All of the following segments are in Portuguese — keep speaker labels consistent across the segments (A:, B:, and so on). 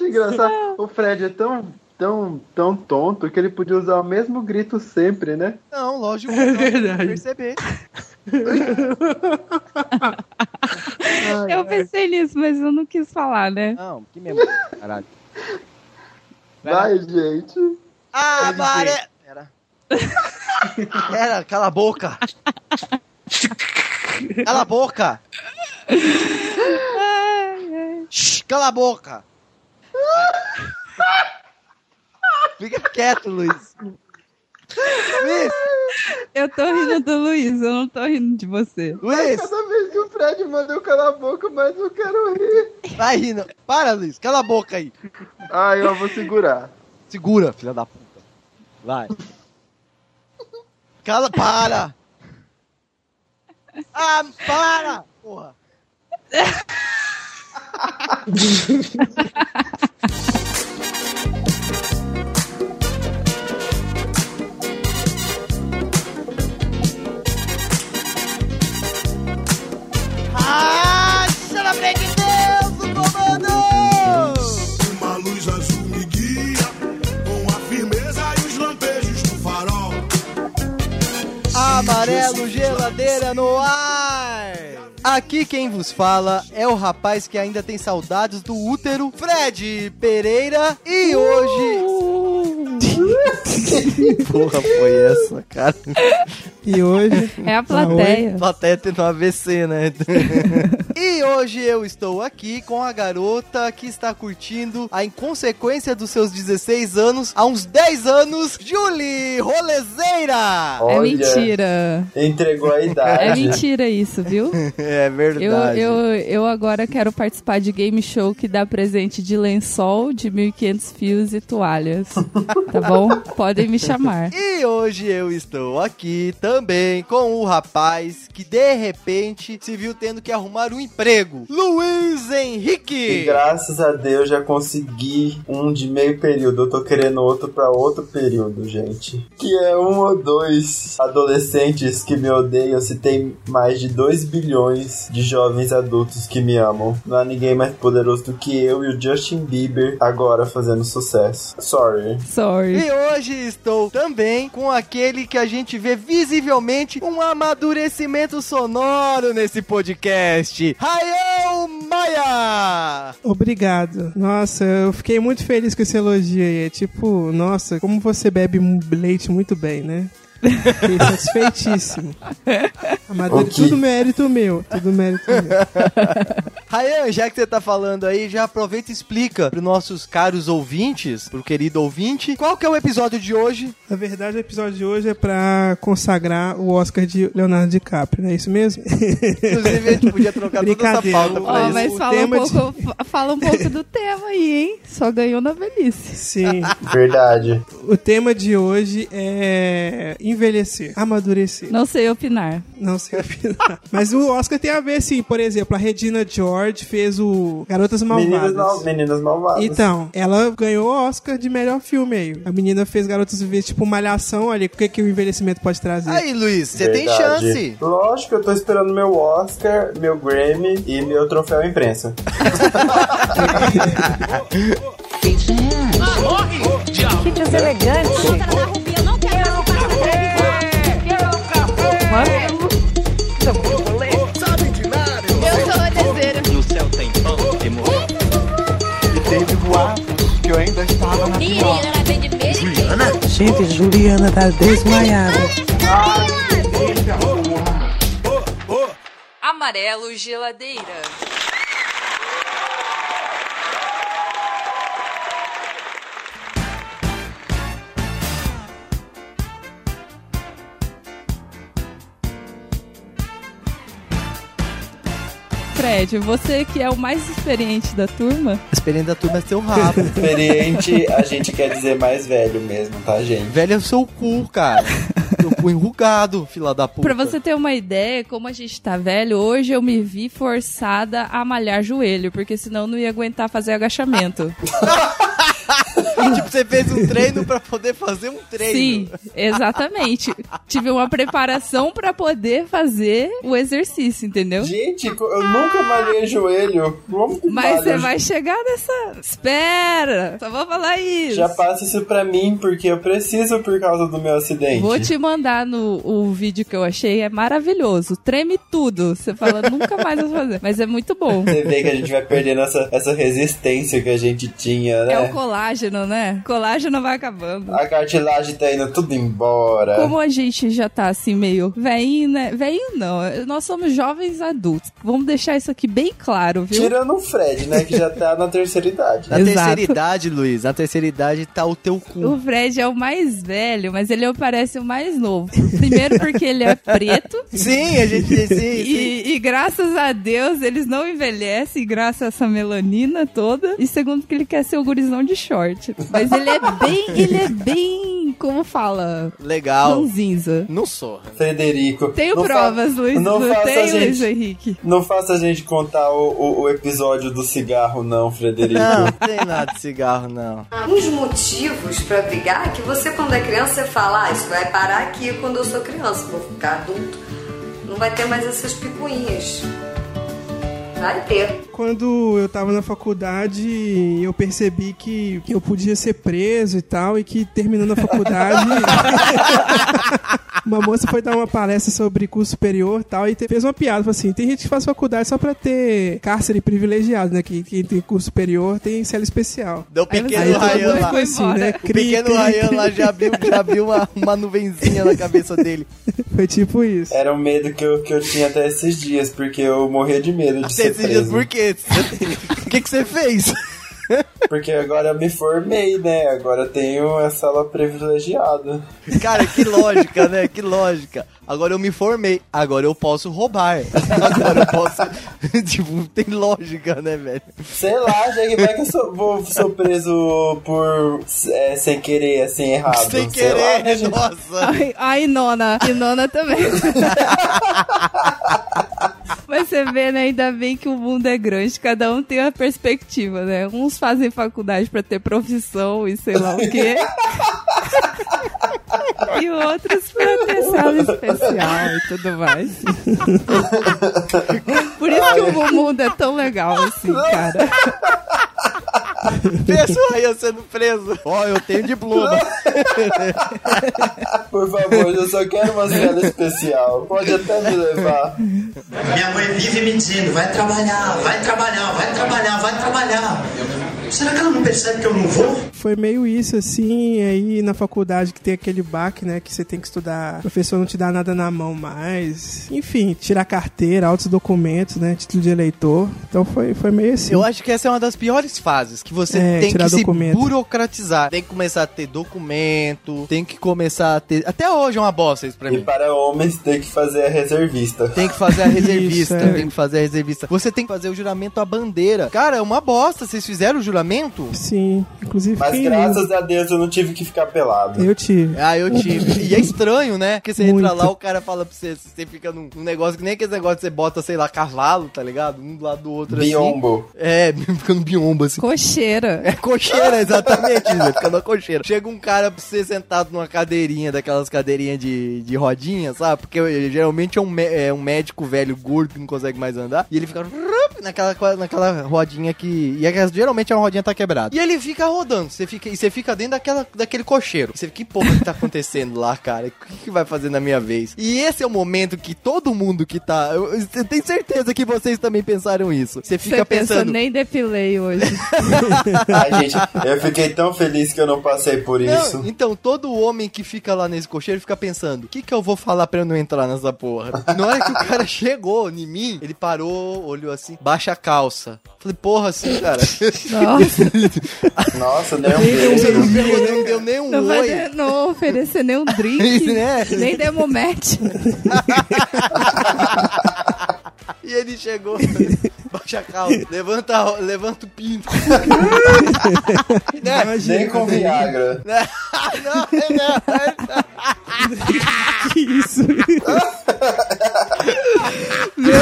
A: Engraçado, o Fred é tão, tão, tão tonto que ele podia usar o mesmo grito sempre, né?
B: Não, lógico.
C: É verdade.
B: Perceber.
D: Eu pensei nisso, mas eu não quis falar, né?
B: Não, que mesmo. Caralho.
A: Vai, gente.
B: Ah, mare... Pera. Pera, cala a boca. Cala a boca. Shh, cala a boca. Fica quieto, Luiz. Luiz,
D: Eu tô rindo do Luiz, eu não tô rindo de você.
B: Luiz,
A: Cada vez que o Fred manda eu calar a boca, mais eu quero rir.
B: vai rindo. Para, Luiz, cala a boca aí.
A: Ai, eu vou segurar.
B: Segura, filha da puta. Vai. Cala, para. Ah, para, porra. Amarelo geladeira no ar! Aqui quem vos fala é o rapaz que ainda tem saudades do útero, Fred Pereira, e hoje. Porra, foi essa, cara?
C: E hoje.
D: É a plateia.
B: Plateia tendo um AVC, né? e hoje eu estou aqui com a garota que está curtindo a inconsequência dos seus 16 anos há uns 10 anos, Julie Rolezeira!
D: É
A: Olha,
D: mentira.
A: Entregou a idade.
D: É mentira isso, viu?
B: É
D: Eu,
B: verdade.
D: eu, eu agora quero participar de game show que dá presente de lençol, de 1.500 fios e toalhas. Tá bom? Podem me chamar.
B: E hoje eu estou aqui também com o rapaz que de repente se viu tendo que arrumar um emprego, Luiz
A: E
B: Henrique.
A: graças a Deus já consegui um de meio período. Eu tô querendo outro pra outro período, gente. Que é um ou dois adolescentes que me odeiam se tem mais de 2 bilhões de jovens adultos que me amam. Não há ninguém mais poderoso do que eu e o Justin Bieber agora fazendo sucesso. Sorry.
D: Sorry.
B: E hoje estou também com aquele que a gente vê visivelmente um amadurecimento sonoro nesse podcast, Rael Maia.
C: Obrigado. Nossa, eu fiquei muito feliz com esse elogio aí. É tipo, nossa, como você bebe um leite muito bem, né? Fiquei satisfeitíssimo. Amador,
A: Ok.
C: tudo mérito meu. Tudo mérito meu.
B: Rayan, já que você tá falando aí, já aproveita e explica pros nossos caros ouvintes, pro querido ouvinte, qual que é o episódio de hoje?
C: Na verdade, o episódio de hoje é pra consagrar o Oscar de Leonardo DiCaprio, não é isso mesmo?
B: Inclusive, a gente podia trocar toda essa pauta pra
D: Ó,
B: isso.
D: mas
C: o
D: fala um,
C: tema de-
D: pouco, fa- fala um pouco do tema aí, hein? Só ganhou na velhice.
C: Sim.
A: Verdade.
C: O tema de hoje é envelhecer, amadurecer.
D: Não sei opinar.
C: Não sei opinar. Mas o Oscar tem a ver, sim. Por exemplo, a Regina George fez o Garotas
A: Meninas,
C: Malvadas.
A: mal, meninas malvadas.
C: Então, ela ganhou o Oscar de melhor filme aí. A menina fez Garotas Viver, tipo, malhação, olha, o que, que o envelhecimento pode trazer.
B: Aí, Luiz, você tem chance.
A: Lógico, eu tô esperando meu Oscar, meu Grammy e meu troféu imprensa.
E: Que deselegante. Gente, Juliana tá desmaiada.
D: Amarelo geladeira. Fred, você que é o mais experiente da turma,
B: A experiência da turma é seu rabo.
A: Experiente, a gente quer dizer mais velho mesmo, tá, gente?
B: Velho é o seu cu, cara. Seu cu enrugado, fila da puta.
D: pra você ter uma ideia, como a gente tá velho, hoje eu me vi forçada a malhar joelho, porque senão eu não ia aguentar fazer agachamento.
B: tipo, você fez um treino pra poder fazer um treino.
D: Sim, exatamente. Tive uma preparação pra poder fazer o exercício, entendeu?
A: Gente, eu nunca malhei joelho. Como que
D: Mas você vai chegar nessa. Espera! Só vou falar isso.
A: Já passa isso pra mim, porque eu preciso por causa do meu acidente.
D: Vou te mandar no o vídeo que eu achei, é maravilhoso. Treme tudo. Você fala, nunca mais vou fazer. Mas é muito bom.
A: Você vê que a gente vai perdendo essa, essa resistência que a gente tinha, né?
D: É o colágeno, né? Colágeno vai acabando.
A: A cartilagem tá indo tudo embora.
D: Como a gente já tá assim meio veinho, né? Veinho não, nós somos jovens adultos. Vamos deixar isso aqui bem claro, viu?
A: Tirando o Fred, né? Que já tá na terceira idade.
B: Na
D: Exato.
B: terceira idade, Luiz, na terceira idade tá o teu cu.
D: O Fred é o mais velho, mas ele parece o mais novo. Primeiro porque ele é preto.
B: Sim, a gente. Sim, sim.
D: E, e graças a Deus eles não envelhecem, graças a essa melanina toda. E segundo que ele quer ser o gurizão de short. Mas ele é bem, ele é bem, como fala,
B: Legal.
D: ranzinza.
B: Não sou.
A: Frederico.
D: Tenho
A: não fa-
D: provas, Luiz.
A: Não,
D: Não,
A: faça
D: tem,
A: gente,
D: Luiz Henrique.
A: Não faça a gente contar o, o, o episódio do cigarro, não, Frederico.
B: Não, não tem nada de cigarro, não.
F: Um dos motivos pra brigar é que você, quando é criança, você fala: ah, isso vai parar aqui quando eu sou criança, vou ficar adulto. Não vai ter mais essas picuinhas. Vai ter.
C: Quando eu tava na faculdade, eu percebi que eu podia ser preso e tal, e que terminando a faculdade. uma moça foi dar uma palestra sobre curso superior e tal, e te- fez uma piada, falou assim: tem gente que faz faculdade só pra ter cárcere privilegiado, né? Que quem tem curso superior tem cela especial.
B: Deu pequeno Ryan lá.
C: assim, né?
B: O pequeno Ryan lá já abriu, já abriu uma, uma nuvenzinha na cabeça dele.
C: Foi tipo isso.
A: Era um medo que eu, que eu tinha até esses dias, porque eu morria de medo de ser
B: esses dias,
A: preso.
B: por quê? O que, que você fez?
A: Porque agora eu me formei, né? Agora eu tenho a sala privilegiada.
B: Cara, que lógica, né? Que lógica. Agora eu me formei, agora eu posso roubar. Agora eu posso. tipo, tem lógica, né, velho?
A: Sei lá, já que vai que eu sou, vou, sou preso por é, sem querer, assim, errado.
B: Sem
A: Sei lá,
B: querer,
A: né, gente?
B: nossa.
D: Ai, ai, nona. E nona também. Mas você vê, né? Ainda bem que o mundo é grande, cada um tem uma perspectiva, né? Uns fazem faculdade pra ter profissão e sei lá o quê. e outros pra ter sala especial e tudo mais. Por isso que o mundo é tão legal assim, cara.
B: Pensa o Ryan sendo preso. Ó, eu tenho diploma.
A: Por favor, eu só quero uma sala especial. Pode até me levar.
G: Minha mãe vive me dizendo: vai trabalhar, vai trabalhar, vai trabalhar, vai trabalhar. Será que ela não percebe que eu não vou?
C: Foi meio isso, assim, aí na faculdade que tem aquele baque, né, que você tem que estudar, o professor não te dá nada na mão mais. Enfim, tirar carteira, altos documentos, né, título de eleitor. Então foi, foi meio assim.
B: Eu acho que essa é uma das piores fases, que você
C: É,
B: tem
C: tirar
B: que se
C: documento.
B: burocratizar. Tem que começar a ter documento, tem que começar a ter... Até hoje é uma bosta isso pra
A: E
B: mim.
A: para homens tem que fazer a reservista.
B: Tem que fazer a reservista,
C: Isso, é.
B: tem que fazer a reservista. Você tem que fazer o juramento à bandeira. Cara, é uma bosta. Vocês fizeram o juramento?
C: Sim, inclusive
A: Mas graças a Deus eu não tive que ficar pelado.
C: Eu tive.
B: Ah, eu tive. E é estranho, né? Porque você entra
C: Muito.
B: lá, o cara fala pra você, você fica num, num negócio que nem aquele negócio que você bota, sei lá, cavalo, tá ligado? Um do lado do outro
A: Biombo.
B: assim. É, fica no biombo assim.
D: Cocheira.
B: É cocheira, exatamente, né? Fica na cocheira. Chega um cara pra você sentado numa cadeirinha, daquelas cadeirinhas de, de rodinha, sabe? Porque geralmente é um, é um médico velho gordo que não consegue mais andar. E ele fica naquela, naquela rodinha que. E é, geralmente a rodinha tá quebrada. E ele fica rodando. Você fica, e você fica dentro daquela, daquele cocheiro. Você fica, que porra que tá acontecendo lá, cara? O que, que vai fazer na minha vez? E esse é o momento que todo mundo que tá. Eu, eu tenho certeza que vocês também pensaram isso. Você fica
D: Você pensa,
B: pensando.
D: nem depilei hoje.
A: Ai, gente, eu fiquei tão feliz que eu não passei por isso.
B: Não, então, todo homem que fica lá nesse cocheiro fica pensando: o que, que eu vou falar pra eu não entrar nessa porra? Na hora que o cara chegou em mim, ele parou, olhou assim, baixa a calça. Falei, porra, assim, cara.
D: Nossa,
A: Nossa, nem um
B: Você não, não deu nem um
D: não
B: oi.
D: de- não oferecer nem um drink,
B: né?
D: nem demomete.
B: E ele chegou, baixa a calça, levanta, a- levanta o pinto. né?
C: Imagina,
A: Nem com Viagra.
B: não, não,
C: Que isso?
A: Meu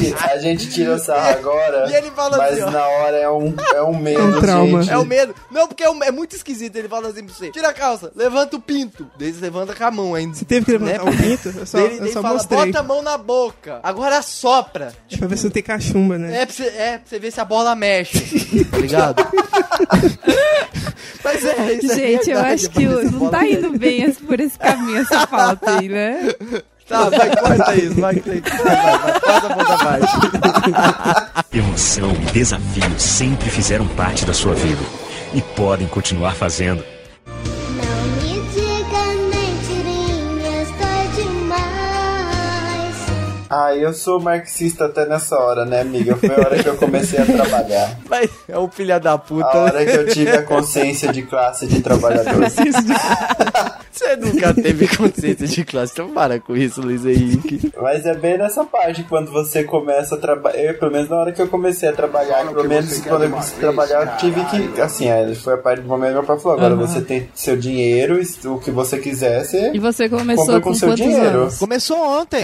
A: gente, a gente tira o sarro agora,
B: E ele fala
A: mas
B: assim,
A: na hora é um, é um medo,
C: É um trauma.
A: gente.
B: É o medo. Não, porque é, um- é muito esquisito. Ele fala assim pra você: tira a calça, levanta o pinto. Daí levanta com a mão ainda.
C: Você teve que levantar
B: Né?
C: o pinto? Eu só,
B: ele,
C: eu
B: daí
C: só
B: fala:
C: mostrei.
B: bota a mão na boca. Agora sopra.
C: Pra ver se não tem cachumba, né?
B: É pra, você, é pra você ver se a bola mexe. Tá ligado? Mas é, isso é
D: Gente, eu
B: verdade,
D: acho que
B: a
D: não tá
B: mexe.
D: indo bem esse- por esse caminho essa pauta aí, né?
B: Tá, vai, corta isso, vai, vai, vai, vai, corta a parte.
H: Emoção e desafio sempre fizeram parte da sua vida e podem continuar fazendo.
A: Ah, eu sou marxista até nessa hora, né, amiga? Foi a hora que eu comecei a trabalhar.
B: Mas é um filho da puta.
A: A hora que eu tive a consciência de classe de trabalhador.
B: Você nunca teve consciência de classe. Então para com isso, Luiz Henrique.
A: Mas é bem nessa parte, quando você começa a trabalhar. Pelo menos na hora que eu comecei a trabalhar, pelo menos quando eu comecei a trabalhar, eu tive que. Assim, aí foi a parte do momento que meu pai falou: agora você tem seu dinheiro, o que você quiser, você.
D: E você começou
A: Compra com
D: com
A: seu
D: quantos
A: dinheiro.
D: anos?
B: Começou ontem.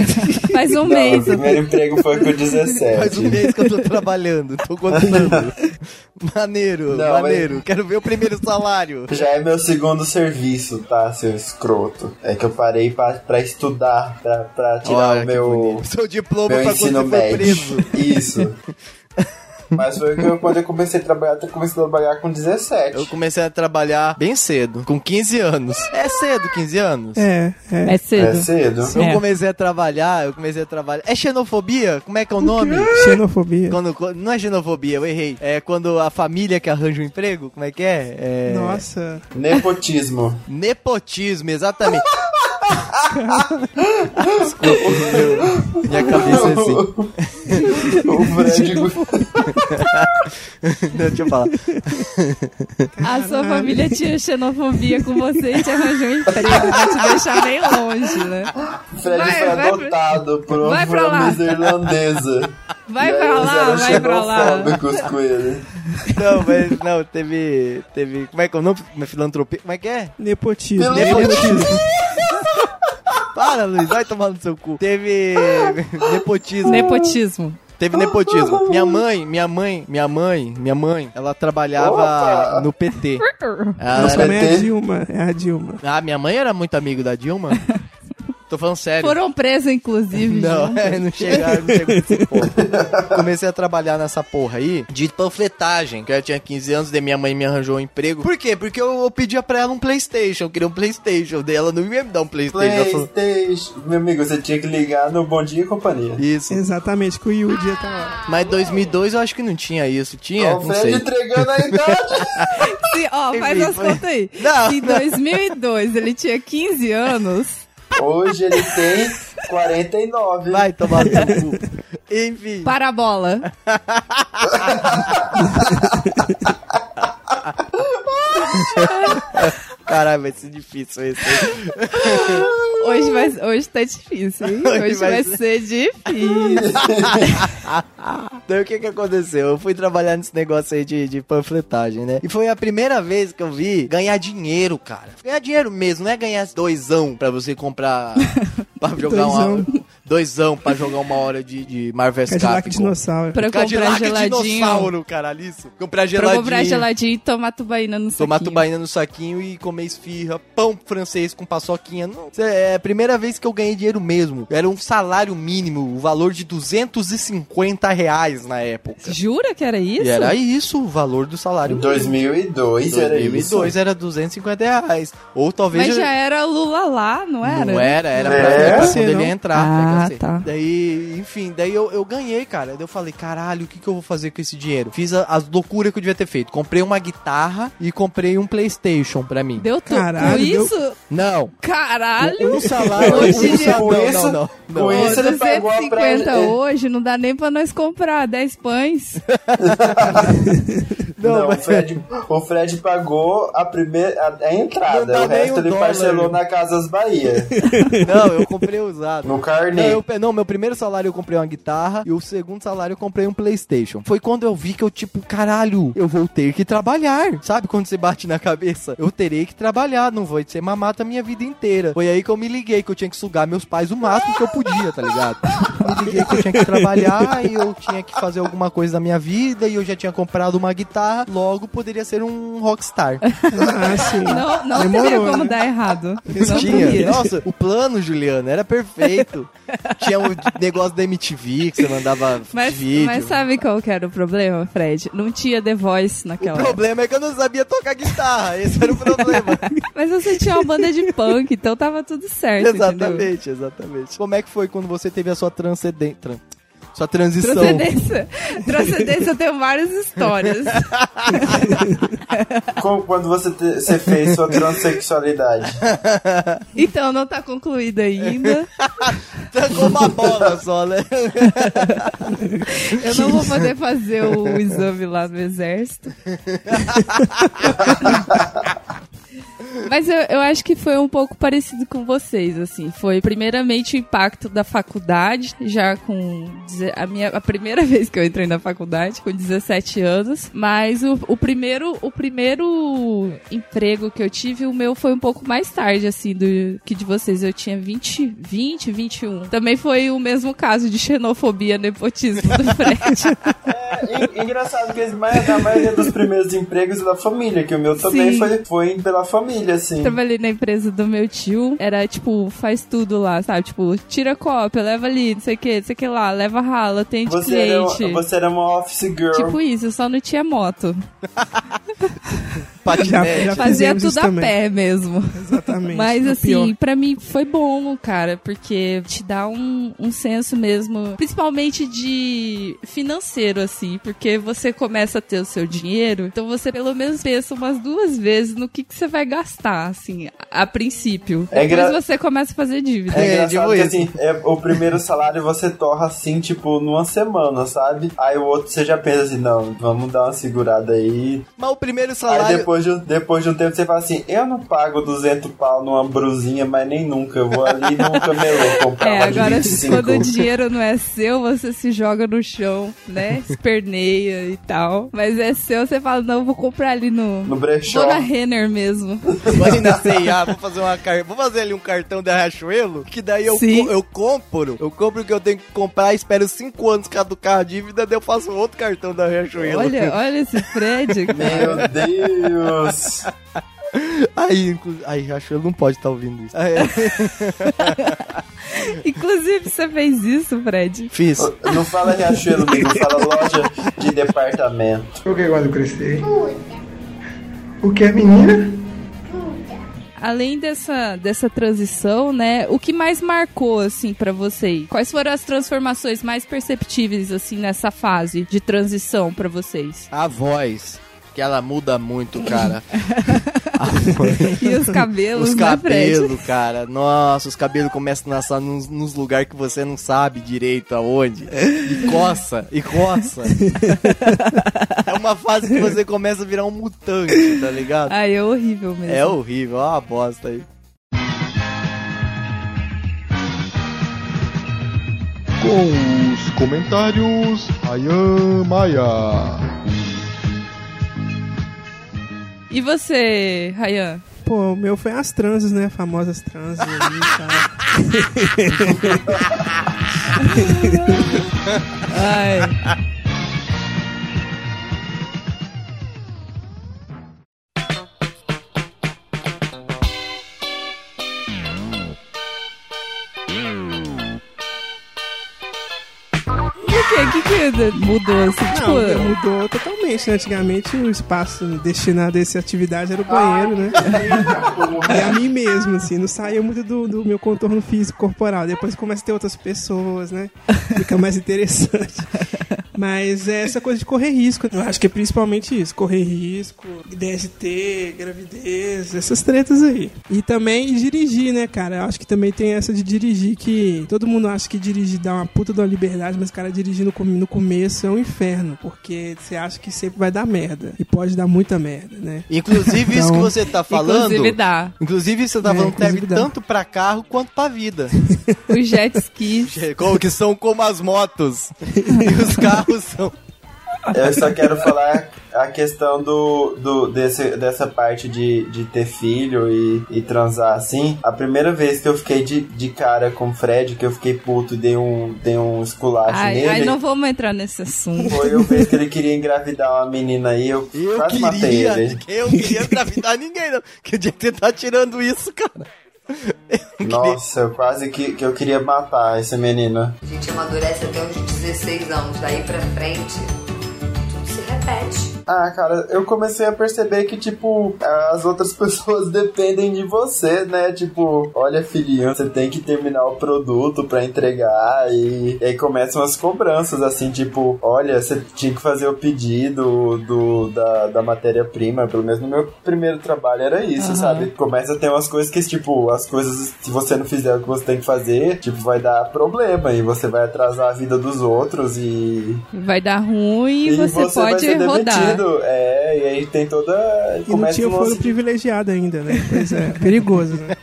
D: Faz um mês.
A: Meu primeiro emprego foi com
B: Faz
A: 17.
B: um mês que eu tô trabalhando. Tô contando. Maneiro,
A: Não,
B: maneiro. Quero ver o primeiro salário.
A: Já é meu segundo serviço, tá, seu escroto? É que eu parei pra, pra estudar, pra, pra tirar
B: Olha
A: o meu.
B: Seu diploma
A: meu
B: pra
A: ensino médio.
B: preso.
A: Isso. Mas foi que eu, quando eu comecei a trabalhar, eu comecei a trabalhar com 17.
B: Eu comecei a trabalhar bem cedo, com 15 anos. É cedo, 15 anos?
C: É, é.
D: É
A: É
D: cedo.
A: cedo.
B: Eu
D: É.
B: comecei a trabalhar, eu comecei a trabalhar. É xenofobia? Como é que é o nome?
C: Xenofobia.
B: Quando, quando- não é xenofobia, eu errei. É quando a família que arranja um emprego, como é que é? é...
C: Nossa.
A: Nepotismo.
B: Nepotismo, exatamente. Desculpa, meu, minha cabeça é assim.
A: o Fred.
B: Não, deixa eu falar.
D: A sua família tinha xenofobia com você e te arranjou um emprego pra te deixar bem longe, né?
A: Fred
D: Vai,
A: foi
D: vai pra-
A: adotado por uma
D: vai pra lá.
A: família irlandesa.
D: Vai pra lá, vai pra lá.
A: com ele.
B: Não, mas não, teve. Teve. Como é que é o nome? Filantropia. Como é que é?
C: Nepotismo.
A: Nepotismo.
B: Para, Luiz, vai tomar no seu cu. Teve. Nepotismo.
D: Nepotismo.
B: Teve nepotismo. Minha mãe, minha mãe, minha mãe, minha mãe, ela trabalhava
A: Opa!
B: no PT. Ela
C: Nossa,
B: era-
C: também é a? Dilma. É a Dilma.
B: Ah, minha mãe era muito amigo da Dilma. Tô falando sério.
D: Foram presos, inclusive.
B: Não, é, não chegaram, não chegou nesse ponto. Comecei a trabalhar nessa porra aí de panfletagem, que eu tinha 15 anos, daí minha mãe me arranjou um emprego. Por quê? Porque eu, eu pedia pra ela um Playstation, eu queria um Playstation, daí ela não ia me dar um Playstation.
A: Playstation. Meu amigo, você tinha que ligar no Bom Dia e Companhia.
B: isso.
C: Exatamente, que o Yudi ia tá lá.
B: Mas 2002 eu acho que não tinha isso, tinha?
A: Ó,
B: não
A: Fred
B: sei.
A: entregando a idade.
D: Se, ó, faz as contas aí.
B: Não,
D: Se em 2002 ele tinha 15 anos,
A: Hoje ele tem 49.
B: Vai tomar no cu. Enfim.
D: para a bola.
B: Caralho, vai ser difícil esse.
D: Hoje, vai, hoje tá difícil, hein?
B: Hoje
D: Hoje,
B: vai
D: vai,
B: ser-
D: ser difícil.
B: Então o que que aconteceu? Eu fui trabalhar nesse negócio aí de, de panfletagem, né? E foi a primeira vez que eu vi ganhar dinheiro, cara. Ganhar dinheiro mesmo, não é ganhar doisão pra você comprar. pra jogar
C: Doisão.
B: uma. Doisão pra jogar uma hora de, de Marvel vs.
C: Cadillac
B: Capcom.
C: Dinossauro.
D: Pra comprar
B: Cadillac
D: geladinho.
B: dinossauro, caralho, isso. Comprar
D: Pra
B: geladinho.
D: comprar geladinho e tomar tubaína no
B: Tomar
D: saquinho.
B: tubaína no saquinho e comer esfirra, pão francês com paçoquinha. Não, isso é a primeira vez que eu ganhei dinheiro mesmo. Era um salário mínimo, o valor de 250 reais na época.
D: Jura que era isso?
B: E era isso o valor do salário.
A: 2002 era isso.
B: 2002 era 250 reais. Ou talvez.
D: Mas já era Lula lá, não era?
B: Não era, era
A: É?
B: pra ver quando
C: Sei
B: ele
C: não.
B: ia entrar.
D: Ah,
B: sei.
D: tá.
B: Daí, enfim, daí eu, eu ganhei, cara. Daí eu falei, caralho, o que, que eu vou fazer com esse dinheiro? Fiz a- as loucuras que eu devia ter feito. Comprei uma guitarra e comprei um Playstation pra mim.
D: Deu tudo.
C: Caralho,
D: Com
C: deu-
D: isso?
B: Não.
D: Caralho!
B: Um salário.
D: Hoje
B: um salário- não,
A: isso-
B: não, não, não.
A: com isso ele pagou a
D: 250
A: praia.
D: hoje não dá nem pra nós comprar 10 pães.
A: Não,
B: mas-
A: o, Fred, o Fred pagou a primeira a, a
B: Não
A: entrada,
B: dá
A: o resto ele
B: dólar.
A: parcelou na Casas Bahia.
B: Não, eu comprei usado.
A: No
B: Não,
A: carnê.
B: eu pe- não, meu primeiro salário eu comprei uma guitarra e o segundo salário eu comprei um Playstation. Foi quando eu vi que eu, tipo, caralho, eu vou ter que trabalhar. Sabe quando você bate na cabeça? Eu terei que trabalhar, não vou ser mamata a minha vida inteira. Foi aí que eu me liguei que eu tinha que sugar meus pais o máximo que eu podia, tá ligado? Me liguei que eu tinha que trabalhar e eu tinha que fazer alguma coisa da minha vida e eu já tinha comprado uma guitarra, logo poderia ser um rockstar.
C: Ah, sim.
D: Não, não
C: Demorou,
D: teria como
C: né?
D: dar errado. Não
B: Tinha. Nossa, o plano, Juliana, era perfeito. Tinha o negócio da MTV que você mandava
D: Mas,
B: vídeo.
D: mas sabe qual que era o problema, Fred? Não tinha The Voice
B: O
D: naquela época.
B: problema é que eu não sabia tocar guitarra. Esse era o problema.
D: Mas você tinha uma banda de punk, então tava tudo certo. entendeu?
B: exatamente, exatamente. Como é que foi quando você teve a sua transcendência? Sua transição.
D: Transcendência. Transcendência eu tenho várias histórias.
A: Como quando você, te- você fez sua transexualidade.
D: Então não tá concluída ainda.
B: Tá com uma bola só, né?
D: Eu não vou poder fazer o exame lá no exército. Mas eu, eu acho que foi um pouco parecido com vocês, assim. Foi primeiramente o impacto da faculdade, já com a minha a primeira vez que eu entrei na faculdade, com 17 anos. Mas o, o primeiro o primeiro emprego que eu tive, o meu foi um pouco mais tarde, assim, do que de vocês. Eu tinha 20, 20, 21. Também foi o mesmo caso de xenofobia, nepotismo do Fred.
A: É en- engraçado que a maioria- dos primeiros empregos é da família, que o meu também
D: Sim.
A: foi, foi pela família, assim.
D: Trabalhei na empresa do meu tio, era tipo, faz tudo lá, sabe? Tipo, tira cópia, leva ali, não sei o que, não sei o que lá, leva rala,
A: Você era,
D: cliente.
A: você era uma office girl.
D: Tipo isso, só não tinha moto.
B: Patinete.
C: Já
D: Fazia
C: fizemos
D: tudo a
C: também.
D: pé mesmo.
C: Exatamente.
D: Mas assim, pra mim foi bom, cara, porque te dá um, um senso mesmo, principalmente de financeiro, assim, porque você começa a ter o seu dinheiro, então você pelo menos pensa umas duas vezes no que, que você vai gastar, assim, a, a princípio.
A: É
D: Depois
A: gra-
D: você começa a fazer dívida.
A: É
B: É,
A: engraçado
B: tipo
A: que
B: isso.
A: assim, é, o primeiro salário você torra assim, tipo, numa semana, sabe? Aí o outro você já pensa assim, não, vamos dar uma segurada aí.
B: Mas o primeiro
A: Aí
B: salário.
A: Depois de, um- depois de um tempo você fala assim, eu não pago 200 pau numa brusinha, mas nem nunca, eu vou ali num camelô comprar
D: É,
A: uma de
D: agora
A: 25.
D: quando o dinheiro não é seu, você se joga no chão, né? Esperneia e tal. Mas é seu, você fala, não, eu vou comprar ali no.
A: No brechó.
D: Vou na Renner mesmo.
B: Vou ali na C&A, vou fazer uma car... vou fazer ali um cartão da Riachuelo, que daí eu, co- eu compro, eu compro o que eu tenho que comprar, espero 5 anos caducar a dívida, daí eu faço outro cartão da Riachuelo.
D: Olha, olha esse Fred.
A: Meu Deus!
B: Aí, inclu... aí Riachuelo não pode estar ouvindo isso. Ah, é.
D: Inclusive, você fez isso, Fred.
B: Fiz.
A: Não fala Riachuelo, amigo, fala loja de departamento.
H: O que quando crescer? O que é menina?
D: Além dessa, dessa transição, né? O que mais marcou, assim, pra vocês? Quais foram as transformações mais perceptíveis, assim, nessa fase de transição pra vocês?
B: A voz, que ela muda muito, cara.
D: E os cabelos,
B: Os cabelos, cara. Nossa, os cabelos começam a nascer nos, nos lugares que você não sabe direito aonde. E coça, e coça. é uma fase que você começa a virar um mutante, tá ligado?
D: Ai, é horrível mesmo.
B: É horrível, é uma bosta aí.
I: Com os comentários, Ayan Maia.
D: E você, Rayan?
C: Pô, o meu foi as transes, né? Famosas transes ali e tal.
D: Ai. Que, mudou assim? tipo,
C: Não, mudou totalmente, né? Antigamente o espaço destinado a essa atividade era o banheiro, né? E a mim mesmo, assim, não saía muito do, do meu contorno físico corporal. Depois começa a ter outras pessoas, né? Fica mais interessante. Mas é essa coisa de correr risco. Eu acho que é principalmente isso: correr risco, DST, gravidez, essas tretas aí. E também dirigir, né, cara? Eu acho que também tem essa de dirigir que todo mundo acha que dirigir dá uma puta de uma liberdade, mas, cara, dirigir no, no começo é um inferno. Porque você acha que sempre vai dar merda. E pode dar muita merda, né?
B: Inclusive, isso que
C: Então-
B: você tá falando.
D: Inclusive dá.
B: Inclusive, você tá
C: É,
B: falando que serve
C: inclusive dá.
B: tanto pra carro quanto pra vida.
D: Os jet skis.
B: Como que são como as motos. e os carros são.
A: Eu só quero falar a questão do, do desse, dessa parte de, de ter filho e, e transar assim. A primeira vez que eu fiquei de, de cara com o Fred, que eu fiquei puto e dei um, dei um esculacho
D: Ai,
A: nele.
D: ai, não vamos entrar nesse assunto.
A: Foi o vez que ele queria engravidar uma menina aí, eu,
B: Eu
A: quase matei
B: queria.
A: ele.
B: Eu queria engravidar ninguém, não. Que dia que você tá tirando isso, cara?
A: Nossa, eu quase que, que eu queria matar esse menino.
F: A gente amadurece até uns 16 anos, daí pra frente, tudo se repete.
A: Ah, cara, eu comecei a perceber que, tipo, as outras pessoas dependem de você, né? Tipo, olha, filhinho, você tem que terminar o produto pra entregar e, e aí começam as cobranças, assim, tipo, olha, você tinha que fazer o pedido do, da, da matéria-prima, pelo menos no meu primeiro trabalho era isso,
D: Aham.
A: sabe? Começa a ter umas coisas que, tipo, as coisas, se você não fizer o que você tem que fazer, tipo, vai dar problema e você vai atrasar a vida dos outros e
D: Vai dar ruim e você,
A: vai
D: pode
A: ser
D: rodar.
A: É, e aí tem toda.
C: E não
A: começa
C: tinha foro
A: lance-
C: privilegiado ainda, né? Pois é, perigoso, né?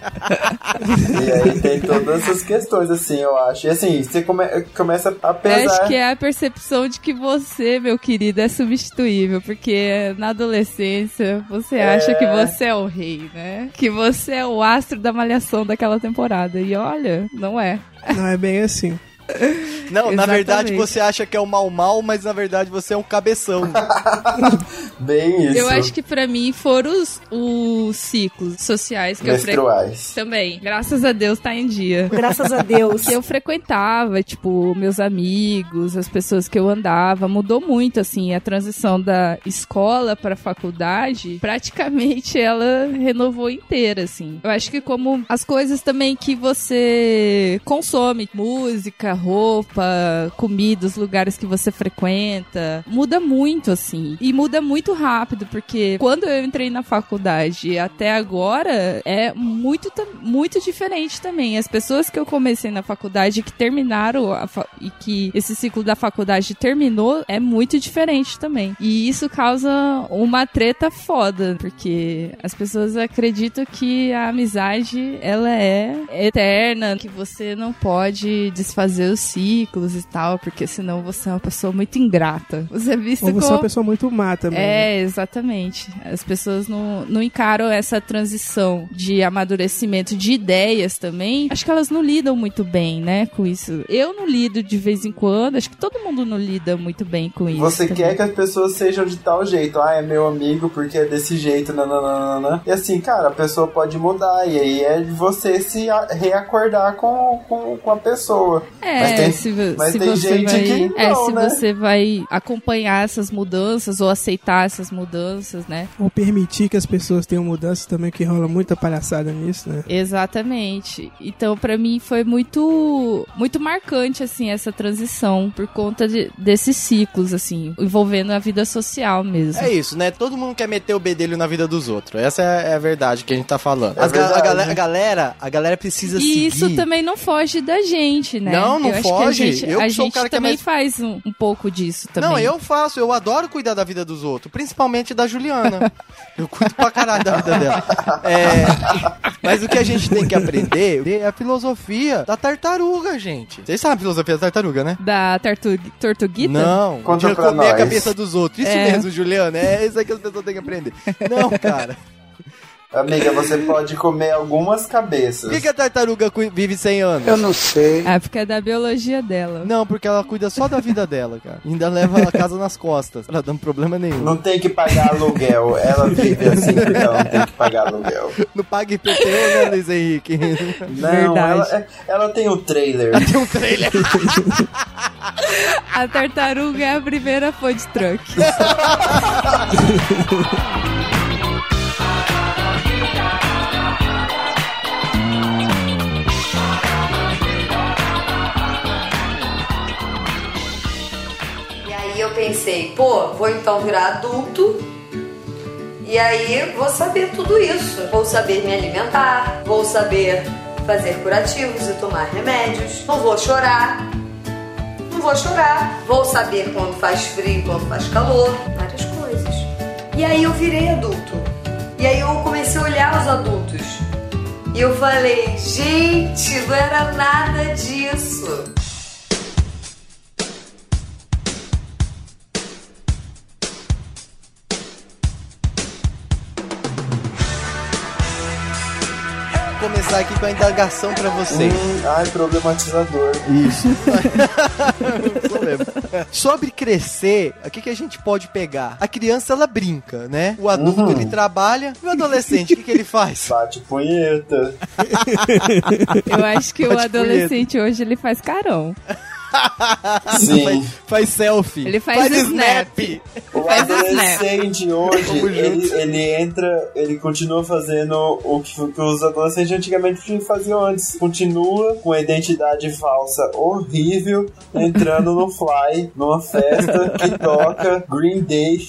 A: E aí tem todas essas questões, assim, eu acho. E assim, você come- começa a
D: Eu
A: pesar.
D: Acho que é a percepção de que você, meu querido, é substituível, porque na adolescência você
A: É.
D: acha que você é o rei, né? Que você é o astro da malhação daquela temporada. E olha, não é.
C: Não é bem assim.
B: Não, na verdade você acha que é o mal mal, mas na verdade você é um cabeção.
A: Bem isso.
D: Eu acho que pra mim foram os, os ciclos sociais que eu
A: Menstruais.
D: frequentava. Também. Graças a Deus tá em dia.
E: Graças a Deus.
D: que eu frequentava, tipo, meus amigos, as pessoas que eu andava, mudou muito, assim, a transição da escola pra faculdade, praticamente ela renovou inteira, assim. Eu acho que como as coisas também que você consome, música, roupa, comida, os lugares que você frequenta, muda muito, assim. E muda muito rápido, porque quando eu entrei na faculdade até agora, é muito, muito diferente também. As pessoas que eu comecei na faculdade, que terminaram fa- e que esse ciclo da faculdade terminou, é muito diferente também. E isso causa uma treta foda, porque as pessoas acreditam que a amizade, ela é eterna, que você não pode desfazer os ciclos e tal, porque senão você é uma pessoa muito ingrata. Você é visto
C: Ou você é
D: como...
C: uma pessoa muito má também. né?
D: É, exatamente. As pessoas não, não encaram essa transição de amadurecimento de ideias também. Acho que elas não lidam muito bem, né, com isso. Eu não lido de vez em quando, acho que todo mundo não lida muito bem com isso.
A: Você
D: também.
A: quer que as pessoas sejam de tal jeito. Ah, é meu amigo porque é desse jeito, nananana. E assim, cara, a pessoa pode mudar. E aí é de você se reacordar com, com, com a pessoa.
D: É,
A: mas tem,
D: se,
A: mas
D: se
A: tem
D: você
A: gente
D: vai,
A: que
D: é,
A: não,
D: se
A: né?
D: você vai acompanhar essas mudanças ou aceitar essas mudanças, né?
C: Ou permitir que as pessoas tenham mudanças também, que rola muita palhaçada nisso, né?
D: Exatamente. Então, pra mim foi muito muito marcante assim essa transição por conta de- desses ciclos assim, envolvendo a vida social mesmo.
B: É isso, né? Todo mundo quer meter o bedelho na vida dos outros. Essa é a verdade que a gente tá falando.
A: É
B: As ga- a, galera, a galera, a galera precisa
D: E
B: seguir.
D: isso também não foge da gente, né?
B: Não, não
D: eu
B: foge.
D: Acho que a gente,
B: Eu
D: a
B: que sou o
D: gente
B: cara que é
D: também
B: mais-
D: faz um, um pouco disso também.
B: Não, eu faço, eu adoro cuidar da vida dos outros, principalmente da Juliana. Eu cuido pra caralho da vida dela. É, mas o que a gente tem que aprender é a filosofia da tartaruga, gente. Vocês sabem a filosofia da tartaruga, né?
D: Da tartu tortuguita?
B: Não,
A: Conta
B: de comer a
A: nós.
B: cabeça dos outros. Isso
D: É.
B: mesmo, Juliana. É isso aí que as pessoas têm que aprender. Não, cara.
A: Amiga, você pode comer algumas cabeças.
B: Por que, que a tartaruga vive 100 anos?
E: Eu não sei.
D: É porque é da biologia dela.
B: Não, porque ela cuida só da vida dela, cara. Ainda leva a casa nas costas, pra dar problema nenhum.
A: Não tem que pagar aluguel. Ela vive assim, porque ela não tem que pagar aluguel.
B: Não paga IPTU, né, Luiz Henrique?
A: Não,
D: Verdade.
A: ela, é- ela tem o trailer.
B: Tem um trailer.
D: A tartaruga é a primeira food truck.
F: pô, vou então virar adulto e aí vou saber tudo isso. Vou saber me alimentar, vou saber fazer curativos e tomar remédios, não vou chorar. Não vou chorar, vou saber quando faz frio, quando faz calor, várias coisas. E aí eu virei adulto. E aí eu comecei a olhar os adultos. E eu falei, gente, não era nada disso.
B: Começar aqui com a indagação pra vocês.
A: Hum, ai, problematizador.
B: Isso. Sobre crescer, o que, que a gente pode pegar? A criança, ela brinca, né? O adulto,
A: Uhum.
B: ele trabalha. E o adolescente, o que, que ele faz?
A: Bate punheta.
D: Eu acho que o
B: Bate
D: adolescente hoje ele faz carão.
A: Sim.
B: Faz, faz selfie.
D: Ele faz snap.
A: O
D: Faz
A: adolescente hoje,
B: Tamo
A: ele, ele entra, ele continua fazendo o que, que os adolescentes antigamente faziam antes. Continua com a identidade falsa horrível, entrando no Fly, numa festa que toca Green Day.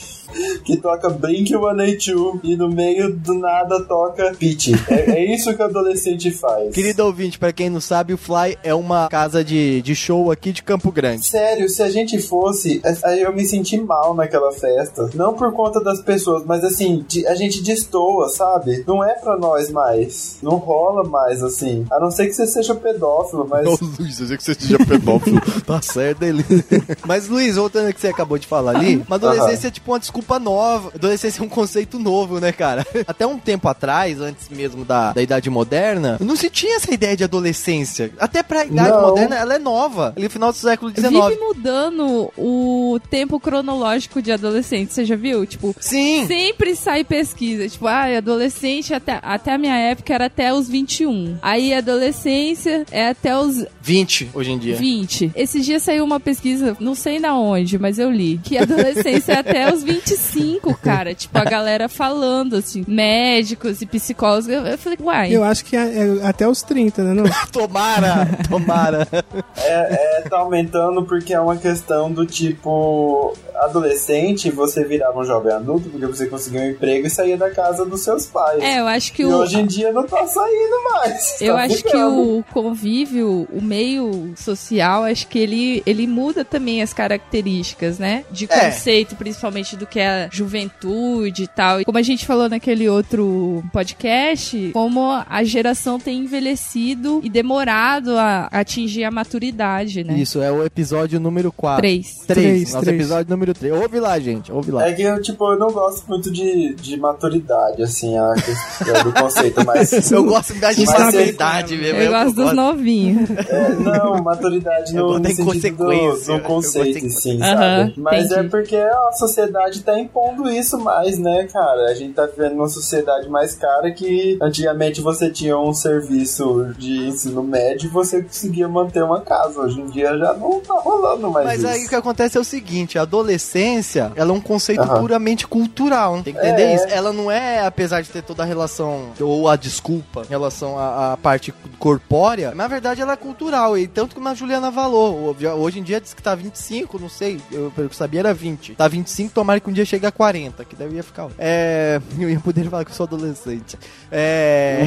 A: Que toca Blink 182 e no meio do nada toca Pitch. É, é isso que o adolescente faz.
B: Querido ouvinte, pra quem não sabe, o Fly é uma casa de, de show aqui de Campo Grande.
A: Sério, se a gente fosse, aí eu me senti mal naquela festa. Não por conta das pessoas, mas assim, de- a gente destoa, sabe? Não é pra nós mais. Não rola mais, assim. A não ser que você seja pedófilo, mas.
B: Ô, Luiz, eu sei que você seja pedófilo. tá certo ele. Mas, Luiz, voltando ao que você acabou de falar ali, uma adolescência é tipo uma desculpa nova. Adolescência é um conceito novo, né, cara? Até um tempo atrás, antes mesmo da, da Idade Moderna, não se tinha essa ideia de adolescência. Até pra Idade
A: Não.
B: Moderna, ela é nova. Ali no final do século XIX.
D: Vive mudando o tempo cronológico de adolescente, você já viu? Tipo,
B: Sim.
D: sempre sai pesquisa. Tipo, ah, adolescente até, até a minha época era até os 21. Aí adolescência é até os
B: 20 hoje em dia.
D: 20. Esses dias saiu uma pesquisa, não sei na onde, mas eu li, que adolescência é até os 25, cara. Tipo, a galera falando, assim, médicos e psicólogos. Eu, eu falei, uai.
C: Eu acho que é, é até os 30, né? Não?
B: Tomara, tomara.
A: É, é, tá aumentando porque é uma questão do tipo. Adolescente, você virava um jovem adulto porque você conseguia um emprego e saía da casa dos seus pais.
D: É, eu acho que
A: e
D: o.
A: hoje em dia não tá saindo mais.
D: Eu
A: tá
D: acho que
A: ficando.
D: o convívio, o meio social, acho que ele, ele muda também as características, né? De
B: É.
D: conceito, principalmente do que é a juventude e tal. E Como a gente falou naquele outro podcast, como a geração tem envelhecido e demorado a atingir a maturidade, né?
B: Isso, é o episódio número 4.
D: Três.
B: 3.
C: Três,
B: Nosso
C: três.
B: episódio número 3. Ouve lá, gente. Ouve lá.
A: É que eu, tipo, eu não gosto muito de, de maturidade, assim, a questão do conceito, mas.
B: Eu gosto mais de maturidade mesmo.
D: Eu gosto dos novinhos.
A: É, não, maturidade no, no
B: da
A: sentido do,
B: inconsequência.
A: do conceito,
B: gosto
A: sim, sabe? Mas é
D: entendi.
A: porque a sociedade tá impondo isso mais, né, cara? A gente tá vivendo uma sociedade mais cara que antigamente você tinha um serviço de ensino médio e você conseguia manter uma casa. Hoje em dia já não tá rolando mais
B: Mas
A: isso.
B: aí o que acontece é o seguinte, a adolescência, ela é um conceito
A: Aham.
B: puramente cultural, tem que entender
A: É.
B: isso? Ela não é, apesar de ter toda a relação, ou a desculpa, em relação à, à parte corpórea, na verdade ela é cultural, e tanto como a Juliana falou, hoje em dia diz que tá 25, não sei, eu, pelo que eu sabia era 20. Tá 25, tomara que um dia chegue a 40, que daí ia ficar... É... Eu ia poder falar que eu sou adolescente. É...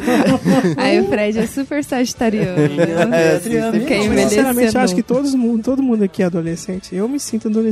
D: Aí o Fred é super sagitariano.
B: É,
D: Quer
B: sim.
C: Mas,
D: envelhecer
C: sinceramente, eu acho que
D: novo.
C: todo mundo, todo mundo aqui é adolescente. Eu me sinto adolescente.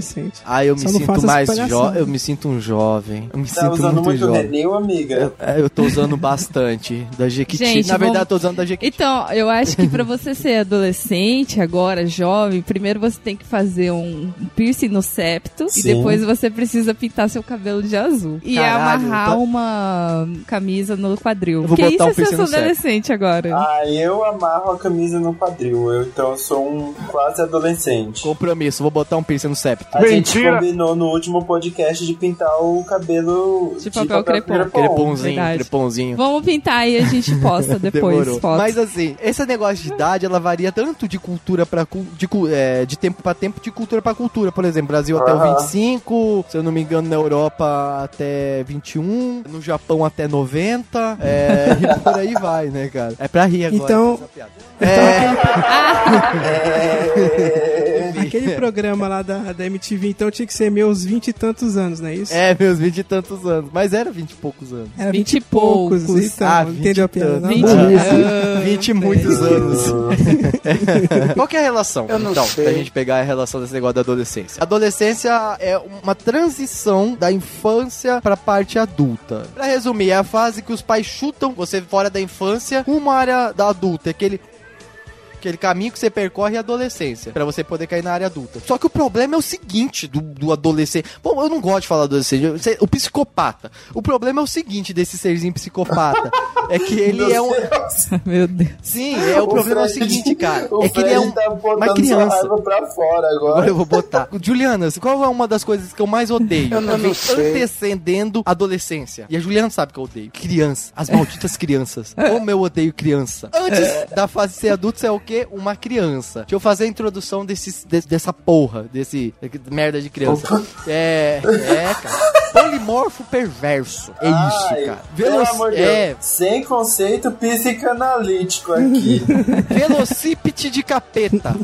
B: Ah, eu me
C: Só
B: sinto mais jovem. Eu me sinto um jovem. Eu me
A: Tá
B: sinto
A: usando
B: muito,
A: muito
B: jovem.
A: Renil, amiga?
B: Eu, é, eu tô usando bastante da Jequiti.
D: Gente,
B: Na verdade,
D: vamos-
B: eu tô usando da Jequiti.
D: Então, eu acho que pra você ser adolescente agora, jovem, primeiro você tem que fazer um piercing no septo
A: Sim.
D: e depois você precisa pintar seu cabelo de azul. E
B: Caralho,
D: amarrar
B: eu tô-
D: uma camisa no quadril.
B: Eu vou
D: que
B: botar
D: isso
B: um
D: é ser adolescente agora.
A: Ah, eu amarro a camisa no quadril, eu, então eu sou um quase adolescente.
B: Compromisso, vou botar um piercing no septo.
A: A gente combinou no último podcast de pintar o cabelo
D: De papel crepom.
B: Creponzinho,
D: Verdade.
B: creponzinho.
D: Vamos pintar e a gente posta depois.
B: Mas assim, esse negócio de idade, ela varia tanto de cultura pra cu- de, é, de tempo pra tempo, de cultura pra cultura. Por exemplo, Brasil até o
A: Aham.
B: 25, se eu não me engano, na Europa até 21, no Japão até 90, é, e por aí vai, né, cara? É pra rir agora.
C: Então-
B: essa piada. É,
A: É...
C: Aquele programa lá da, da MTV, então tinha que ser meus vinte e tantos anos, não é isso?
B: É, meus vinte e tantos anos. Mas era vinte e poucos anos.
C: Era vinte e poucos, então.
B: Ah,
C: entendeu a piada?
B: Vinte, e muitos anos. Qual que é a relação?
J: Eu não
B: então,
J: sei.
B: pra gente pegar a relação desse negócio da adolescência. Adolescência é uma transição da infância pra parte adulta. Pra resumir, é a fase que os pais chutam você fora da infância à área da adulta. É aquele aquele caminho que você percorre é a adolescência, pra você poder cair na área adulta. Só que o problema é o seguinte do, do adolescente. Bom, eu não gosto de falar adolescente, eu o psicopata. O problema é o seguinte desse serzinho psicopata, é que ele é um
D: Meu Deus.
B: Sim, é o, problema é o
A: Fred-
B: seguinte, cara,
A: o
B: é que ele é
A: Fred
B: um,
A: tá
B: uma
A: sua
B: criança.
A: pra fora agora.
B: Agora eu vou botar. Juliana, qual é uma das coisas que eu mais odeio?
J: Eu não
B: Vem
J: sei.
B: Antecedendo a adolescência. E a Juliana sabe que eu odeio. Criança. As malditas crianças. Como eu odeio criança. Antes da fase de ser adulto, você é o quê? Uma criança. Deixa eu fazer a introdução desses, de- dessa porra, desse merda de criança. É, é, cara. Polimorfo perverso. É isso,
A: Ai,
B: cara.
A: Pelo
B: Veloci-
A: amor de
B: é,
A: Deus. Sem conceito psicanalítico aqui.
B: velocípede de capeta.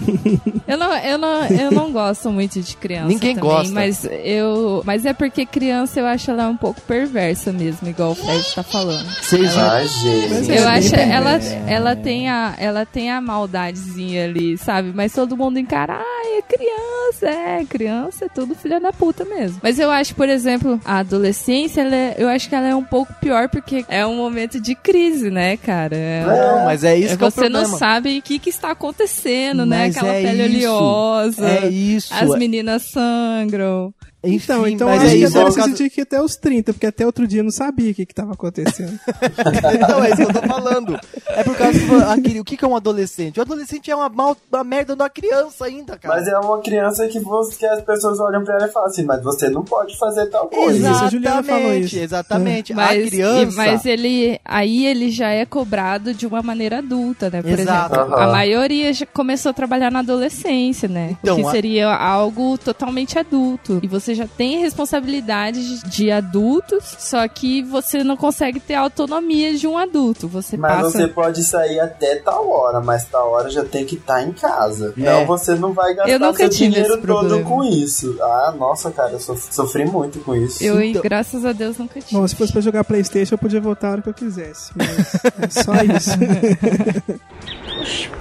D: Eu não, eu, não, eu não gosto muito de criança.
B: Ninguém
D: também,
B: gosta.
D: Mas eu. Mas é porque criança eu acho ela um pouco perversa mesmo, igual o Fred tá falando.
B: Vocês
A: Ai, gente.
D: Eu
C: É,
D: acho ela, ela tem a ela tem a maldadezinha ali, sabe? Mas todo mundo encara, ah, é criança, é criança, é tudo filha da puta mesmo. Mas eu acho, por exemplo, a adolescência, ela é- eu acho que ela é um pouco pior porque é um momento de crise, né, cara? É-
B: Não, mas é isso que é o
D: você não sabe o que, que está acontecendo, né?
B: Mas
D: Aquela
B: é
D: pele
B: isso.
D: oleosa.
B: É isso.
D: As meninas sangram.
C: Então,
B: Enfim,
C: então
B: mas
C: acho
B: é
C: que
B: isso.
C: a
B: é por
C: adolescência
B: causa-
C: tinha que ir até os 30, porque até outro dia eu não sabia o que que tava acontecendo.
B: Não, é isso que eu tô falando. É por causa que aquele, o que que é um adolescente? O adolescente é uma, mal, uma merda de uma criança ainda, cara.
A: Mas é uma criança que, você, que as pessoas olham pra ela e falam assim, mas você não pode fazer tal coisa.
C: Isso, a Juliana falou isso.
B: Exatamente.
D: Mas,
B: a criança.
D: e- mas ele aí ele já é cobrado de uma maneira adulta, né? Por
B: Exato.
D: exemplo,
A: Aham.
D: a maioria já começou a trabalhar na adolescência, né?
B: Então,
D: o que
B: a-
D: seria algo totalmente adulto. E você já tem responsabilidade de, adultos, só que você não consegue ter a autonomia de um adulto. Você
A: Mas
D: passa
A: você pode sair até tal hora, mas tal hora já tem que estar em casa.
B: É.
A: Não, você não vai gastar
D: Eu nunca
A: seu
D: tive
A: dinheiro todo
D: problema.
A: com isso. Ah, nossa, cara, eu sof- sofri muito com isso.
D: Eu,
B: Então-
D: graças a Deus, nunca tive.
C: Bom, se fosse pra jogar Playstation, eu podia voltar a hora que eu quisesse. Mas é só isso.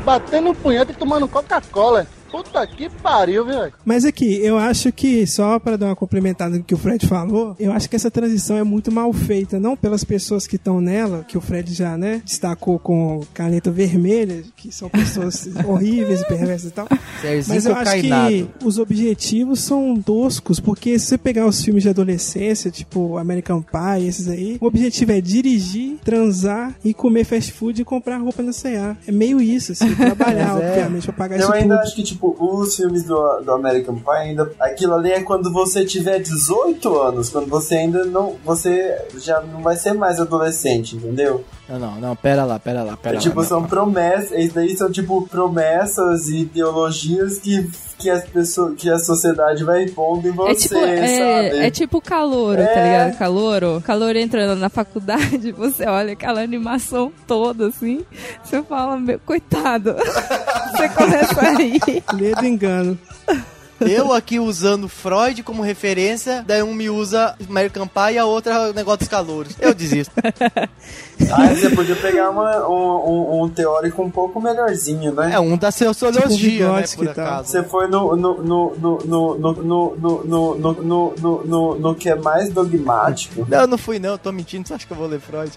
J: Batendo punheta e tomando Coca-Cola. Puta que pariu, velho.
C: Mas aqui, eu acho que, só para dar uma complementada no que o Fred falou, eu acho que essa transição é muito mal feita, não pelas pessoas que estão nela, que o Fred já, né, destacou com caneta vermelha, que são pessoas horríveis e perversas e tal.
B: Serzinho
C: Mas eu acho que os objetivos são toscos, porque se você pegar os filmes de adolescência, tipo American Pie, esses aí, o objetivo é dirigir, transar e comer fast food e comprar roupa na C&A. É meio isso, assim, trabalhar,
B: é.
C: obviamente, pra pagar
A: Eu
C: isso
A: ainda acho que, tipo, os filmes do, do American Pie, ainda, aquilo ali é quando você tiver 18 anos, quando você ainda não. Você já não vai ser mais adolescente, entendeu?
B: Não, não, não, pera lá, pera lá, pera
A: É, tipo,
B: lá.
A: são promessas. Isso daí são, tipo, promessas e ideologias que, que as pessoas. que a sociedade vai impondo em você,
D: É tipo, é,
A: sabe?
D: é tipo calouro, tá
A: É.
D: ligado? Calouro. Calouro entrando na faculdade, você olha aquela animação toda, assim, você fala, meu, coitado. você começa a rir.
C: Lê do engano.
B: Eu aqui usando Freud como referência, daí um me usa American Pie e a outra é o negócio dos calouros. Eu desisto.
A: Aí você podia pegar uma- um, um, um teórico um pouco melhorzinho, né?
B: É um da sociologia, né,
C: Vygotsky
B: por
C: e
B: acaso.
A: Você foi no no, no, no, no, no, no, no, no, no, no, no, no, no que é mais dogmático.
B: Não, eu não fui não, eu tô mentindo, você acha que eu vou ler Freud?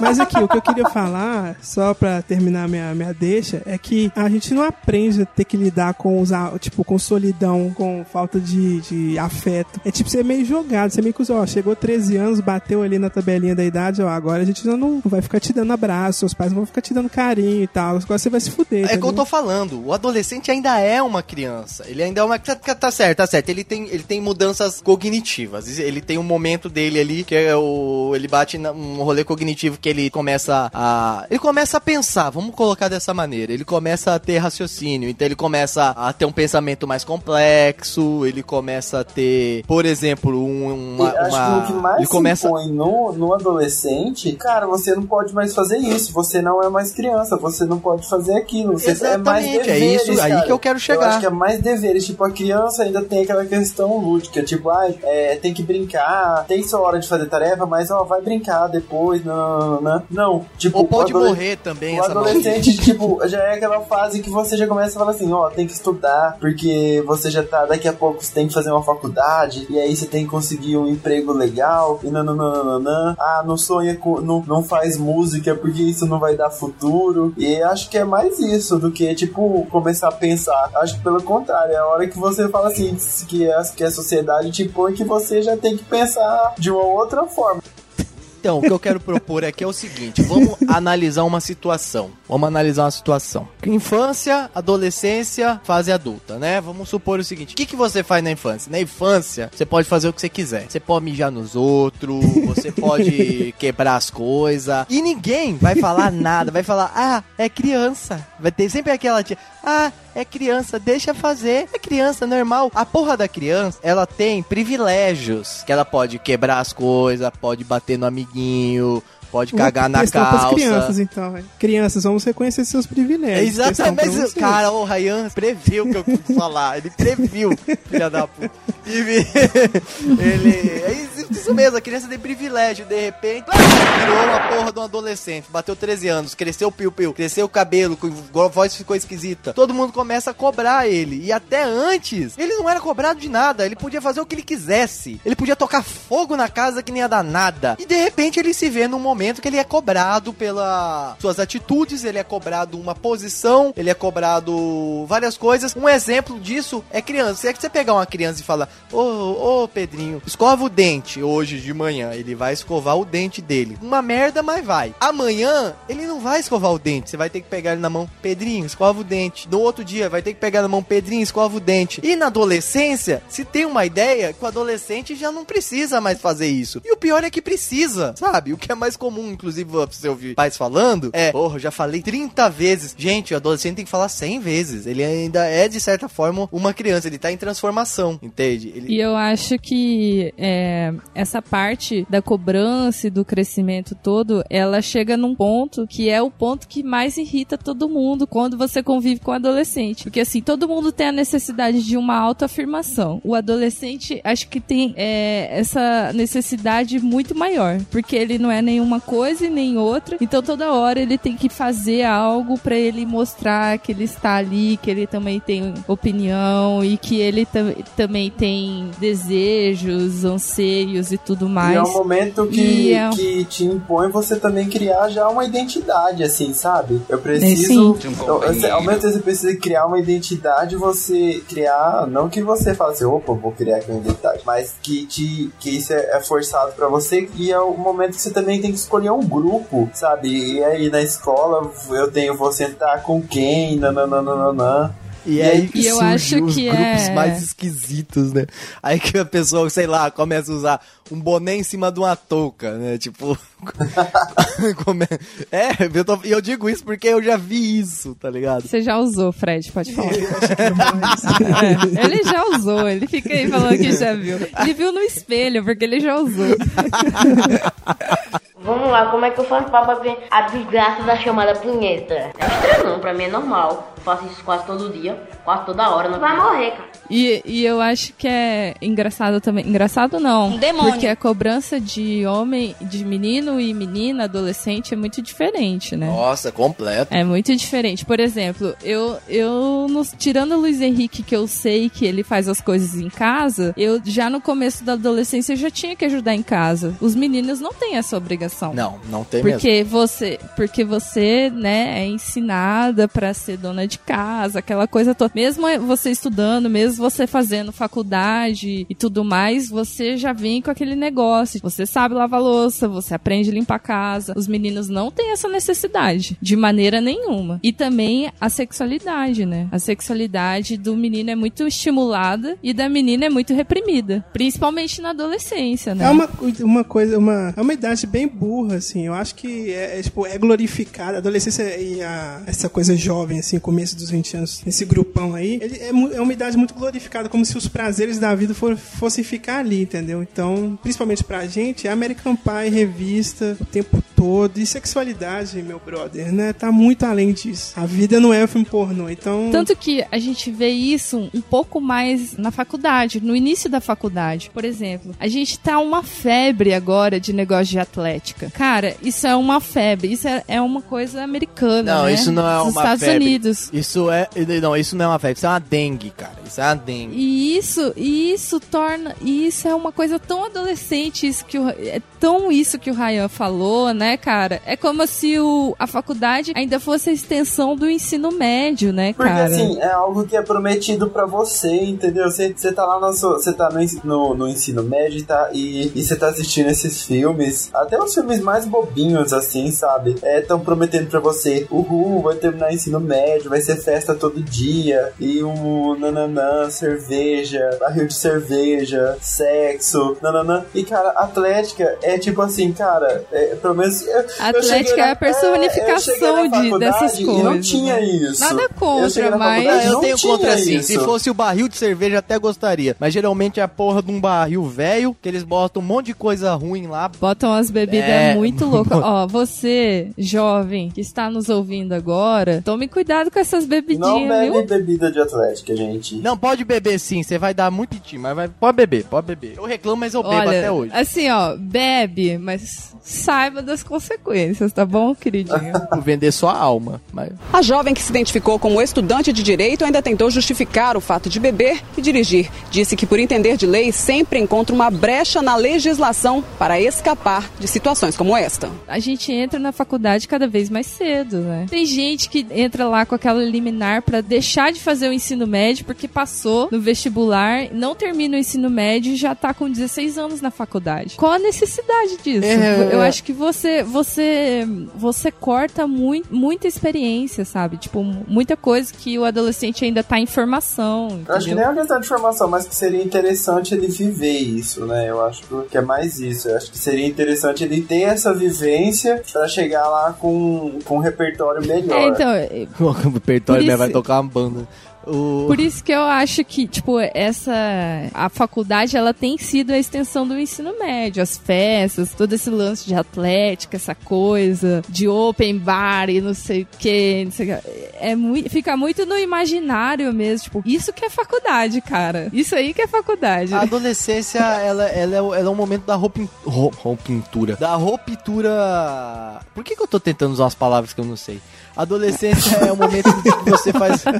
C: Mas aqui, o que eu queria falar, só pra terminar minha, minha deixa, é que a gente não aprende a ter que lidar com os, tipo, com solidão, com falta de, de afeto. É tipo, você é meio jogado, você é meio que, ó, chegou 13 anos, bateu ali na tabelinha da idade, ó, agora a gente já não vai ficar te dando abraço, seus pais não vão ficar te dando carinho e tal, agora você vai se fuder.
B: É que eu tô falando, o adolescente ainda é uma criança. Ele ainda é uma. Tá, tá certo, tá certo. Ele tem, ele tem mudanças cognitivas. Ele tem um momento dele ali que é o. Ele bate num rolê cognitivo que ele começa a. Ele começa a pensar, vamos colocar dessa maneira. Ele começa a ter raciocínio, então ele começa a ter um pensamento mais complexo, ele começa a ter, por exemplo, um, uma,
A: acho
B: uma-
A: que o que mais
B: ele
A: se
B: começa
A: no, no adolescente, cara, você não pode mais fazer isso, você não é mais criança, você não pode fazer aquilo, você é mais
B: Exatamente, é
A: deveres,
B: isso aí
A: cara.
B: que eu quero chegar.
A: Eu acho que é mais deveres, tipo, a criança ainda tem aquela questão lúdica, tipo, ah, é, tem que brincar, tem sua hora de fazer tarefa, mas ó, vai brincar depois, não, não, não. Tipo,
B: Ou pode morrer também
A: o
B: essa
A: adolescente, tipo, já é aquela fase que você já começa a falar assim, ó, tem que estudar, porque você já tá, daqui a pouco você tem que fazer uma faculdade, e aí você tem que conseguir um emprego legal, e nananana, ah, não sonha com, não, não faz música porque isso não vai dar futuro, e acho que é mais isso do que, tipo, começar a pensar. Acho que pelo contrário, é a hora que você fala assim, que a, que a sociedade te põe que você já tem que pensar de uma outra forma.
B: Então, o que eu quero propor aqui é o seguinte: vamos analisar uma situação. Vamos analisar uma situação. Infância, adolescência, fase adulta, né? Vamos supor o seguinte: o que, que você faz na infância? Na infância, você pode fazer o que você quiser. Você pode mijar nos outros, você pode quebrar as coisas. E ninguém vai falar nada. Vai falar, ah, é criança. Vai ter sempre aquela tia, ah, é criança, deixa fazer. É criança, normal. A porra da criança, ela tem privilégios. Que ela pode quebrar as coisas, pode bater no amiguinho, pode cagar na calça.
C: crianças, então. velho. Crianças, vamos reconhecer seus privilégios.
B: Exatamente, cara, o Ryan previu o que eu fui falar. Ele previu, filha da puta. E ele. É isso- mesmo, a criança tem privilégio, de repente. ah, Virou uma porra de um adolescente. Bateu 13 anos, cresceu o piu-piu, cresceu o cabelo, a voz ficou esquisita. Todo mundo começa a cobrar ele. E até antes, ele não era cobrado de nada. Ele podia fazer o que ele quisesse. Ele podia tocar fogo na casa que nem ia dar nada. E de repente ele se vê num momento que ele é cobrado pelas suas atitudes, ele é cobrado uma posição, ele é cobrado várias coisas. Um exemplo disso é criança. Se é que você pegar uma criança e falar, ô, ô Pedrinho, escova o dente hoje de manhã. Ele vai escovar o dente dele. Uma merda, mas vai. Amanhã, ele não vai escovar o dente. Você vai ter que pegar ele na mão, Pedrinho, escova o dente. No outro dia, vai ter que pegar na mão, Pedrinho, escova o dente. E na adolescência, se tem uma ideia que o adolescente já não precisa mais fazer isso. E o pior é que precisa, sabe? O que é mais comum, inclusive, você ouvir pais falando, é, porra, já falei 30 vezes. Gente, o adolescente tem que falar 100 vezes. Ele ainda é, de certa forma, uma criança. Ele tá em transformação, entende? Ele...
D: E eu acho que é, essa parte da cobrança e do crescimento todo, ela chega num ponto que é o ponto que mais irrita todo mundo quando você convive com adolescente. Porque assim, todo mundo tem a necessidade de uma autoafirmação. O adolescente, acho que tem é, essa necessidade muito maior. Porque ele não é nenhuma coisa e nem outra. Então toda hora ele tem que fazer algo pra ele mostrar que ele está ali, que ele também tem opinião e que ele tam- também tem desejos, anseios e tudo mais.
A: E é um momento que,
D: é-
A: que te impõe você também criar já uma identidade, assim, sabe? Eu
D: É,
A: preciso.
D: sim.
A: Então, ao mesmo tempo que você precisa criar uma identidade, você criar. Não que você fale assim, opa, vou criar aqui uma identidade, mas que, te, que isso é, é forçado pra você e é o momento que você também tem que escolher um grupo, sabe? E aí na escola eu tenho, vou sentar com quem, nananana.
B: E aí que
D: E eu acho
B: os
D: que
B: grupos
D: é-
B: mais esquisitos, né? Aí que a pessoa, sei lá, começa a usar um boné em cima de uma touca, né? Tipo. é, eu, tô- e eu digo isso porque eu já vi isso, tá ligado?
D: Você já usou, Fred, pode falar. É, ele já usou, ele fica aí falando que já viu. Ele viu no espelho, porque ele já usou.
K: Vamos lá, como é que eu faço pra fazer a desgraça da chamada punheta? É estranho não, pra mim é normal. Eu faço isso quase todo dia, quase toda hora. Não vai morrer, cara.
D: E, e eu acho que é engraçado também. Engraçado não.
K: Um demônio.
D: Porque a cobrança de homem, de menino e menina, adolescente, é muito diferente, né?
B: Nossa, completo.
D: É muito diferente. Por exemplo, eu, eu tirando o Luiz Henrique, que eu sei que ele faz as coisas em casa, eu já no começo da adolescência eu já tinha que ajudar em casa. Os meninos não têm essa obrigação.
B: Não, não tem mesmo.
D: Porque você, porque você, né, é ensinada pra ser dona de casa, aquela coisa toda. Mesmo você estudando, mesmo você fazendo faculdade e tudo mais, você já vem com aquele negócio. Você sabe lavar louça, você aprende a limpar a casa. Os meninos não têm essa necessidade de maneira nenhuma. E também a sexualidade, né? A sexualidade do menino é muito estimulada e da menina é muito reprimida, principalmente na adolescência, né?
C: É uma, uma coisa, uma, é uma idade bem burra, assim. Eu acho que é, é, tipo, é glorificada. A adolescência e a, essa coisa jovem, assim, com começo dos 20 anos, nesse grupão aí, ele é, é uma idade muito glorificada, como se os prazeres da vida for- fossem ficar ali, entendeu? Então, principalmente pra gente, é American Pie, revista, o tempo todo, e sexualidade, meu brother, né? Tá muito além disso. A vida não é um filme pornô, então...
D: Tanto que a gente vê isso um pouco mais na faculdade, no início da faculdade. Por exemplo, a gente tá uma febre agora de negócio de atlética. Cara, isso é uma febre, isso é, é uma coisa americana,
B: Não,
D: né?
B: isso não é
D: Dos
B: uma
D: Estados
B: febre.
D: Unidos.
B: Isso é. Não, isso não é uma febre, isso é uma dengue, cara. Isso é uma dengue.
D: E isso, isso torna, isso é uma coisa tão adolescente, isso que o, é tão isso que o Ryan falou, né, cara? É como se o, a faculdade ainda fosse a extensão do ensino médio, né,
A: Porque
D: cara?
A: assim, é algo que é prometido pra você, entendeu? Você, você tá lá sua, você tá no, no, no ensino médio e tá, e, e você tá assistindo esses filmes, até os filmes mais bobinhos, assim, sabe? É, tão prometendo pra você, uhul, vai terminar o ensino médio, vai ser festa todo dia, e um nananã, cerveja, barril de cerveja, sexo, nananã. E, cara, Atlética é tipo assim, cara, é, pelo menos... eu- eu
D: Atlética é
A: na-
D: a personificação de- dessas coisas.
A: Não tinha isso.
D: Nada contra, mas-
A: faculdade,
B: eu
A: não
B: tenho contra assim.
A: isso.
B: Se fosse o barril de cerveja, até gostaria. Mas geralmente é a porra de um barril velho, que eles botam um monte de coisa ruim lá.
D: Botam as bebidas
B: É.
D: muito loucas. Ó, você, jovem, que está nos ouvindo agora, tome cuidado com essas
A: Não
D: bebidinhas,
A: bebe
D: viu?
A: bebida de atlética, gente.
B: Não, pode beber sim, você vai dar muito piti, mas vai, pode beber, pode beber. Eu reclamo, mas eu bebo
D: Olha,
B: até hoje.
D: assim, ó, bebe, mas saiba das consequências, tá bom, queridinho?
B: Vou vender sua alma. Mas...
L: A jovem que se identificou como estudante de direito ainda tentou justificar o fato de beber e dirigir. Disse que, por entender de lei, sempre encontra uma brecha na legislação para escapar de situações como esta.
D: a gente entra na faculdade cada vez mais cedo, né? Tem gente que entra lá com aquela liminar pra deixar de fazer o ensino médio porque passou no vestibular, não termina o ensino médio e já tá com 16 anos na faculdade. Qual a necessidade disso?
B: É,
D: Eu
B: é.
D: acho que você você você corta muito, muita experiência, sabe? Tipo, muita coisa que o adolescente ainda tá em formação.
A: Eu acho que nem é uma questão de formação, mas que seria interessante ele viver isso, né? Eu acho que é mais isso. Eu acho que seria interessante ele ter essa vivência pra chegar lá com, com um repertório melhor.
D: É, então, é,
B: repertório
D: Por
B: né,
D: isso-
B: vai tocar uma banda. O...
D: Por isso que eu acho que, tipo, essa. A faculdade, ela tem sido a extensão do ensino médio. As festas, todo esse lance de atlética, essa coisa de open bar e não sei o que, não sei o que. É muito, fica muito no imaginário mesmo. Tipo, isso que é faculdade, cara. Isso aí que é faculdade.
B: A adolescência, ela, ela, é, ela é um momento da roupa, roupintura. Da ruptura. Por que, que eu tô tentando usar umas palavras que eu não sei? Adolescência é o momento em que você faz.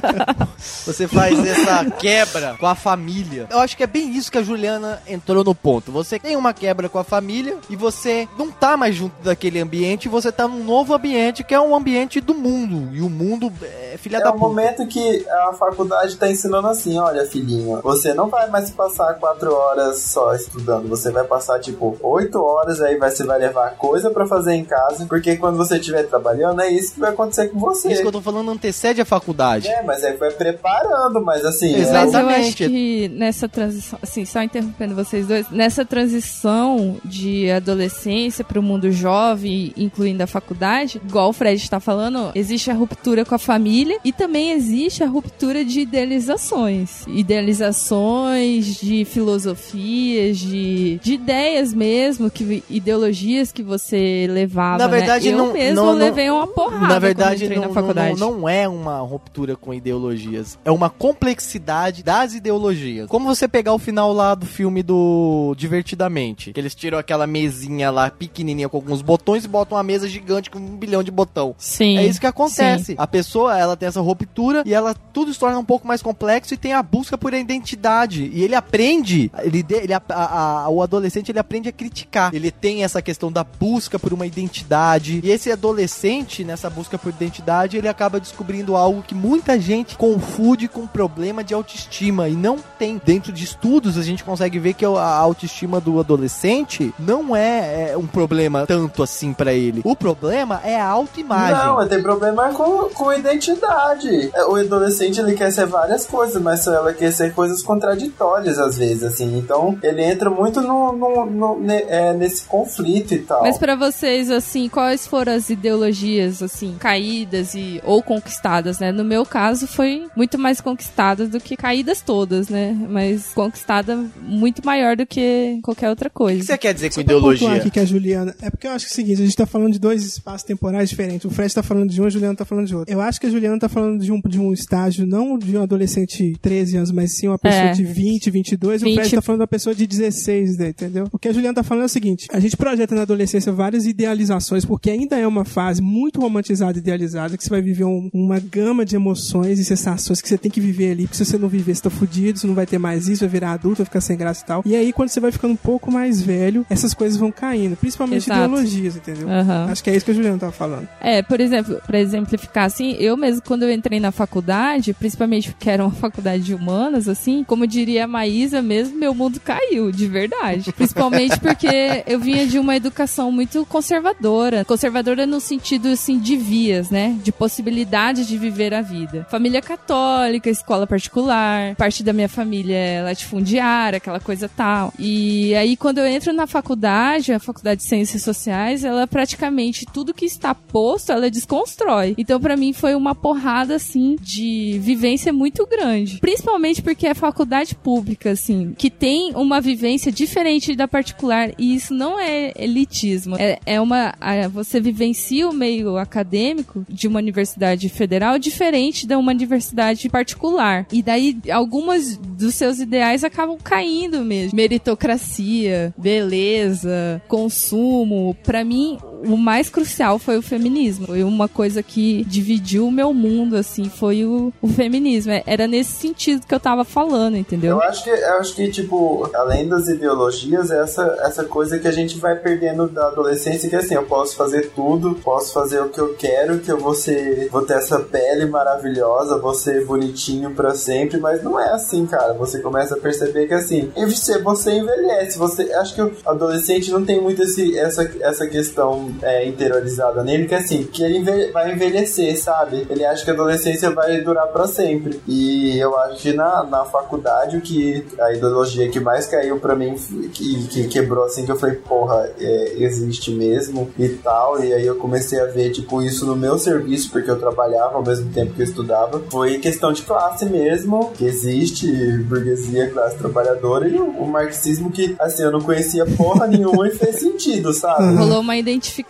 B: Você faz essa quebra com a família. Eu acho que é bem isso que a Juliana entrou no ponto. Você tem uma quebra com a família e você não tá mais junto daquele ambiente, você tá num novo ambiente que é um ambiente do mundo. E o mundo é filha
A: É
B: da
A: o
B: puta.
A: momento que a faculdade tá ensinando assim, olha filhinho, você não vai mais passar quatro horas só estudando, você vai passar tipo oito horas, aí vai- você vai levar coisa pra fazer em casa, porque quando você estiver trabalhando, é isso que vai acontecer com você.
B: Isso que eu tô falando antecede a faculdade.
A: É, mas aí vai preparando, mas assim...
D: Mas eu acho
B: Exatamente.
D: que nessa transição, assim, só interrompendo vocês dois, nessa transição de adolescência para o mundo jovem, incluindo a faculdade, igual o Fred está falando, existe a ruptura com a família e também existe a ruptura de idealizações. Idealizações de filosofias, de, de ideias mesmo, que ideologias que você levava.
B: Na
D: né?
B: verdade,
D: eu
B: não,
D: mesmo
B: não, não-
D: levei uma porrada
B: Na verdade, não,
D: na faculdade.
B: Não, não é uma ruptura com ideologias. É uma complexidade das ideologias. Como você pegar o final lá do filme do Divertidamente, que eles tiram aquela mesinha lá pequenininha com alguns botões e botam uma mesa gigante com um bilhão de botão.
D: Sim.
B: É isso que acontece.
D: sim.
B: A pessoa, ela tem essa ruptura e ela tudo se torna um pouco mais complexo e tem a busca por identidade. E ele aprende, ele, ele a- a- a- o adolescente ele aprende a criticar. Ele tem essa questão da busca por uma identidade. E esse adolescente nessa busca por identidade, ele acaba descobrindo algo que muita gente confunde com problema de autoestima e não tem. Dentro de estudos, a gente consegue ver que a autoestima do adolescente não é, é um problema tanto assim pra ele. O problema é a autoimagem.
A: Não, tem problema com, com identidade. É, O adolescente ele quer ser várias coisas, mas só ela quer ser coisas contraditórias às vezes, assim. Então ele entra muito no, no- no- ne- é, nesse conflito e tal.
D: Mas pra vocês, assim, quais foram as ideologias, assim, caídas e ou conquistadas, né? No meu caso, foi muito mais conquistadas do que caídas todas, né? Mas conquistada muito maior do que qualquer outra coisa.
B: O que você quer dizer com ideologia?
C: aqui que a Juliana. É porque eu acho que é o seguinte: a gente tá falando de dois espaços temporais diferentes. O Fred tá falando de um, a Juliana tá falando de outro. Eu acho que a Juliana tá falando de um, de um estágio, não de um adolescente de 13 anos, mas sim uma pessoa
D: É.
C: de 20, 22. E o
D: 20.
C: Fred tá falando da pessoa de 16, né, entendeu? O que a Juliana tá falando é o seguinte: a gente projeta na adolescência várias idealizações, porque ainda é uma fase muito romantizada e idealizada, que você vai viver um- uma gama de emoções e sensações que você tem que viver ali, porque se você não viver, você tá fudido, você não vai ter mais isso, vai virar adulto, vai ficar sem graça e tal. E aí, quando você vai ficando um pouco mais velho, essas coisas vão caindo, principalmente
D: Exato.
C: ideologias, entendeu?
D: Aham.
C: Acho que é isso que a Juliana tava falando.
D: É, por exemplo, pra exemplificar assim, eu mesmo quando eu entrei na faculdade, principalmente porque era uma faculdade de humanas, assim, como diria a Maísa mesmo, meu mundo caiu, de verdade. Principalmente porque eu vinha de uma educação muito conservadora. Conservadora no sentido, assim, de vias, né? De possibilidade de viver a vida. Família católica, escola particular, parte da minha família é latifundiária, aquela coisa tal. E aí, quando eu entro na faculdade, a faculdade de Ciências Sociais, ela praticamente tudo que está posto, ela desconstrói. Então, pra mim, foi uma porrada, assim, de vivência muito grande. Principalmente porque é faculdade pública, assim, que tem uma vivência diferente da particular. E isso não é elitismo. É, é uma. a- você vivencia o meio acadêmico de uma universidade federal diferente de uma universidade particular. E daí, algumas dos seus ideais acabam caindo mesmo. Meritocracia, beleza, consumo. Pra mim, o mais crucial foi o feminismo. Foi uma coisa que dividiu o meu mundo, assim, foi o, o feminismo. É- Era nesse sentido que eu tava falando, entendeu?
A: Eu acho que, eu acho que, tipo, além das ideologias, é essa, essa coisa que a gente vai perdendo da adolescência, que assim, eu posso fazer tudo, posso fazer o que eu quero, que eu vou ser, vou ter essa pele maravilhosa, vou ser bonitinho pra sempre, mas não é assim, cara. Você começa a perceber que assim, e você, você envelhece, você, acho que o adolescente não tem muito esse, essa, essa questão é, interiorizada nele, que assim, que ele vai envelhecer, sabe? Ele acha que a adolescência vai durar pra sempre. E eu acho que na, na faculdade o que a ideologia que mais caiu pra mim, que, que quebrou assim, que eu falei, porra, é, existe mesmo e tal. E aí eu comecei a ver, tipo, isso no meu serviço, porque eu trabalhava ao mesmo tempo que eu estudava. Foi questão de classe mesmo, que existe burguesia, classe trabalhadora, e o, o marxismo que, assim, eu não conhecia porra nenhuma e fez sentido, sabe?
D: Rolou uma identificação,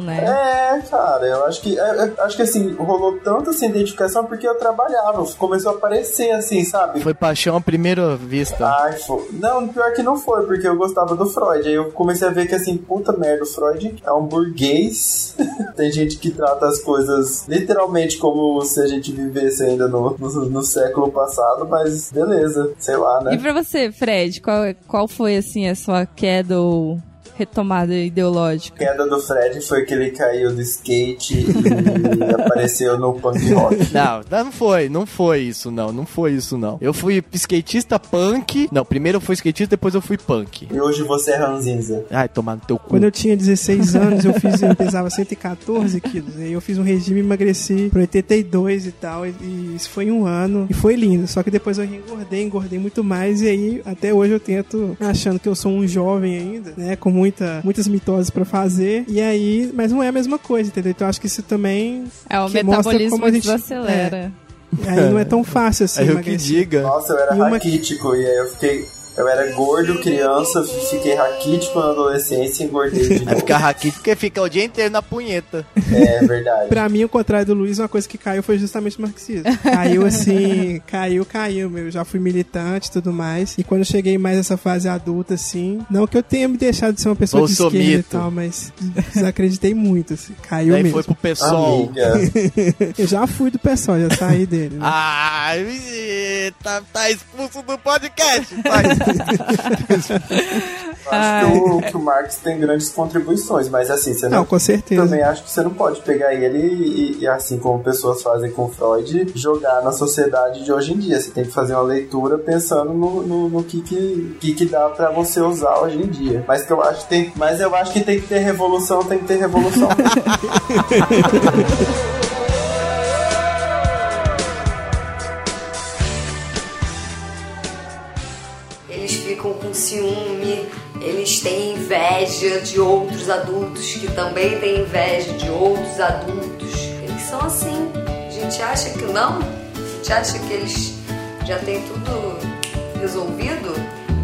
D: né?
A: É, cara, eu acho que é, é, acho que assim, rolou tanto essa identificação porque eu trabalhava, começou a aparecer assim, sabe?
B: Foi paixão à primeira vista.
A: Ai, fo- Não, pior que não foi, porque eu gostava do Freud. Aí eu comecei a ver que assim, puta merda, o Freud é um burguês. Tem gente que trata as coisas literalmente como se a gente vivesse ainda no, no, no século passado, mas beleza, sei lá, né?
D: E pra você, Fred, qual, qual foi, assim, a sua queda ou retomada ideológica?
A: A queda do Fred foi que ele caiu do skate e apareceu no punk rock.
B: Não, não foi, não foi isso não, não foi isso não. Eu fui skatista punk. Não, primeiro eu fui skatista, depois eu fui punk.
A: E hoje você é ranzinza.
B: Ai, tomar no teu cu.
C: Quando eu tinha 16 anos, eu fiz, eu pesava 114 quilos. Aí eu fiz um regime e emagreci pra 82 e tal. E, e isso foi um ano. E foi lindo. Só que depois eu engordei, engordei muito mais. E aí, até hoje eu tento, achando que eu sou um jovem ainda, né? Com muita, muitas mitoses pra fazer. E aí, mas não é a mesma coisa, entendeu? Então eu acho que isso também.
D: É, o metabolismo
C: como a gente-
D: desacelera.
C: é. Aí não é tão fácil assim.
B: Aí eu que diga.
A: Nossa, eu era
C: E uma-
A: raquítico e aí eu fiquei. Eu era gordo, criança, fiquei raquítico na adolescência e engordei de novo.
B: ficar raquítico porque fica o dia inteiro na punheta.
A: É verdade.
C: Pra mim, ao contrário do Luiz, uma coisa que caiu foi justamente o marxismo. Caiu assim, caiu, caiu, meu. Eu já fui militante e tudo mais. E quando eu cheguei mais nessa fase adulta, assim, não que eu tenha me deixado de ser uma pessoa de esquerda e
B: Bolsomito.
C: tal, mas desacreditei muito, assim. Caiu
B: Daí
C: mesmo.
B: foi pro pessoal.
C: Eu já fui do pessoal, já saí dele. né?
B: Ai, tá, tá expulso do podcast. Vai.
A: Acho que o, que o Marx tem grandes contribuições, mas assim, você não,
C: Não, com certeza.
A: também acho que você não pode pegar ele e, e, assim como pessoas fazem com Freud, jogar na sociedade de hoje em dia. Você tem que fazer uma leitura pensando no, no, no que, que, que, que dá pra você usar hoje em dia. Mas que eu acho que tem, mas eu acho que tem que ter revolução, tem que ter revolução.
F: ciúme, eles têm inveja de outros adultos que também têm inveja de outros adultos. Eles são assim. A gente acha que não? A gente acha que eles já têm tudo resolvido?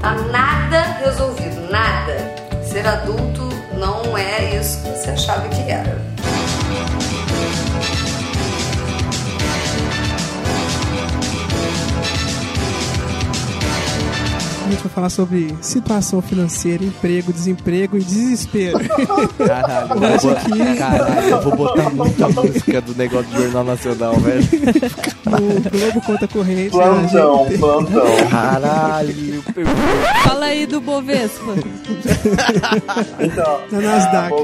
F: Tá nada resolvido, nada. Ser adulto não é isso que você achava que era.
C: Gente vai falar sobre situação financeira, emprego, desemprego e desespero.
B: Caralho, eu vou,
C: aqui-
B: caralho, eu vou botar muita música do negócio do Jornal Nacional, velho.
C: No Globo Conta Corrente.
A: Plantão,
C: a gente-
A: plantão.
B: Caralho.
D: Fala aí do Bovespa.
A: Então,
C: Na Nasdaq.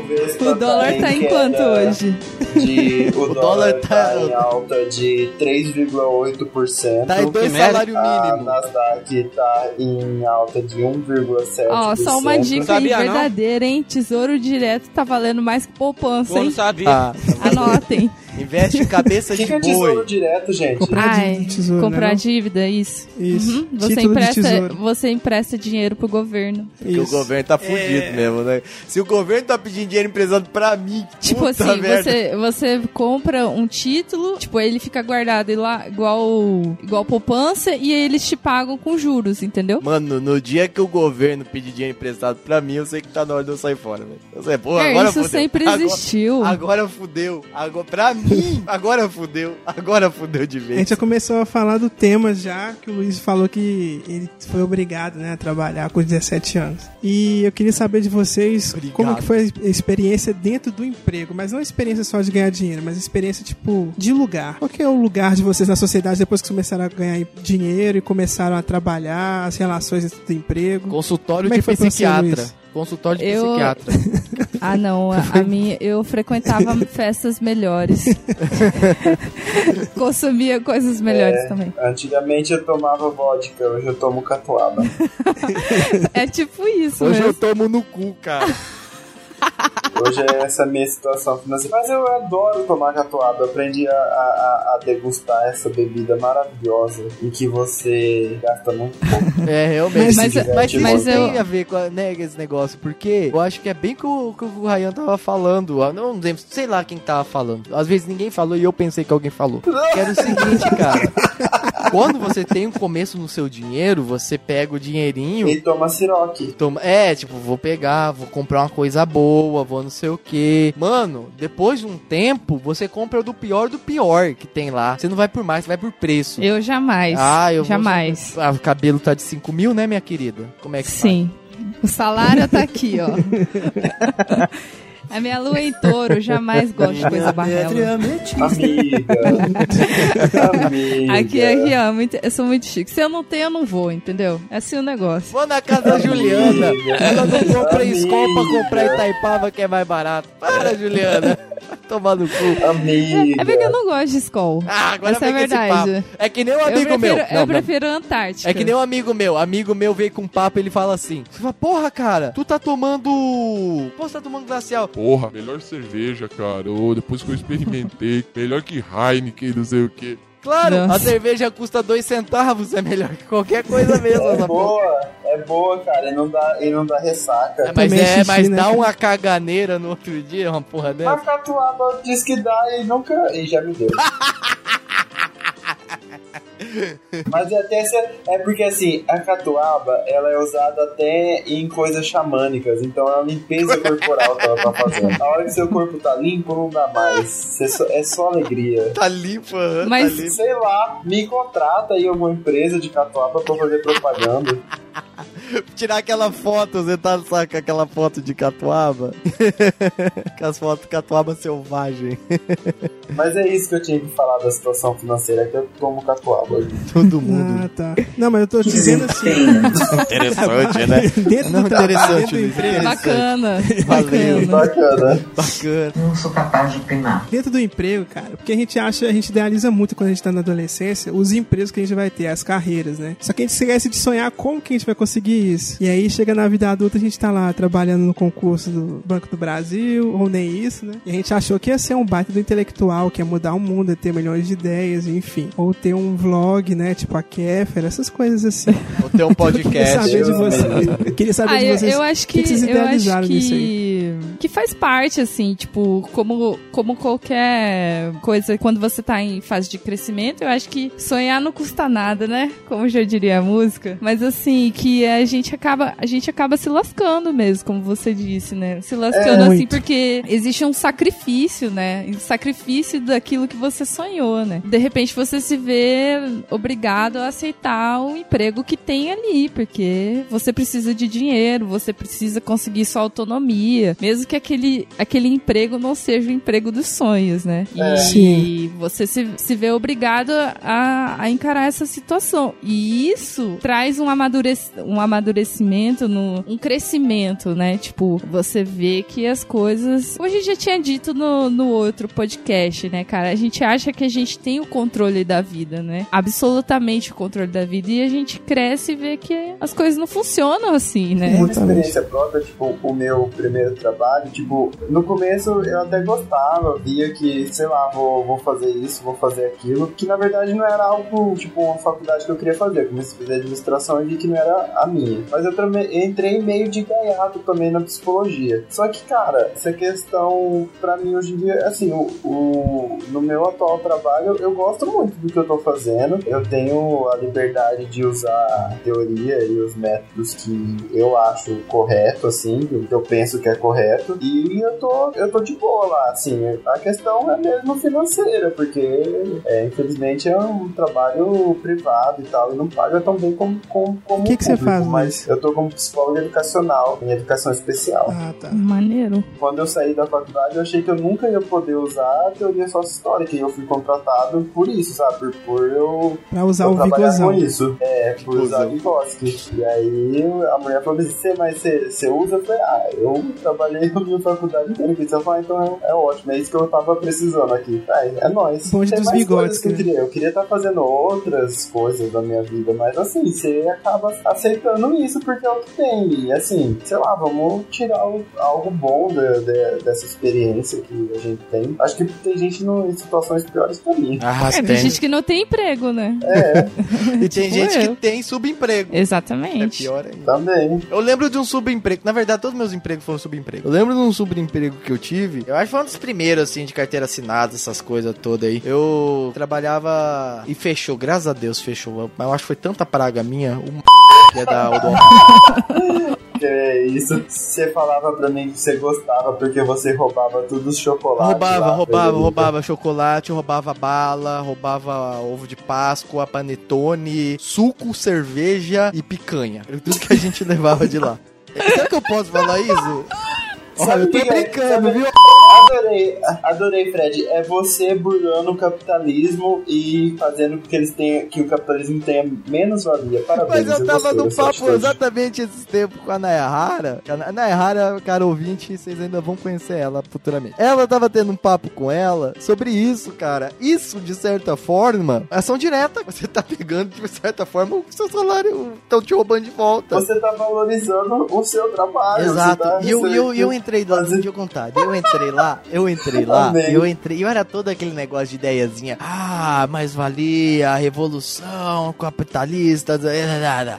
D: O dólar tá em quanto hoje?
A: De, o,
B: O
A: dólar,
B: dólar
A: tá,
B: tá-
A: em alta de 3,8%.
B: Tá em dois salários
A: A
B: mínimos.
A: Nasdaq tá em alta de 1,7%.
D: Ó, só uma dica aí verdadeira, hein? Tesouro direto tá valendo mais que poupança, hein?
B: Ah,
D: Anotem.
B: investe cabeça
A: O
B: de
A: que é tesouro
B: boi.
A: direto, gente?
C: Comprar
D: Ai,
C: dívida tesouro,
D: comprar
C: né,
D: dívida, isso.
C: Isso.
D: Uhum. Você, empresta, você empresta dinheiro pro governo.
B: Porque o
C: Isso.
B: governo tá fudido mesmo, né? Se o governo tá pedindo dinheiro emprestado pra mim,
D: Tipo
B: puta
D: assim,
B: merda.
D: você, você compra um título, tipo, ele fica guardado lá igual, igual poupança e eles te pagam com juros, entendeu?
B: Mano, no dia que o governo pedir dinheiro emprestado pra mim, eu sei que tá na hora de eu sair fora, velho. Eu sei, pô,
D: É,
B: agora
D: isso
B: fudeu.
D: sempre
B: Agora-
D: existiu.
B: Agora fudeu. Agora, pra mim, agora fudeu. Agora fudeu de
C: A
B: vez.
C: gente já começou a falar do tema já, que o Luiz falou que ele foi obrigado né, a trabalhar com 17 anos. E eu queria saber de vocês
B: Obrigado.
C: como que foi a experiência dentro do emprego, mas não a experiência só de ganhar dinheiro, mas a experiência tipo de lugar. Qual que é o lugar de vocês na sociedade depois que começaram a ganhar dinheiro e começaram a trabalhar, as relações dentro do emprego?
B: Consultório
C: Como é
B: de
C: que foi pra você,
B: psiquiatra. Consultório de
D: Eu-
B: psiquiatra.
D: Ah, não. A, a minha, eu frequentava festas melhores. Consumia coisas melhores
A: É,
D: também.
A: Antigamente eu tomava vodka, hoje eu tomo catuaba.
D: É tipo isso
B: Hoje eu
D: mesmo.
B: tomo no cu, cara.
A: Hoje é essa minha situação financeira. Mas eu adoro tomar catuaba. Eu aprendi a, a, a degustar essa bebida maravilhosa em que você gasta muito pouco.
B: É, realmente.
D: Mas-
B: Mas, mas,
A: mas
D: eu-
B: tem a ver com a, né, esse negócio, porque eu acho que é bem que o que o Ryan tava falando. Eu não lembro, sei lá quem tava falando. Às vezes ninguém falou e eu pensei que alguém falou. Que era o seguinte, cara. Quando você tem um começo no seu dinheiro, você pega o dinheirinho
A: E toma siroque.
B: Toma, é, tipo, vou pegar, vou comprar uma coisa boa, vou não sei o que. Mano, depois de um tempo, você compra do pior do pior que tem lá. Você não vai por mais, você vai por preço.
D: Eu jamais.
B: Ah, eu vou-
D: jamais.
B: Ah, o cabelo tá de 5 mil, né, minha querida? Como é que
D: Sim. O salário tá aqui, ó. A minha lua é em touro, jamais gosto de coisa barrela.
A: Amiga. Amiga.
D: Aqui, aqui, ó, muito- eu sou muito chique. Se eu não tenho, eu não vou, entendeu? É assim o negócio.
B: Vou na casa da Juliana. Ela não compra. Skol pra comprar Itaipava, que é mais barato. Para, Juliana. Vai Tomar no cu.
A: Amiga.
D: É porque eu não gosto de Skol.
B: Ah, agora
D: Essa é verdade.
B: papo. É que nem um
D: Eu
B: amigo
D: prefiro,
B: meu.
D: eu
B: Não, não.
D: prefiro a Antártica.
B: É que nem um amigo meu. Amigo meu veio com um papo ele fala assim: Você fala, porra, cara, tu tá tomando. Pô, você tá tomando glacial.
M: Porra, melhor cerveja, cara. Ô, depois que eu experimentei, melhor que Heineken, não sei o que.
B: Claro, a
D: Nossa.
B: cerveja custa dois centavos, é melhor que qualquer coisa mesmo.
A: É
B: essa porra.
A: boa, é boa, cara. E não dá, e não dá ressaca.
B: É, mas é,
C: xixi,
B: mas
C: né,
B: dá
C: cara?
B: uma caganeira no outro dia, uma porra dessa.
A: Mas catuaba diz que dá e nunca. E já me deu. Mas é até é porque assim, a catuaba ela é usada até em coisas xamânicas, então é uma limpeza corporal que ela tá fazendo. A hora que seu corpo tá limpo, não dá mais. Você só- é só alegria.
B: Tá limpa, aham,
D: Mas-
B: tá limpa.
A: Sei lá, me contrata aí alguma empresa de catuaba pra eu fazer propaganda.
B: Tirar aquela foto, você tá sabe, com aquela foto de catuaba? com as fotos de catuaba selvagem.
A: Mas é isso que eu tinha que falar da situação financeira, que eu tomo catuaba.
B: Todo mundo.
C: Ah, tá. Não, mas eu tô dizendo assim.
B: Interessante, né?
C: Dentro
B: Não,
C: do
B: interessante,
C: dentro.
D: Bacana.
B: Valeu.
A: Bacana.
B: Bacana.
J: Não sou capaz de opinar.
C: Dentro do emprego, cara, porque a gente acha, a gente idealiza muito quando a gente tá na adolescência os empregos que a gente vai ter, as carreiras, né? Só que a gente esquece de sonhar como que a gente vai conseguir isso. E aí chega na vida adulta, a gente tá lá trabalhando no concurso do Banco do Brasil, ou nem isso, né? E a gente achou que ia ser um baita do intelectual, que ia mudar o mundo, ia ter milhões de ideias, enfim. Ou ter um vlog, né? Tipo a Kéfera, essas coisas assim.
B: Ou ter um
C: Eu queria
B: podcast.
C: saber de vocês. Eu queria saber
D: Ah,
C: de
D: eu,
C: vocês.
D: eu acho
C: o
D: que,
C: vocês
D: eu
C: idealizaram
D: acho
C: nisso aí.
D: que, que faz parte, assim, tipo, como, como qualquer coisa, quando você tá em fase de crescimento, eu acho que sonhar não custa nada, né? Como já diria a música. Mas assim, que a gente acaba, a gente acaba se lascando mesmo, como você disse, né? Se lascando
C: É,
D: assim,
C: muito.
D: porque existe um sacrifício, né? Um sacrifício daquilo que você sonhou, né? De repente você se vê obrigado a aceitar o emprego que tem ali, porque você precisa de dinheiro, você precisa conseguir sua autonomia, mesmo que aquele, aquele emprego não seja o emprego dos sonhos, né? E,
C: É. Sim.
D: você se, se vê obrigado a, a encarar essa situação. E isso traz um, amadurec, um amadurecimento, no, um crescimento, né? Tipo, você vê que as coisas. Como a gente já tinha dito no, no outro podcast, né, cara? A gente acha que a gente tem o controle da vida, né? Absolutamente o controle da vida. E a gente cresce e vê que as coisas não funcionam assim, né?
A: Uma experiência própria, tipo, o meu primeiro trabalho, tipo, no começo eu até gostava, via que, sei lá, vou, vou fazer isso, vou fazer aquilo, que na verdade não era algo, tipo, uma faculdade que eu queria fazer. Eu comecei a fazer administração e vi que não era a minha. Mas eu também entrei meio de gaiato também na psicologia. Só que, cara, essa questão, pra mim hoje em dia, assim, o, o- no meu atual trabalho, eu gosto muito do que eu tô fazendo. Eu tenho a liberdade de usar a teoria e os métodos que eu acho correto, assim, que eu penso que é correto. E eu tô, eu tô de boa lá, assim. A questão é mesmo financeira, porque é, infelizmente é um trabalho privado e tal, e não paga tão bem como, como, como
C: O que que você
A: público,
C: faz,
A: Mas eu tô como psicólogo educacional, em educação especial.
C: Ah, tá.
D: Maneiro.
A: Quando eu saí da faculdade, eu achei que eu nunca ia poder usar a teoria sócio-histórica, e eu fui contratado por isso, sabe? Por, por eu,
C: Pra usar
A: eu
C: o Vigosão.
A: com isso. É, por usar Vygotsky. E aí a mulher falou assim, você, mas você, usa? Eu falei, ah, eu trabalhei na minha faculdade inteira com isso. Eu falei, ah, então é, é ótimo, é isso que eu tava precisando aqui. É nóis.
C: Bonde
A: Tem
C: dos
A: coisas que eu
C: né?
A: queria. Eu queria estar fazendo outras coisas da minha vida, mas assim, você acaba aceitando isso porque é o que tem. E assim, sei lá, vamos tirar o- algo bom da- da- dessa experiência que a gente tem. Acho que tem gente no, em situações piores que a minha.
B: Ah,
D: É, tem gente que não tem emprego, né?
A: É.
B: E tem
D: Tipo
B: gente
D: eu.
B: que tem subemprego.
D: Exatamente.
B: É pior ainda.
A: Também.
B: Eu lembro de um subemprego. Na verdade, todos meus empregos foram subemprego. Eu lembro de um subemprego que eu tive. Eu acho que foi um dos primeiros, assim, de carteira assinada, essas coisas todas aí. Eu trabalhava e fechou. Graças a Deus fechou. Mas eu acho que foi tanta praga minha. Um que é da Odonto.
A: Que é isso. Você falava pra mim que você gostava porque você roubava todos os chocolates.
B: Roubava,
A: lá,
B: roubava, roubava chocolate, roubava bala, roubava ovo de Páscoa, panetone, suco, cerveja e picanha. Era tudo que a gente levava de lá. Será que eu posso falar isso? Olha, eu tô brincando,
A: Sabe-
B: viu?
A: Adorei, adorei, Fred. É você burlando o capitalismo e fazendo com que eles tenham, que o capitalismo tenha menos valia. Parabéns.
B: Mas eu tava num papo exatamente esses tempos com a Nayahara. A Nayahara, cara ouvinte, vocês ainda vão conhecer ela futuramente. Ela tava tendo um papo com ela sobre isso, cara. Isso, de certa forma, é ação direta. Você tá pegando, de certa forma, o seu salário estão te roubando de volta.
A: Você tá valorizando o seu trabalho.
B: Exato.
A: tá
B: E eu, eu, eu
A: recebendo-
B: entrei lá, deixa eu contar. Eu entrei lá, eu entrei lá, eu entrei, eu era todo aquele negócio de ideiazinha. Ah, mais valia, revolução, capitalista.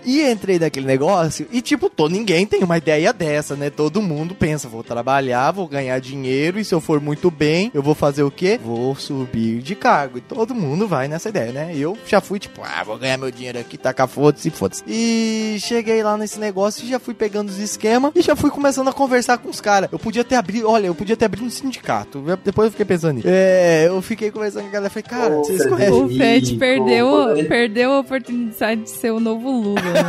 B: E entrei naquele negócio e tipo, tô, ninguém tem uma ideia dessa, né? Todo mundo pensa, vou trabalhar, vou ganhar dinheiro e se eu for muito bem, eu vou fazer o quê? Vou subir de cargo. E todo mundo vai nessa ideia, né? Eu já fui tipo, ah, vou ganhar meu dinheiro aqui, tacar foda-se, foda-se. E cheguei lá nesse negócio e já fui pegando os esquemas e já fui começando a conversar com os caras. Eu podia ter abrido, olha, eu podia ter abrido um sindicato. Depois eu fiquei pensando nisso. É, eu fiquei conversando com a galera, falei, cara,
A: Ô,
C: Vocês
A: Frederico,
C: conhecem?
D: O Fred perdeu,
A: ele-
D: perdeu a oportunidade de ser o novo Lula. Né?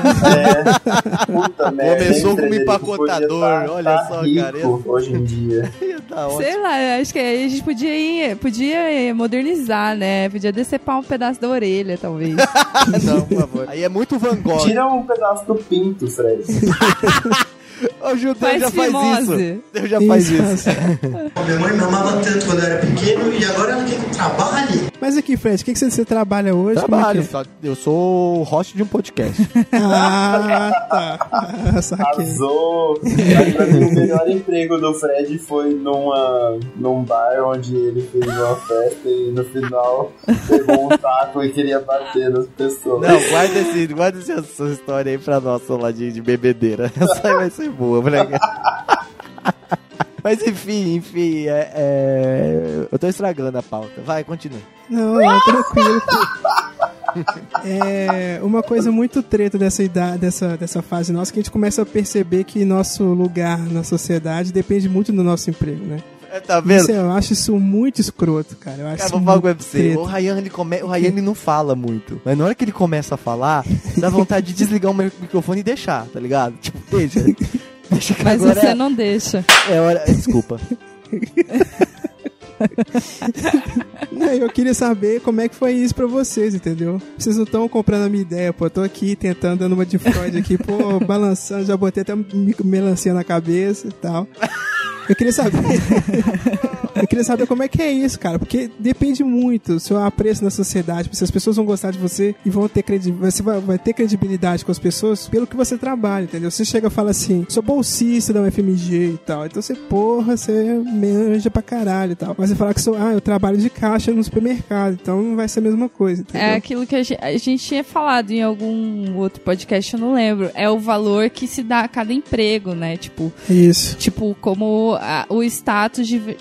A: É, puta merda.
B: Começou como empacotador,
A: tá-
B: olha
A: tá
B: só,
A: rico
B: cara.
A: Hoje em dia.
B: Tá
D: Sei lá, eu acho que a gente podia ir, podia modernizar, né? Podia decepar um pedaço da orelha, talvez.
B: Não, por favor. Aí é muito Van Gogh.
A: Tira um pedaço do pinto, Fred.
B: O judeu
D: Faz
B: já faz
D: fimose.
B: isso. Deus já faz isso.
G: Minha mãe me amava tanto quando eu era pequeno e agora ela quer que eu trabalhe.
C: Mas aqui, Fred, o que, que você, você trabalha hoje? Como é que
B: Trabalho,
C: é?
B: só- eu sou o host de um podcast.
C: Ah, tá. Saquei.
A: Arrasou. O melhor emprego do Fred foi numa, num bar onde ele fez uma festa e no final pegou um taco e queria bater nas pessoas.
B: Não, guarda, esse, guarda essa história aí pra nossa lá de, de bebedeira. Essa aí vai ser boa, moleque. Mas enfim, enfim, é, é, eu tô estragando a pauta. Vai, continue.
C: Não, não, tranquilo. É uma coisa muito treta dessa idade, dessa, dessa fase nossa, que a gente começa a perceber que nosso lugar na sociedade depende muito do nosso emprego, né?
B: Tá vendo?
C: Isso, eu acho isso muito escroto, cara. Eu acho
B: Cara, vou falar com você. O Ryan, ele come... o Ryan ele não fala muito. Mas na hora que ele começa a falar, dá vontade de desligar o microfone e deixar, tá ligado? Tipo, deixa. deixa que
D: Mas você
B: é...
D: não deixa.
B: É hora... Desculpa.
C: Não, Eu queria saber como é que foi isso pra vocês, entendeu? Vocês não estão comprando a minha ideia, pô. Eu tô aqui tentando, dando uma de Freud aqui, pô, balançando, já botei até melancia na cabeça e tal. Eu queria saber. Eu queria saber como é que é isso, cara, porque depende muito do seu apreço na sociedade, se as pessoas vão gostar de você e vão ter credibilidade, você vai, vai ter credibilidade com as pessoas pelo que você trabalha, entendeu? Você chega e fala assim, sou bolsista da UFMG e tal, então você, porra, você manja pra caralho e tal. Mas você fala que sou, ah, eu trabalho de caixa no supermercado, então não vai ser a mesma coisa, entendeu?
D: É aquilo que a gente, a gente tinha falado em algum outro podcast, eu não lembro. É o valor que se dá a cada emprego, né? Tipo,
C: Isso.
D: tipo como a- o status di-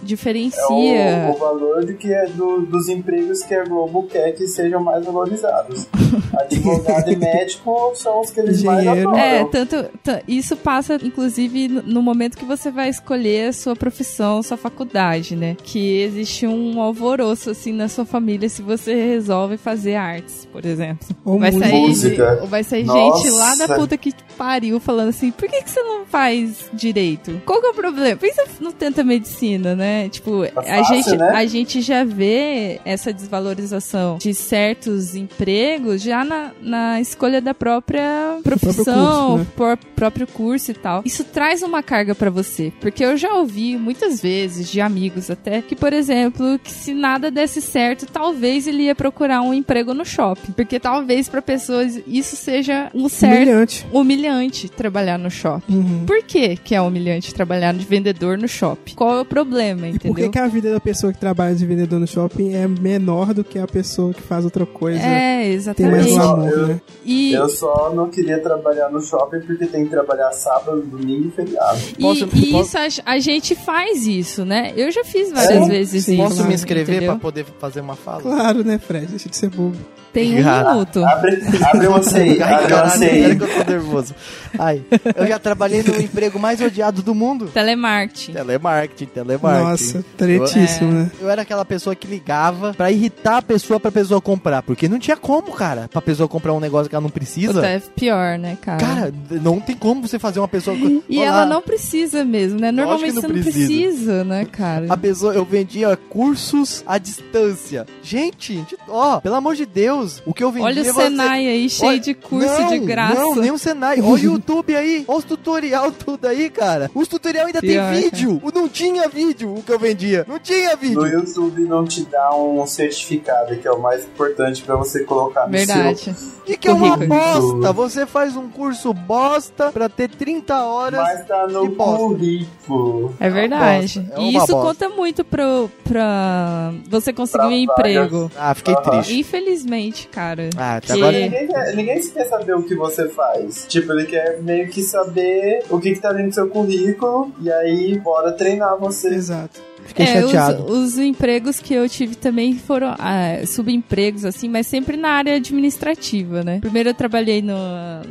D: diferencia.
A: É o, o valor de que é do- dos empregos que a Globo quer que sejam mais valorizados. Advogado e médico são os que eles mais adoram.
D: É, tanto, ta- isso passa, inclusive, no- no momento que você vai escolher a sua profissão, sua faculdade, né? Que existe um alvoroço, assim, na sua família se você resolve fazer artes, por exemplo.
C: Ou
D: vai
C: música.
D: sair,
A: Música.
D: ou vai sair
A: Nossa.
D: gente lá da puta que pariu falando assim, por que, que você não faz direito? Qual que é o problema? Por que você não tenta medicina, né? Tipo, a,
A: Tá fácil,
D: gente,
A: né?
D: a gente já vê essa desvalorização de certos empregos já na, na escolha da própria profissão,
C: curso, né?
D: próprio curso e tal. Isso traz uma carga pra você, porque eu já ouvi muitas vezes de amigos até que, por exemplo, que se nada desse certo, talvez ele ia procurar um emprego no shopping, porque talvez pra pessoas isso seja um certo
C: Humilhante.
D: humilhante trabalhar no shopping.
C: Uhum.
D: Por que que é humilhante trabalhar de vendedor no shopping? Qual é o problema,
C: E por que, que a vida da pessoa que trabalha de vendedor no shopping é menor do que a pessoa que faz outra coisa?
D: É,
C: Tem mais
D: exatamente.
A: só-
C: glamour,
A: eu-
C: né?
D: E,
A: Eu só não queria trabalhar no shopping porque tem que trabalhar sábado, domingo e feriado.
D: e,
B: Posso-
D: e
B: posso-
D: isso a, a gente faz isso, né? Eu já fiz várias
A: É?
D: vezes
C: Sim,
D: isso.
B: Posso me inscrever
D: entendeu?
B: pra poder fazer uma fala?
C: Claro, né, Fred? Deixa de ser bobo.
D: Tem um minuto.
A: Abre, abre uma CI,
B: Ai,
A: abre CI.
B: que eu tô nervoso. Ai, eu já trabalhei no emprego mais odiado do mundo.
D: Telemarketing.
B: Telemarketing, telemarketing.
C: Nossa, tretíssimo,
D: É.
C: né?
B: Eu era aquela pessoa que ligava pra irritar a pessoa pra pessoa comprar. Porque não tinha como, cara, pra pessoa comprar um negócio que ela não precisa.
D: Puta, é pior, né, cara?
B: Cara, não tem como você fazer uma pessoa.
D: e
B: Olá.
D: ela não precisa mesmo, né? Normalmente
B: não
D: você não
B: precisa.
D: precisa, né, cara?
B: A pessoa, eu vendia cursos à distância. Gente, ó, pelo amor de Deus, o que eu vendia.
D: Olha o
B: você-
D: Senai aí, cheio
B: Olha-
D: de curso
B: Não,
D: de graça.
B: Não, nem o Senai. Olha o YouTube aí. Olha os tutorial tudo aí, cara. Os tutorial ainda
D: Pior,
B: tem vídeo. O Não tinha vídeo o que eu vendia. Não tinha vídeo.
A: No YouTube não te dá um certificado, que é o mais importante pra você colocar no
D: Verdade.
A: seu.
B: E que é uma bosta. Você faz um curso bosta pra ter 30 horas.
A: Mas tá no
B: Que
A: currículo.
D: É verdade.
B: é
D: e isso
B: bosta.
D: conta muito pro, pra você conseguir
A: Pra
D: um emprego.
B: Ah, fiquei
A: Aham.
B: triste.
D: Infelizmente, cara.
B: Ah, até
D: Que-
B: agora.
A: Ninguém quer, ninguém quer saber o que você faz. Tipo, ele quer meio que saber o que, que tá dentro do seu currículo e aí bora treinar você.
C: Exato.
B: Fiquei
D: É,
B: chateado.
D: Os, os empregos que eu tive também foram ah, subempregos, assim, mas sempre na área administrativa, né? Primeiro eu trabalhei no,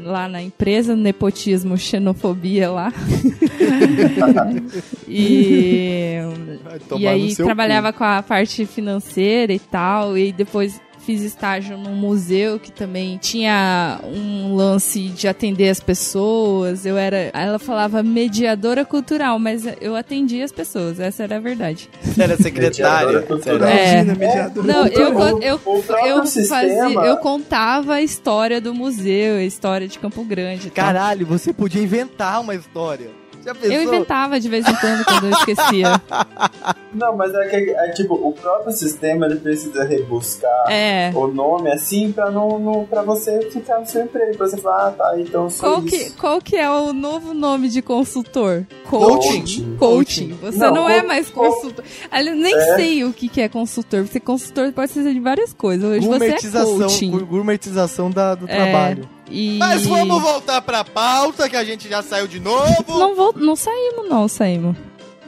D: lá na empresa, no nepotismo, xenofobia lá. e, e aí trabalhava com a parte financeira e tal, e depois fiz estágio num museu que também tinha um lance de atender as pessoas. Eu era, ela falava mediadora cultural, mas eu atendia as pessoas, essa era a verdade.
B: Era secretária. Sério.
D: É.
C: Imagina.
D: Não, eu, eu, eu, fazia, eu contava a história do museu, a história de Campo Grande. tal.
B: Caralho, você podia inventar uma história. Já pensou?
D: Eu inventava de vez em quando quando eu esquecia.
A: Não, mas é que é, tipo, o próprio sistema ele precisa rebuscar
D: É.
A: o nome assim pra, não, não, pra você ficar no seu emprego. Pra você falar, ah, tá, então eu sou
D: Qual que, qual que é o novo nome de consultor?
A: Coaching.
D: Coaching. Você não,
A: Não,
D: é mais
A: co-
D: consultor. Aliás, nem
A: É.
D: sei o que, que é consultor. Porque consultor pode ser de várias coisas. Hoje você é
B: Gourmetização,
D: coaching.
B: gourmetização da, do
D: É,
B: trabalho.
D: E...
B: Mas vamos voltar pra pauta, que a gente já saiu de novo.
D: Não, vou, não saímos, não, saímos.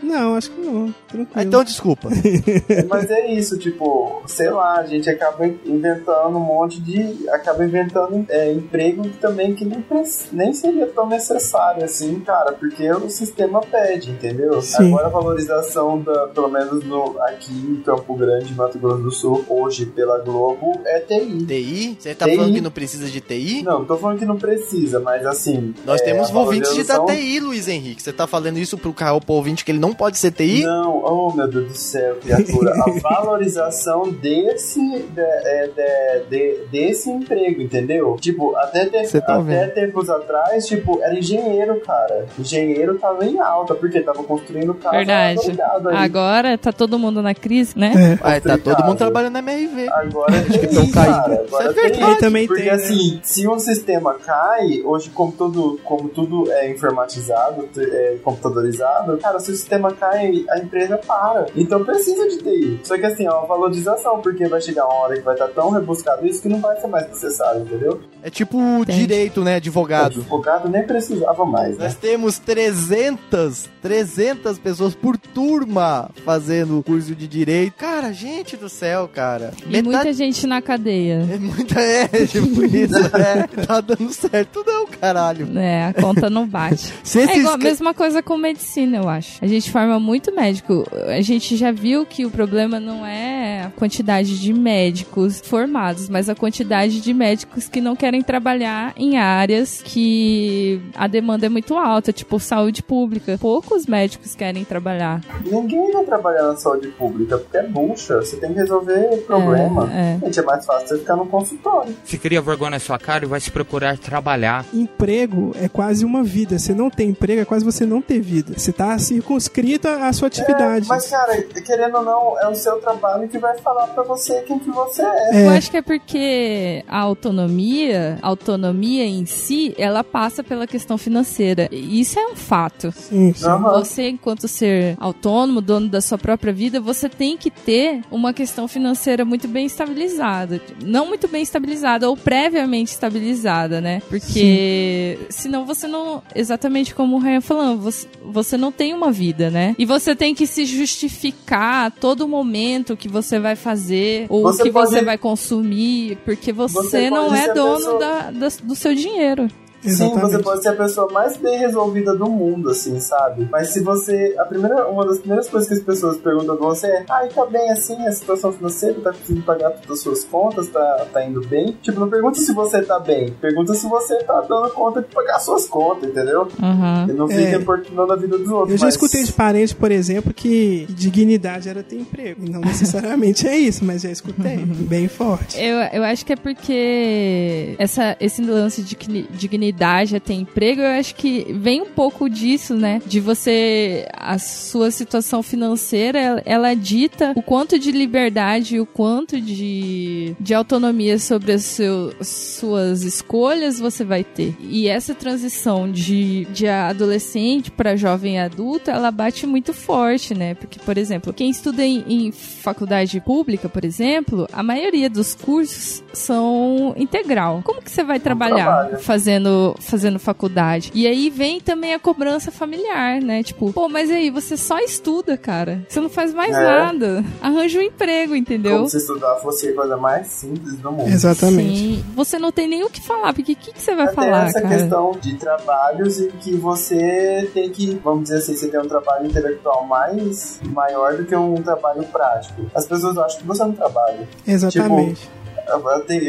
C: Não, acho que não. Tranquilo.
B: Ah, então desculpa.
A: Mas é isso, tipo, sei lá, a gente acaba inventando um monte de. acaba inventando é, emprego também que nem, nem seria tão necessário assim, cara, porque o sistema pede, entendeu?
C: Sim.
A: Agora a valorização, da, pelo menos no, aqui em Campo Grande, Mato Grosso do Sul, hoje pela Globo, é TI.
B: TI? Você tá
A: TI?
B: falando que não precisa de TI?
A: Não, não tô falando que não precisa, mas assim.
B: Nós
A: é,
B: temos ouvintes de da
A: valorização-
B: TI, Luiz Henrique. Você tá falando isso pro carro pro ouvinte que ele não pode ser TI?
A: Não, oh meu Deus do céu, criatura. A valorização desse, de- é, de- de- desse emprego, entendeu? Tipo, até, te-
B: tá
A: até tempos atrás, tipo, era engenheiro, cara. Engenheiro tava em alta, porque tava construindo casa
D: Verdade.
A: aí.
D: Agora tá todo mundo na crise, né?
C: É.
B: Vai, tá todo mundo trabalhando na MRV.
A: Agora
B: Acho que
A: tem,
B: tão
A: cara.
B: caindo.
A: Agora
B: Isso é
A: tem.
B: verdade.
C: Também
A: Porque
C: tem, né?
A: assim, se um sistema cai, hoje como tudo, como tudo é informatizado, é computadorizado, cara, se o sistema cai, a empresa para. Então precisa de TI. Só que assim, é uma valorização, porque vai chegar uma hora que vai estar tão rebuscado isso que não vai ser mais necessário, entendeu?
B: É tipo direito, né? Advogado.
A: Advogado nem precisava mais, né?
B: Nós temos 300, 300 pessoas por turma fazendo o curso de direito. Cara, gente do céu, cara.
D: E muita gente na cadeia.
B: É muita, é, tipo isso, é. Tá dando certo não, caralho.
D: É, a conta não bate.
B: Se
D: é igual a mesma coisa com medicina, eu acho. A gente forma muito médico. A gente já viu que o problema não é a quantidade de médicos formados, mas a quantidade de médicos que não querem trabalhar em áreas que a demanda é muito alta, tipo saúde pública. Poucos médicos querem trabalhar.
A: Ninguém vai trabalhar na saúde pública, porque é bucha. Você tem que resolver problema.
D: É,
A: Gente, é mais fácil você ficar no consultório.
N: Você cria vergonha na sua cara e vai se procurar trabalhar.
C: Emprego é quase uma vida. Você não tem emprego, é quase você não ter vida. Você tá circunscrito à à sua atividade.
A: É, mas, cara, querendo ou não, é o seu trabalho que vai falar pra você quem que você é.
D: Eu acho que é porque a autonomia, a autonomia em si, ela passa pela questão financeira. E Isso é um fato.
C: Sim, sim.
D: Você, enquanto ser autônomo, dono da sua própria vida, você tem que ter uma questão financeira muito bem estabilizada. Não muito bem estabilizada, ou previamente estabilizada, né? Porque senão você não. Exatamente como o Ryan falando, você, você não tem uma vida, né? E você tem que se justificar a todo momento que você vai fazer, ou o que
A: pode-
D: você vai consumir, porque você,
A: Você
D: não é dono
A: pessoa-
D: da, da- do seu dinheiro.
A: Sim, você pode ser a pessoa mais bem resolvida do mundo, assim, sabe? Mas se você. A primeira, uma das primeiras coisas que as pessoas perguntam pra você é: ai, tá bem assim, a situação financeira, tá conseguindo pagar todas as suas contas, tá, tá indo bem? Tipo, não pergunta se você tá bem, pergunta se você tá dando conta de pagar suas contas, entendeu?
D: Uhum.
A: E não fica
C: É.
A: importunando a vida dos outros.
C: Eu já
A: mas-
C: escutei de parente, por exemplo, que dignidade era ter emprego. E não necessariamente é isso, mas já escutei. Bem forte.
D: Eu, eu acho que é porque essa, esse lance de digni- dignidade é ter emprego, eu acho que vem um pouco disso, né? De você. A sua situação financeira, ela, dita o quanto de liberdade e o quanto de, de autonomia sobre as seu, suas escolhas você vai ter. E essa transição de, de adolescente para jovem adulto, ela bate muito forte, né? Porque, por exemplo, quem estuda em, em faculdade pública, por exemplo, a maioria dos cursos são integral. Como que você vai trabalhar fazendo fazendo, fazendo faculdade. E aí vem também a cobrança familiar, né? Tipo, pô, mas aí você só estuda, cara. Você não faz mais
A: É.
D: nada. Arranja um emprego, entendeu?
A: Como se estudar fosse a coisa mais simples do mundo.
D: Sim. Você não tem nem o que falar, porque o que, que você vai
A: Até
D: falar,
A: essa
D: cara?
A: questão de trabalhos e que você tem que, vamos dizer assim, você tem um trabalho intelectual mais maior do que um trabalho prático. As pessoas acham que você não trabalha.
C: Exatamente.
A: Tipo,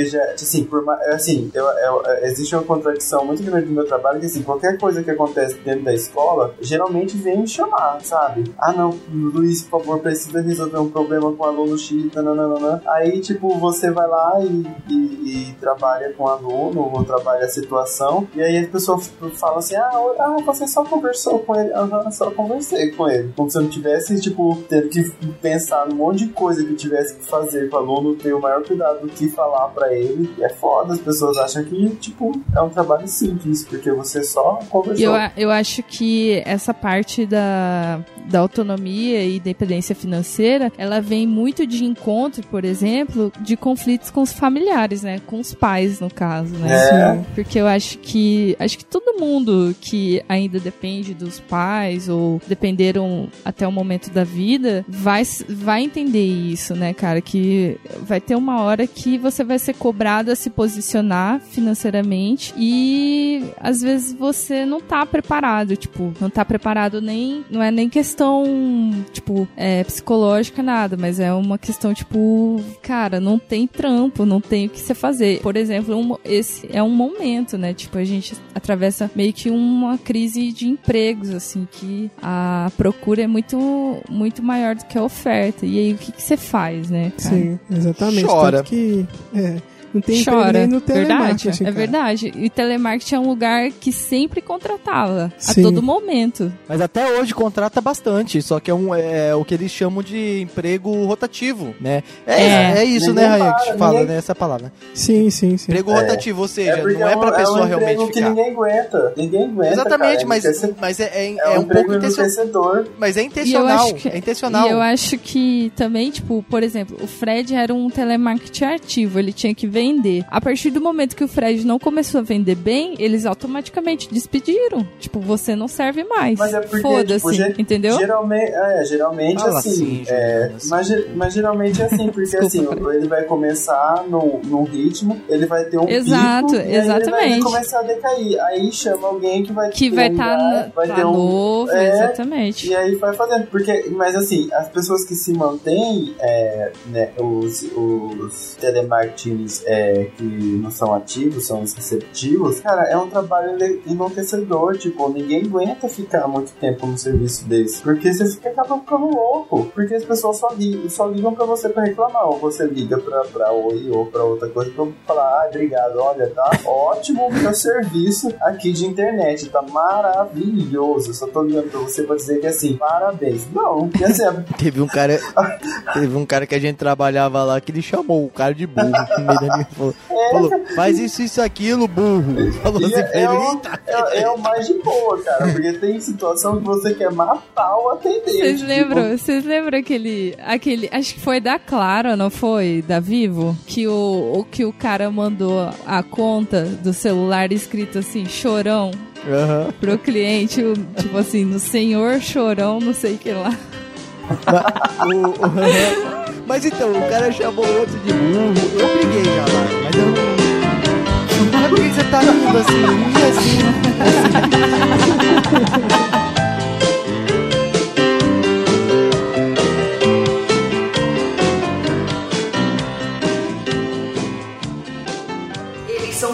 A: já, assim, por, ma- assim eu, eu- existe uma contradição muito grande no meu trabalho que, assim, qualquer coisa que acontece dentro da escola, geralmente vem me chamar, sabe? Ah, não, Luiz, por favor, precisa resolver um problema com o aluno X, nananana. Aí, tipo, você vai lá e, e- e trabalha com o aluno, ou trabalha a situação, e aí as pessoas falam assim, ah, ah você só conversou com ele, aham, só conversei com ele. Como se eu não tivesse, tipo, tendo que pensar num monte de coisa que eu tivesse que fazer com o aluno, ter o maior cuidado do que falar pra ele. É foda, as pessoas acham que, tipo, é um trabalho simples, porque você só conversou.
D: Eu, a- eu acho que essa parte da, da autonomia e independência financeira, ela vem muito de encontro, por exemplo, de conflitos com os familiares, né? Com os pais, no caso, né?
A: É.
C: Sim.
D: Porque eu acho que acho que todo mundo que ainda depende dos pais ou dependeram até o momento da vida vai vai entender isso, né, cara, que vai ter uma hora que você vai ser cobrado a se posicionar financeiramente e às vezes você não tá preparado, tipo, não tá preparado nem não é nem questão tipo é, psicológica nada, mas é uma questão tipo, cara, não tem trampo, não tem o que você fazer. Por exemplo, um- esse é um momento, né? Tipo, a gente atravessa meio que uma crise de empregos, assim, que a procura é muito, muito maior do que a oferta. E aí, o que, que você faz, né? cara?
C: Sim, exatamente.
B: Chora.
C: Tanto que é, não tem
D: Chora.
C: no
D: verdade,
C: telemarketing.
D: é
C: cara.
D: verdade. E telemarketing é um lugar que sempre contratava,
C: Sim.
D: a todo momento.
B: Mas até hoje contrata bastante, só que é, um, é o que eles chamam de emprego rotativo, né? É,
D: É.
B: é isso,
A: Ninguém
B: né, Rayan, que fala,
A: ninguém-
B: né, essa palavra.
C: Sim, sim, sim.
B: Emprego
A: É.
B: rotativo, ou seja,
A: porque
B: não é pra pessoa
A: um
B: realmente
A: que
B: ficar.
A: ninguém aguenta. Ninguém aguenta.
B: Exatamente,
A: cara.
B: mas, mas é, é,
A: é,
B: é
A: um,
B: um pouco
A: emprego
B: intencional. Mas é
D: eu
B: intencional,
D: acho que-
B: é intencional.
D: E eu acho que também, tipo, por exemplo, o Fred era um telemarketing ativo, ele tinha que vender. A partir do momento que o Fred não começou a vender bem, eles automaticamente despediram. Tipo, você não serve mais.
A: Mas é porque,
D: Foda-se,
A: tipo, ge-
D: entendeu?
A: Geralmente, é, geralmente assim.
B: assim,
A: é, mas, ge- mas geralmente é assim, porque
D: Desculpa,
A: assim,
D: Fred.
A: ele vai começar num, num ritmo, ele vai ter um
D: Exato,
A: pico, e aí ele vai
D: exatamente.
A: começar a decair. Aí chama alguém que vai
D: Que
A: ter
D: vai
A: um
D: estar
A: gás, vai ter um
D: novo,
A: é,
D: exatamente.
A: E aí vai fazendo, porque, mas assim, as pessoas que se mantêm, é, né, os, os telemarketings é, que não são ativos, são os receptivos, cara, é um trabalho enlouquecedor, tipo, ninguém aguenta ficar muito tempo no serviço desse, porque você fica, acaba ficando louco, porque as pessoas só, li, só ligam pra você pra reclamar, ou você liga pra, pra Oi ou pra outra coisa pra falar, ah, obrigado, olha, tá ótimo o meu serviço aqui de internet, tá maravilhoso, só tô ligando pra você pra dizer que assim, parabéns. Não, porque assim,
B: Teve um cara. teve um cara que a gente trabalhava lá que ele chamou o cara de burro no meio da Falou, falou, faz isso, isso, aquilo, burro. Falou
A: E
B: assim
A: é, é o, é- é o mais de boa, cara. Porque tem situação que você quer matar o atendente.
D: Vocês
A: tipo,
D: lembram? Vocês lembram aquele, aquele. Acho que foi da Clara, não foi? Da Vivo? Que o, o que o cara mandou a conta do celular escrito assim, chorão,
B: Aham.
D: pro cliente, o- tipo assim, no senhor chorão, não sei o que lá.
B: O- o- mas então, o cara chamou o outro de burro. Eu briguei já lá, mas eu não. Mas por que você tá rindo assim? E assim?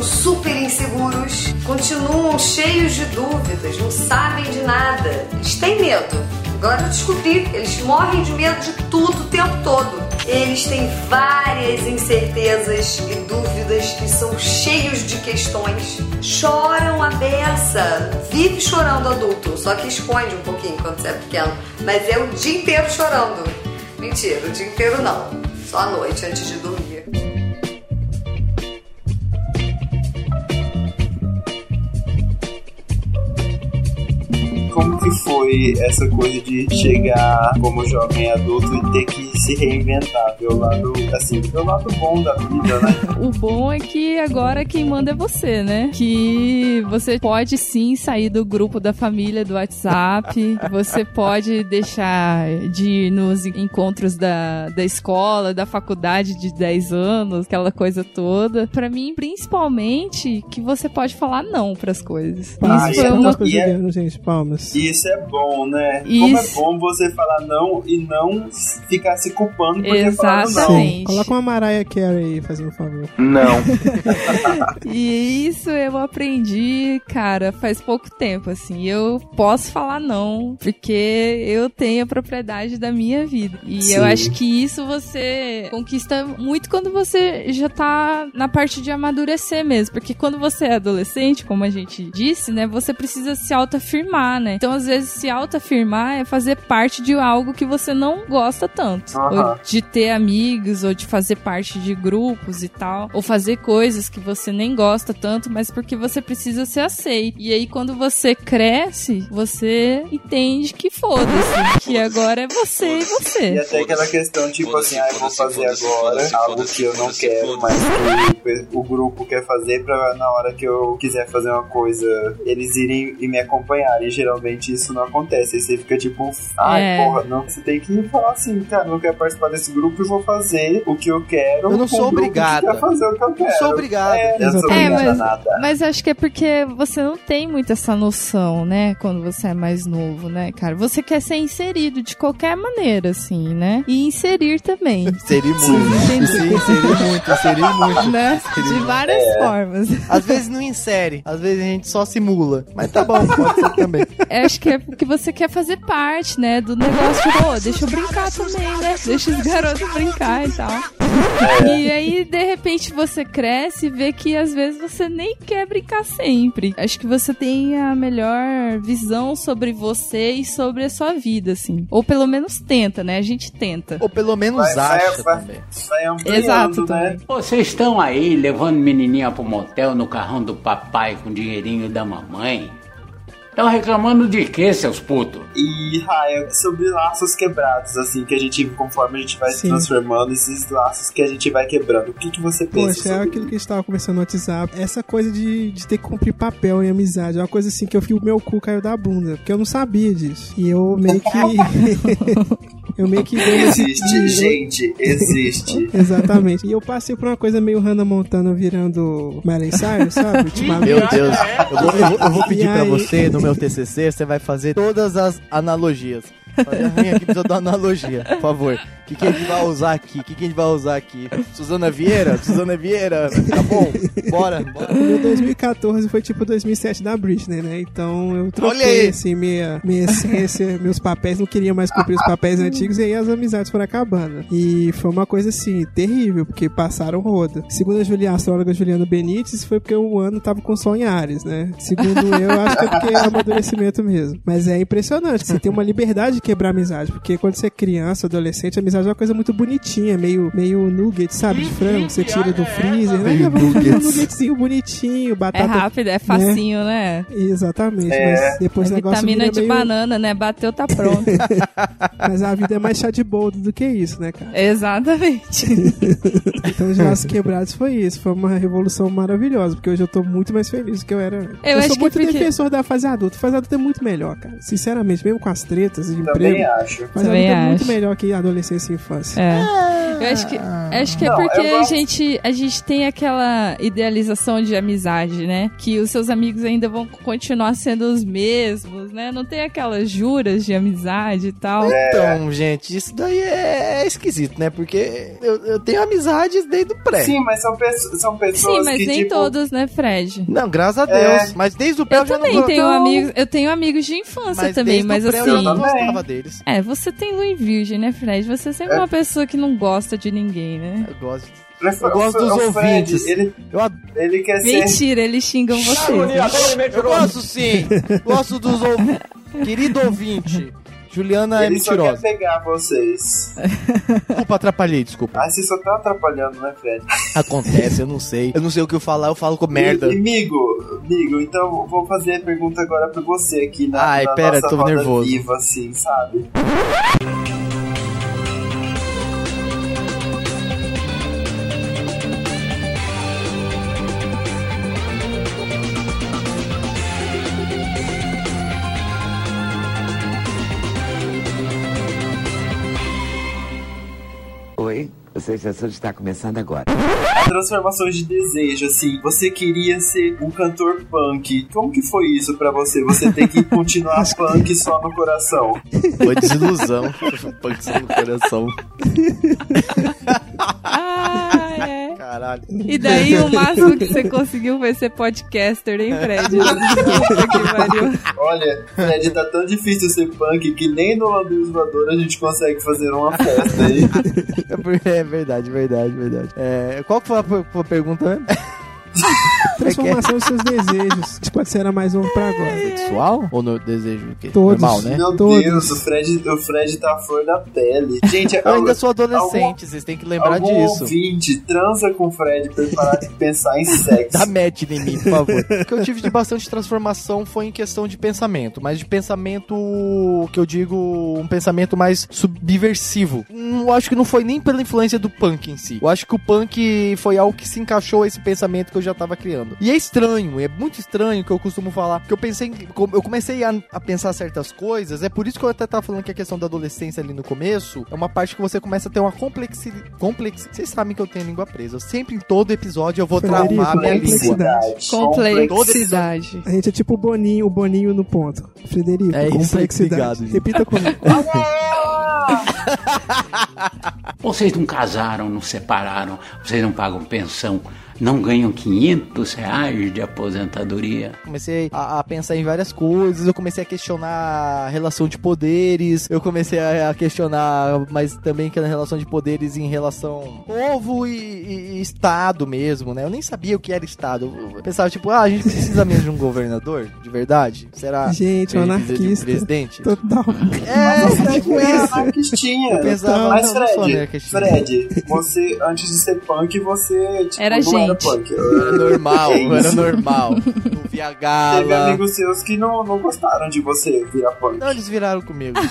F: Super inseguros, continuam cheios de dúvidas, não sabem de nada. Eles têm medo. Agora eu descobri, eles morrem de medo de tudo o tempo todo. Eles têm várias incertezas e dúvidas e são cheios de questões. Choram a beça, vive chorando adulto, só que esconde um pouquinho quando você é pequeno. Mas é o dia inteiro chorando. Mentira, o dia inteiro não. Só à noite antes de dormir.
A: Como que foi essa coisa de chegar como jovem adulto e ter que se reinventar, ver o lado, assim, ver o lado bom da vida, né?
D: O bom é que agora quem manda é você, né? Que você pode sim sair do grupo da família do WhatsApp, você pode deixar de ir nos encontros da, da escola, da faculdade de 10 anos, aquela coisa toda. Pra mim, principalmente, que você pode falar não pras coisas.
A: Ah,
D: Isso foi
A: é
D: uma
C: Coisa
A: é-
C: gente, palmas.
A: E isso é bom, né? Como é
D: Isso.
A: bom você falar não e não ficar se culpando por ter falado não.
D: Exatamente.
C: Coloca uma Mariah Carey aí, fazendo um favor.
A: Não.
D: E isso eu aprendi, cara, faz pouco tempo, assim. Eu posso falar não, porque eu tenho a propriedade da minha vida. E
O: Sim.
D: eu acho que isso você conquista muito quando você já tá na parte de amadurecer mesmo. Porque quando você é adolescente, como a gente disse, né, você precisa se autoafirmar, né? Então, às vezes, se autoafirmar é fazer parte de algo que você não gosta tanto. Ou de ter amigos, ou de fazer parte de grupos e tal. Ou fazer coisas que você nem gosta tanto, mas porque você precisa ser aceito. E aí, quando você cresce, você entende que foda-se. Que agora é você e você.
A: E até aquela questão, tipo assim, ah, eu vou fazer agora algo que eu não quero, mas que o grupo quer fazer pra na hora que eu quiser fazer uma coisa, eles irem e me acompanharem. E geralmente isso não acontece. Aí você fica tipo, ai,
D: É.
A: porra, não. Você tem que falar assim, cara, eu não quero participar desse grupo e vou fazer o que eu quero.
B: Eu não sou
A: o grupo que fazer o que eu quero.
B: sou obrigada.
A: É, eu sou
D: É, mas,
A: nada.
D: mas acho que é porque você não tem muito essa noção, né? Quando você é mais novo, né, cara? Você quer ser inserido de qualquer maneira, assim, né? E inserir também.
B: Inserir muito. Sim, inserir muito, inserir muito.
D: Né?
B: Inserir
D: De
B: muito.
D: várias
B: É.
D: formas.
B: Às vezes não insere, às vezes a gente só simula. Mas tá bom, pode ser também.
D: Eu acho que é porque você quer fazer parte, né? Do negócio, pô, deixa eu brincar também, né? Deixa os garotos brincar e tal. E aí, de repente, você cresce e vê que às vezes você nem quer brincar sempre. Acho que você tem a melhor visão sobre você e sobre a sua vida, assim. Ou pelo menos tenta, né? A gente tenta.
B: Ou pelo menos
A: Vai- vai-
B: acha
A: vai-
B: também.
A: Vai ampliando,
D: Exato,
A: né?
P: Vocês estão aí levando menininha pro motel no carrão do papai com dinheirinho da mamãe? Estão reclamando de quê, seus putos?
A: E Raya, sobre laços quebrados, assim, que a gente, conforme a gente vai se
C: Sim.
A: transformando, esses laços que a gente vai quebrando. O que, que você pensa
C: Poxa, é
A: sobre
C: aquilo que a gente tava conversando no WhatsApp. Essa coisa de, de ter que cumprir papel em amizade. É uma coisa assim que eu vi o meu cu caiu da bunda. Porque eu não sabia disso. E eu meio que. eu meio que dei esse-
A: Existe, gente, existe.
C: Exatamente. E eu passei por uma coisa meio Hannah Montana virando Miley Cyrus, sabe? Ultimamente.
B: Meu Deus, eu vou, eu vou- eu vou pedir
C: E
B: pra
C: aí-
B: você, no meu TCC, você vai fazer todas as analogias. Olha, Vem aqui, precisa dar uma analogia, por favor. O que, que a gente vai usar aqui? O que, que a gente vai usar aqui? Suzana Vieira? Suzana Vieira, tá bom? Bora, bora.
C: O meu 2014 foi tipo 2007 da Britney, né? Então eu troquei, assim, minha, minha essência, meus papéis, não queria mais cumprir os papéis antigos e aí as amizades foram acabando. E foi uma coisa, assim, terrível, porque passaram roda. Segundo a, Julia, a astróloga Juliana Benites, foi porque o ano tava com sol em Ares, né? Segundo eu, acho que é porque é amadurecimento mesmo. Mas é impressionante, você tem uma liberdade de quebrar amizade, porque quando você é criança, adolescente, a amizade é uma coisa muito bonitinha, meio, meio nugget, sabe? De frango, que você tira do freezer, né?
B: Meio
C: Vamos fazer um nuggetzinho bonitinho, batata.
D: É rápido, é facinho, né?
C: Exatamente,
A: É.
C: mas depois o
D: É
C: negócio
D: vitamina de
C: meio...
D: banana, né? Bateu, tá pronto.
C: Mas a vida é mais chá de boldo do que isso, né, cara?
D: Exatamente.
C: Então os laços quebrados foi isso, foi uma revolução maravilhosa, porque hoje eu tô muito mais feliz do que eu era.
D: Eu
C: Eu,
D: acho
C: sou
D: que
C: muito
D: porque-
C: defensor da fase adulta. Fase adulta é muito melhor, cara. Sinceramente, mesmo com as tretas de
A: Também
C: emprego.
A: acho.
C: Fase
D: Também
C: é muito
D: acho.
C: melhor que adolescência e infância.
D: É. Eu acho que, acho que é
A: Não,
D: porque
A: eu
D: a gente, a gente tem aquela idealização de amizade, né? Que os seus amigos ainda vão continuar sendo os mesmos, né? Não tem aquelas juras de amizade e tal.
A: É.
B: Então, gente, isso daí é, é esquisito, né? Porque eu, eu tenho amizades desde o pré.
A: Sim, mas são, pesso- são pessoas
D: Sim, mas
A: que,
D: nem
A: tipo...
D: todos, né, Fred?
B: Não, graças a
A: É.
B: Deus. Mas desde o pré eu,
D: Eu
B: já
D: também
B: não
D: tenho amigos, eu tenho amigos de infância
B: Mas
D: também,
B: desde
D: mas
B: o pré
D: assim.
B: eu já não. Gostava deles.
D: É, você tem em virgem, né, Fred? Você é sempre
A: É.
D: uma pessoa que não gosta de ninguém, né?
B: Eu gosto.
A: Eu
B: Eu gosto dos
A: o Fred,
B: ouvintes.
A: Ele,
B: Eu ad-
A: ele quer ser...
D: Mentira, eles xingam você.
B: Eu gosto sim. gosto dos ouvintes. Querido ouvinte, Juliana é
A: Ele só quer
B: mentirosa.
A: pegar vocês.
B: Desculpa, atrapalhei, desculpa.
A: Ah, você só tá atrapalhando, né, Fred?
B: Acontece, eu não sei. Eu não sei o que eu falar, eu falo com merda.
A: E, amigo, amigo, então vou fazer a pergunta agora pra você aqui na,
B: Ai,
A: na
B: pera,
A: nossa
B: tô nervoso.
A: viva, assim, sabe?
O: Oi, o Sensação está começando agora.
A: Transformações de desejo, assim. Você queria ser um cantor punk. Como que foi isso pra você? Você tem que continuar punk só no coração.
B: Foi desilusão. Punk no coração. Caralho.
D: E daí o máximo que você conseguiu foi ser podcaster, hein, Fred?
A: Olha, Fred, tá tão difícil ser punk que nem no Lambeus Voador a gente consegue fazer uma festa aí.
B: É verdade, verdade, verdade. É, qual que foi a, a pergunta mesmo?
C: Transformação dos seus desejos. Tipo, você era mais novo pra agora.
B: Sexual? Ou no desejo o quê?
C: Todos.
B: Normal, né?
A: Meu
C: Todos.
A: Deus, o Fred, o Fred tá a flor da pele. Gente,
B: Eu ainda sou
A: algum-
B: adolescente, vocês têm que lembrar
A: algum
B: disso.
A: ouvinte transa com o Fred pra ele parar de pensar em sexo.
B: Dá match em mim, por favor. o que eu tive de bastante transformação foi em questão de pensamento, mas de pensamento que eu digo um pensamento mais subversivo. Hum, Eu acho que não foi nem pela influência do punk em si. Eu acho que o punk foi algo que se encaixou a esse pensamento que eu já tava criando. E é estranho, é muito estranho que eu costumo falar, que eu pensei, eu comecei a, a pensar certas coisas, é por isso que eu até tava falando que a questão da adolescência ali no começo é uma parte que você começa a ter uma complexidade. Complex, vocês sabem que eu tenho a língua presa. Eu sempre em todo episódio eu vou
C: Frederico,
B: travar minha língua.
C: complexidade.
D: Complexidade.
C: A gente é tipo o Boninho, o Boninho no ponto. Frederico,
B: É
C: complexidade. Repita comigo.
P: Vocês não casaram, não separaram, vocês não pagam pensão, não ganham 500 reais de aposentadoria.
B: Comecei a, a pensar em várias coisas, eu comecei a questionar a relação de poderes, eu comecei a, a questionar, mas também aquela relação de poderes em relação povo e, e- e Estado mesmo, né? Eu nem sabia o que era Estado. Eu pensava, tipo, ah, a gente precisa mesmo de um governador, de verdade? Será?
C: Gente,
B: a
C: um
B: um
C: anarquista.
B: presidente?
C: Total.
B: É, tipo isso.
A: Anarquistinha.
B: Eu pensava,
A: Mas
B: não,
A: Fred. Fred, você, antes de ser punk, você tipo,
D: Era
A: não
D: gente.
A: Era punk.
B: Era normal, era normal. Não via
A: Teve
B: gala.
A: amigos seus que não, não gostaram de você virar punk.
B: Não, eles viraram comigo.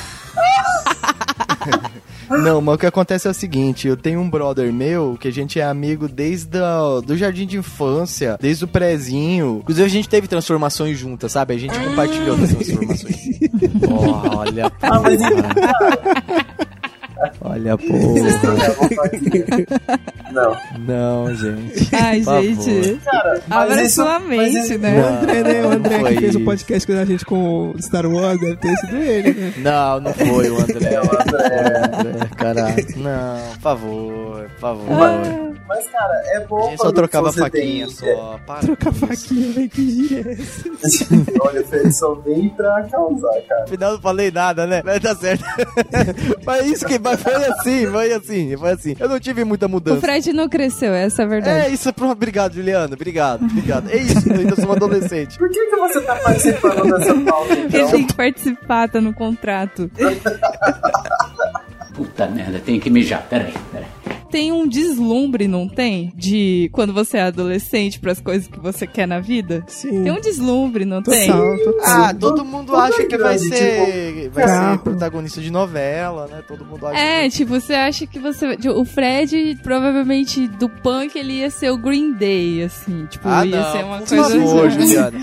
B: Não, mas o que acontece é o seguinte, eu tenho um brother meu que a gente é amigo desde o do jardim de infância, desde o prezinho. Inclusive a gente teve transformações juntas, sabe? A gente compartilhou das transformações. Olha,
A: Ah, mas
B: olha, pô.
A: Vocês trocavam faquinha. Não.
B: Não, gente.
D: Ai, gente.
A: Cara,
D: Abra
A: isso-
D: sua mente, né?
C: O André, né? O André
B: Não
C: que fez o
B: isso.
C: podcast com a gente com o Star Wars, deve ter sido ele, né?
B: Não, não foi o André.
A: É o André.
B: André, caralho. Não, por favor, por favor.
A: Mas, cara, é bom
B: A gente só trocava
A: você
B: faquinha
A: tem...
B: só. Para
C: Trocar faquinha, velho, que gíria é essa?
A: Olha, o Fred só vem pra causar, cara.
B: Afinal, não falei nada, né? Mas tá certo. mas isso que mas foi assim, foi assim, foi assim. Eu não tive muita
D: O
B: mudança.
D: Fred não cresceu, essa é a verdade.
B: É isso. Obrigado, Juliana. Obrigado, obrigado. É isso, eu ainda sou um adolescente.
A: Por que, que você tá participando dessa pauta,
D: Ele
A: então?
D: tem que participar, tá no contrato.
P: Puta merda, tenho que mijar, peraí.
D: Tem um deslumbre, não tem? De quando você é adolescente pras coisas que você quer na vida?
C: Sim.
D: Tem um deslumbre, não tem?
C: Total, total.
B: Ah, todo mundo
A: Tudo
B: acha que vai
A: grande,
B: ser, vai ser
C: carro.
B: protagonista de novela, né? Todo mundo acha.
D: É,
B: que...
D: tipo, você acha que você. O Fred, provavelmente, do punk, ele ia ser o Green Day, assim. Tipo,
B: Ah,
D: ia
B: não,
D: ser uma
B: por
D: coisa.
B: favor,
D: assim.
B: Juliana.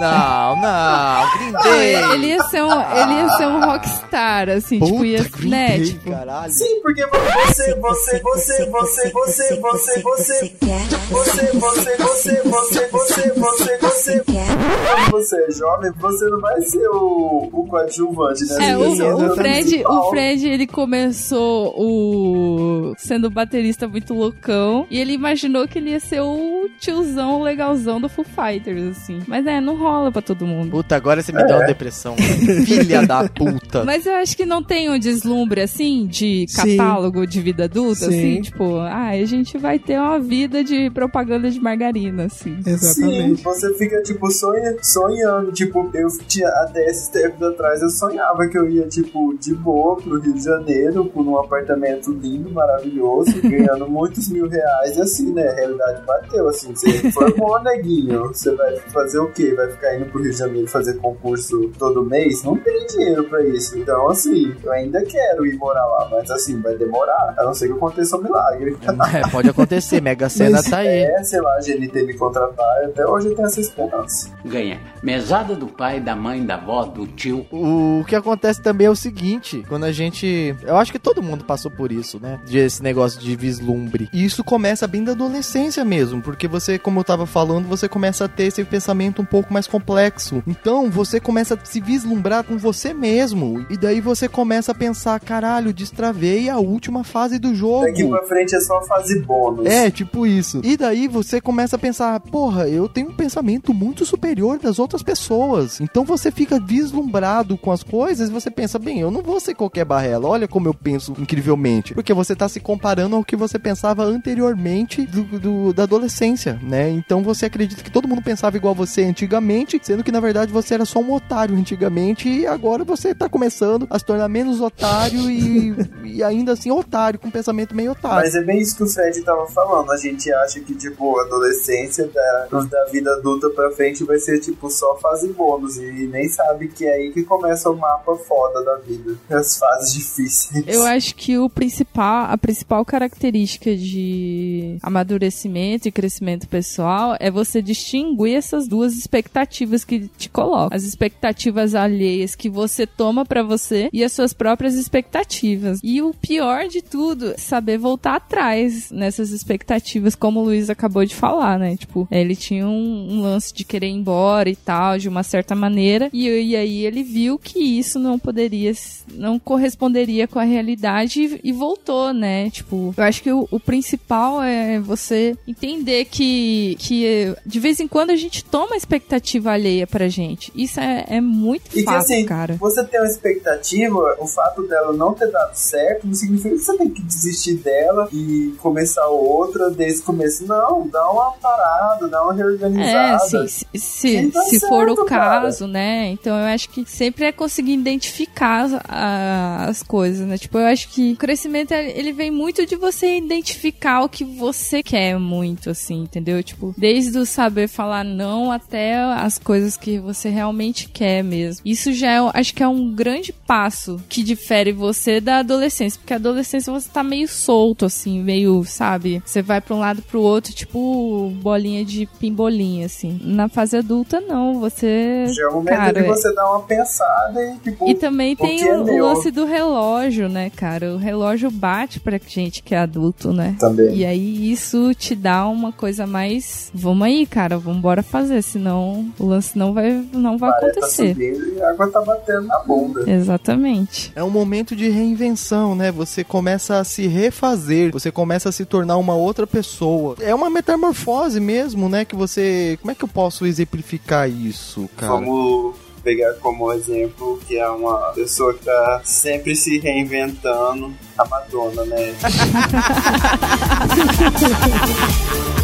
B: Não, não, Green Day.
D: ele ia ser um, ele ia ser um rockstar, assim,
B: Puta,
D: tipo, ia,
B: Green
D: né,
B: Day,
D: tipo,
B: caralho.
A: Sim, porque você, você, você, você, você, você, você, você quer. Você, você, você, você, você, você, você quer. Quando você é jovem, você não vai ser o, o coadjuvante, né?
D: É, o, o, Fred, o Fred, ele começou o sendo baterista muito loucão e ele imaginou que ele ia ser o tiozão legalzão do Foo Fighters, assim. Mas é, não rola pra todo mundo.
B: Puta, agora você me é. dá uma depressão. Filha da puta.
D: Mas eu acho que não tem um deslumbre, assim, de catálogo Sim. de vida adulta,
C: Sim.
D: assim tipo, ah, a gente vai ter uma vida de propaganda de margarina, assim.
A: Sim, você fica, tipo, sonha, sonhando. Tipo, eu tinha até esses tempos atrás, eu sonhava que eu ia, tipo, de boa pro Rio de Janeiro, por um apartamento lindo, maravilhoso, ganhando muitos mil reais. E assim, né? A realidade bateu, assim. Você formou, neguinho. Você vai fazer o quê? Vai ficar indo pro Rio de Janeiro fazer concurso todo mês? Não tem dinheiro pra isso. Então, assim, eu ainda quero ir morar lá, mas assim, vai demorar. A não ser que aconteça um milagre.
B: É, pode acontecer, Mega Sena tá aí.
A: É, sei lá, a GNT me contratar, até hoje eu tenho essa esperança.
P: Ganha mesada do pai, da mãe, da avó, do tio.
B: O que acontece também é o seguinte, quando a gente. Eu acho que todo mundo passou por isso, né? De esse negócio de vislumbre. E isso começa bem da adolescência mesmo, porque você, como eu tava falando, você começa a ter esse pensamento um pouco mais complexo. Então você começa a se vislumbrar com você mesmo. E daí você começa a pensar: caralho, destravei a última fase do jogo.
A: Daqui pra frente é só fase bônus.
B: É, tipo isso. E daí você começa a pensar, porra, eu tenho um pensamento muito superior das outras pessoas. Então você fica vislumbrado com as coisas e você pensa, bem, eu não vou ser qualquer barrela. Olha como eu penso incrivelmente. Porque você tá se comparando ao que você pensava anteriormente do, do- da adolescência, né? Então você acredita que todo mundo pensava igual você antigamente, sendo que na verdade você era só um otário antigamente e agora você tá começando a se tornar menos otário e, e ainda assim otário, com um pensamento meio otário.
A: Mas é bem isso que o Fred tava falando. A gente acha que, tipo, a adolescência da, da vida adulta pra frente vai ser, tipo, só fase bônus. E nem sabe que é aí que começa o mapa foda da vida. As fases difíceis.
D: Eu acho que o principal, a principal característica de amadurecimento e crescimento pessoal é você distinguir essas duas expectativas que te colocam. As expectativas alheias que você toma pra você e as suas próprias expectativas. E o pior de tudo, é saber voltar atrás nessas expectativas, como o Luiz acabou de falar, né? Tipo, ele tinha um, um lance de querer ir embora e tal, de uma certa maneira, e, e aí ele viu que isso não poderia, não corresponderia com a realidade e, e voltou, né? Tipo, eu acho que o, o principal é você entender que, que de vez em quando a gente toma expectativa alheia pra gente. Isso é, é muito
A: E que
D: fácil,
A: assim,
D: cara.
A: você tem uma expectativa, o fato dela não ter dado certo não significa que você tem que desistir dela e começar outra desde o começo. Não, dá uma parada, dá uma
D: É,
A: reorganizada.
D: se, se,
A: tá
D: se for o
A: cara.
D: caso, né? Então eu acho que sempre é conseguir identificar as, a- as coisas, né? Tipo, eu acho que o crescimento, ele ele vem muito de você identificar o que você quer muito, assim, entendeu? Tipo, desde o saber falar não até as coisas que você realmente quer mesmo. Isso já é, acho que é um grande passo que difere você da adolescência, porque a adolescência você tá meio solto, assim, meio, sabe? Você vai pra um lado pro outro, tipo bolinha de pimbolinha, assim. Na fase adulta, não, você.
A: Já é o momento
D: cara,
A: de você dar uma pensada e tipo.
D: e também
A: o
D: tem
A: que é
D: o, o lance do relógio, né, cara? O relógio bate pra gente que é adulto, né?
A: Também.
D: E aí isso te dá uma coisa mais. Vamos aí, cara, vamos embora fazer, senão o lance não vai, não vai
A: tá
D: acontecer.
A: subindo e a água tá batendo na bunda.
D: Exatamente.
B: É um momento de reinvenção, né? Você começa a se refazer, você começa a se tornar uma outra pessoa. É uma metamorfose mesmo, né? Que você. Como é que eu posso exemplificar isso, cara?
A: Vamos pegar como exemplo que é uma pessoa que tá sempre se reinventando, a Madonna, né?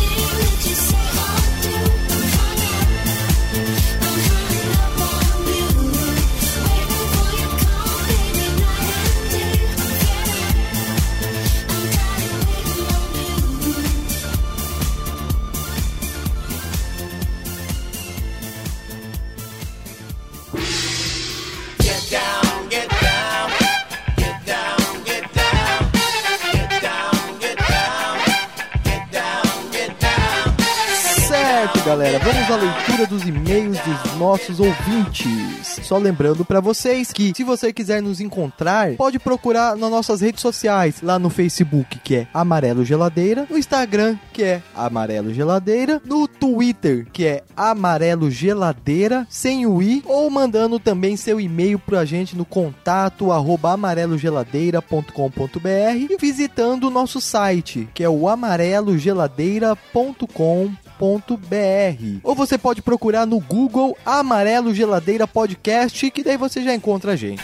B: Certo, galera, vamos à leitura dos e-mails dos nossos ouvintes. Só lembrando pra vocês que se você quiser nos encontrar, pode procurar nas nossas redes sociais, lá no Facebook, que é Amarelo Geladeira, no Instagram, que é Amarelo Geladeira, no Twitter, que é Amarelo Geladeira, sem o i, ou mandando também seu e-mail pra gente no contato amarelogeladeira.com.br e visitando o nosso site, que é o amarelogeladeira.com.br Ou você pode procurar no Google Amarelo Geladeira Podcast, que daí você já encontra a gente.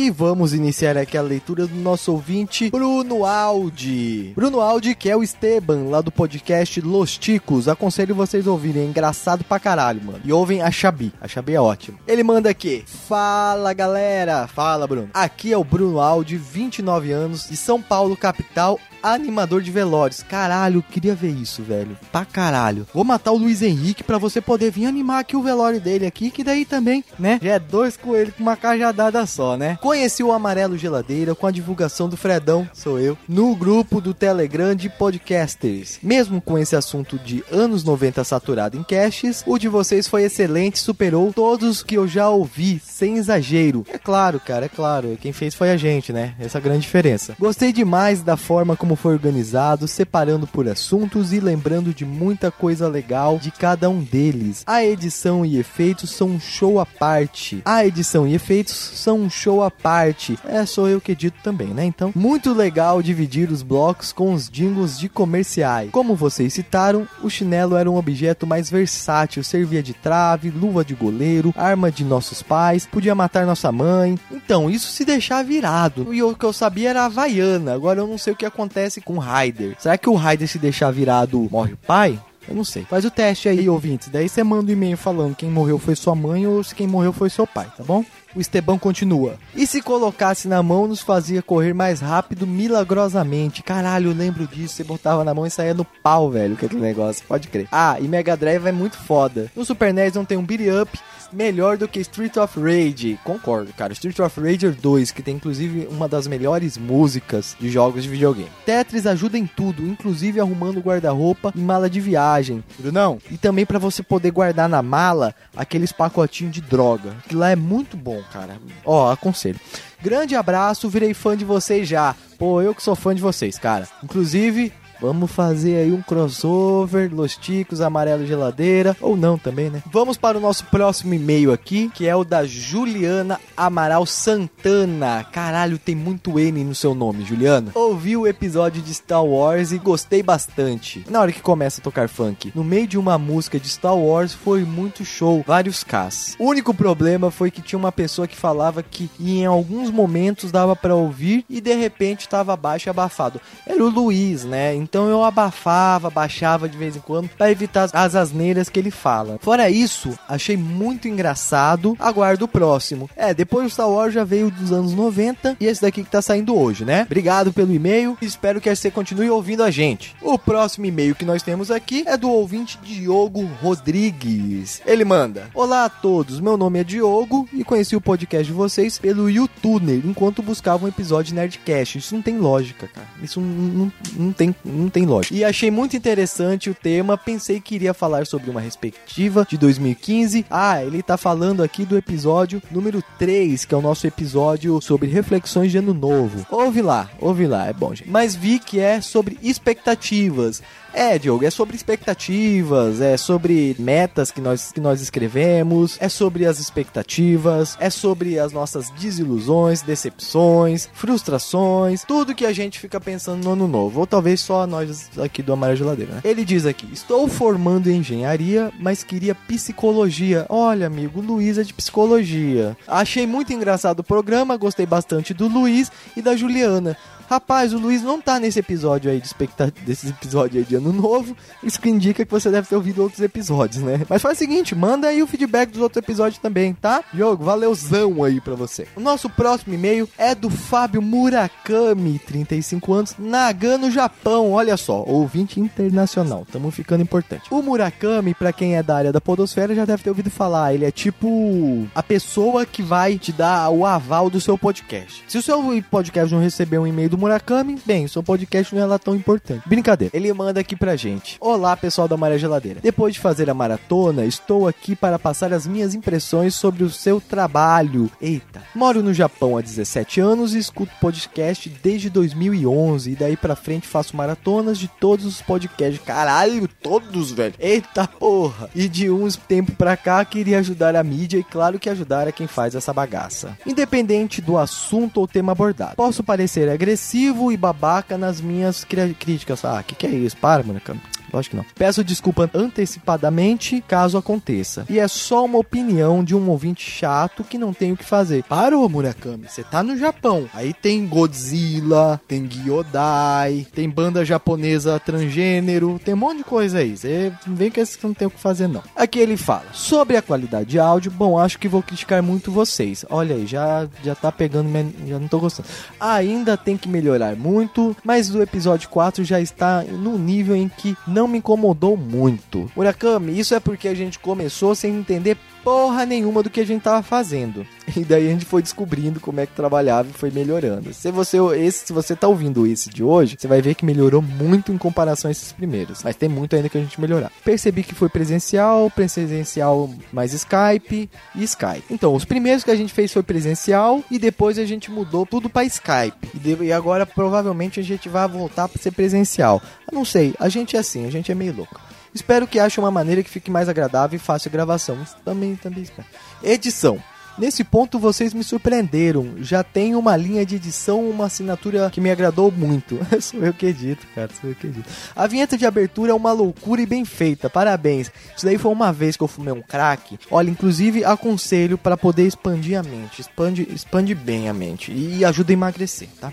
B: E vamos iniciar aqui a leitura do nosso ouvinte Bruno Aldi. Bruno Aldi, que é o Esteban, lá do podcast Los Ticos. Aconselho vocês a ouvirem, é engraçado pra caralho, mano. E ouvem a Xabi. A Xabi é ótimo. Ele manda aqui. Fala, galera. Fala, Bruno. Aqui é o Bruno Aldi, 29 anos, de São Paulo, capital, animador de velórios. Caralho, queria ver isso, velho. Pra caralho. Vou matar o Luiz Henrique pra você poder vir animar aqui o velório dele aqui, que daí também, né? Já é dois coelhos com uma cajadada só, né? Conheci o Amarelo Geladeira com a divulgação do Fredão, sou eu, no grupo do Telegram de podcasters. Mesmo com esse assunto de anos 90 saturado em caches, o de vocês foi excelente, superou todos que eu já ouvi, sem exagero. É claro, cara, é claro. Quem fez foi a gente, né? Essa é a grande diferença. Gostei demais da forma como foi organizado, separando por assuntos e lembrando de muita coisa legal de cada um deles. A edição e efeitos são um show à parte. A edição e efeitos são um show à parte. É, sou eu que edito também, né? Então, muito legal dividir os blocos com os jingles de comerciais. Como vocês citaram, o chinelo era um objeto mais versátil, servia de trave, luva de goleiro, arma de nossos pais, podia matar nossa mãe. Então, isso se deixar virado. E o que eu sabia era a Havaiana. Agora eu não sei o que acontece com o Raider. Será que o Raider se deixar virado morre o pai? Eu não sei. Faz o teste aí, ouvintes. Daí você manda um e-mail falando quem morreu foi sua mãe ou se quem morreu foi seu pai, tá bom? O Estebão continua. E se colocasse na mão, nos fazia correr mais rápido milagrosamente. Caralho, eu lembro disso. Você botava na mão e saía no pau, velho, que aquele negócio. Pode crer. Ah, e Mega Drive é muito foda. No Super NES não tem um beat up melhor do que Street of Rage. Concordo, cara. Street of Rage 2, que tem inclusive uma das melhores músicas de jogos de videogame. Tetris ajuda em tudo, inclusive arrumando guarda-roupa e mala de viagem. Brunão, e também para você poder guardar na mala aqueles pacotinhos de droga. Que lá é muito bom, cara. Ó, aconselho. Grande abraço, virei fã de vocês já. Pô, eu que sou fã de vocês, cara. Inclusive, Vamos fazer aí um crossover, Los Ticos, Amarelo Geladeira, ou não também, né? Vamos para o nosso próximo e-mail aqui, que é o da Juliana Amaral Santana. Caralho, tem muito N no seu nome, Juliana. Ouvi o episódio de Star Wars e gostei bastante. Na hora que começa a tocar funk, no meio de uma música de Star Wars, foi muito show, vários Ks. O único problema foi que tinha uma pessoa que falava que em alguns momentos dava para ouvir e de repente estava baixo e abafado. Era o Luiz, né? Então eu abafava, baixava de vez em quando para evitar as asneiras que ele fala. Fora isso, achei muito engraçado. Aguardo o próximo. É, depois o Star Wars já veio dos anos 90 e esse daqui que tá saindo hoje, né? Obrigado pelo e-mail. Espero que você continue ouvindo a gente. O próximo e-mail que nós temos aqui é do ouvinte Diogo Rodrigues. Ele manda: Olá a todos, meu nome é Diogo e conheci o podcast de vocês pelo YouTuber enquanto buscava um episódio Nerdcast. Isso não tem lógica, cara. Isso não, não, não tem não tem lógica. E achei muito interessante o tema, pensei que iria falar sobre uma respectiva de 2015. Ah, ele tá falando aqui do episódio número 3, que é o nosso episódio sobre reflexões de ano novo. Ouve lá, ouve lá, é bom, gente. Mas vi que é sobre expectativas. É, Diogo, é sobre expectativas, é sobre metas que nós, que nós escrevemos, é sobre as expectativas, é sobre as nossas desilusões, decepções, frustrações, tudo que a gente fica pensando no ano novo, ou talvez só nós aqui do Amarelo Geladeira, né? Ele diz aqui: Estou formando em engenharia, mas queria psicologia. Olha, amigo, Luiz é de psicologia. Achei muito engraçado o programa, gostei bastante do Luiz e da Juliana. Rapaz, o Luiz não tá nesse episódio aí de expectativa, desse episódio aí de ano novo. Isso que indica que você deve ter ouvido outros episódios, né? Mas faz o seguinte, manda aí o feedback dos outros episódios também, tá? Jogo, valeuzão aí pra você. O nosso próximo e-mail é do Fábio Murakami, 35 anos, Nagano, Japão. Olha só, ouvinte internacional. Tamo ficando importante. O Murakami, pra quem é da área da podosfera, já deve ter ouvido falar. Ele é tipo a pessoa que vai te dar o aval do seu podcast. Se o seu podcast não receber um e-mail do Murakami, bem, seu podcast não é lá tão importante. Brincadeira. Ele manda aqui pra gente. Olá, pessoal da Maré Geladeira. Depois de fazer a maratona, estou aqui para passar as minhas impressões sobre o seu trabalho. Eita. Moro no Japão há 17 anos e escuto podcast desde 2011 e daí pra frente faço maratonas de todos os podcasts. Caralho, todos, velho. Eita porra. E de uns tempo pra cá queria ajudar a mídia e claro que ajudar a quem faz essa bagaça. Independente do assunto ou tema abordado. Posso parecer agressivo agressivo e babaca nas minhas críticas. Ah, que que é isso? Para, Murakami. Lógico que não. Peço desculpa antecipadamente caso aconteça. E é só uma opinião de um ouvinte chato que não tem o que fazer. Parou, Murakami. Você tá no Japão. Aí tem Godzilla, tem Gyodai, tem banda japonesa transgênero, tem um monte de coisa aí. Você vem que não tem o que fazer, não. Aqui ele fala sobre a qualidade de áudio. Bom, acho que vou criticar muito vocês. Olha aí, já, já tá pegando, minha- já não tô gostando. Ainda tem que melhorar muito, mas o episódio 4 já está no nível em que não me incomodou muito. Murakami, isso é porque a gente começou sem entender porra nenhuma do que a gente tava fazendo. E daí a gente foi descobrindo como é que trabalhava e foi melhorando. Se você, esse, se você tá ouvindo esse de hoje, você vai ver que melhorou muito em comparação a esses primeiros. Mas tem muito ainda que a gente melhorar. Percebi que foi presencial, presencial mais Skype e Skype. Então, os primeiros que a gente fez foi presencial e depois a gente mudou tudo para Skype. E, de- e agora provavelmente a gente vai voltar para ser presencial. Eu não sei, a gente é assim, a gente é meio louco. Espero que ache uma maneira que fique mais agradável e fácil a gravação. Também, também espero. Edição. Nesse ponto vocês me surpreenderam. Já tem uma linha de edição, uma assinatura que me agradou muito. sou eu que edito, cara, sou eu que edito. A vinheta de abertura é uma loucura e bem feita. Parabéns. Isso daí foi uma vez que eu fumei um crack. Olha, inclusive aconselho para poder expandir a mente. Expande, expande bem a mente e ajuda a emagrecer, tá?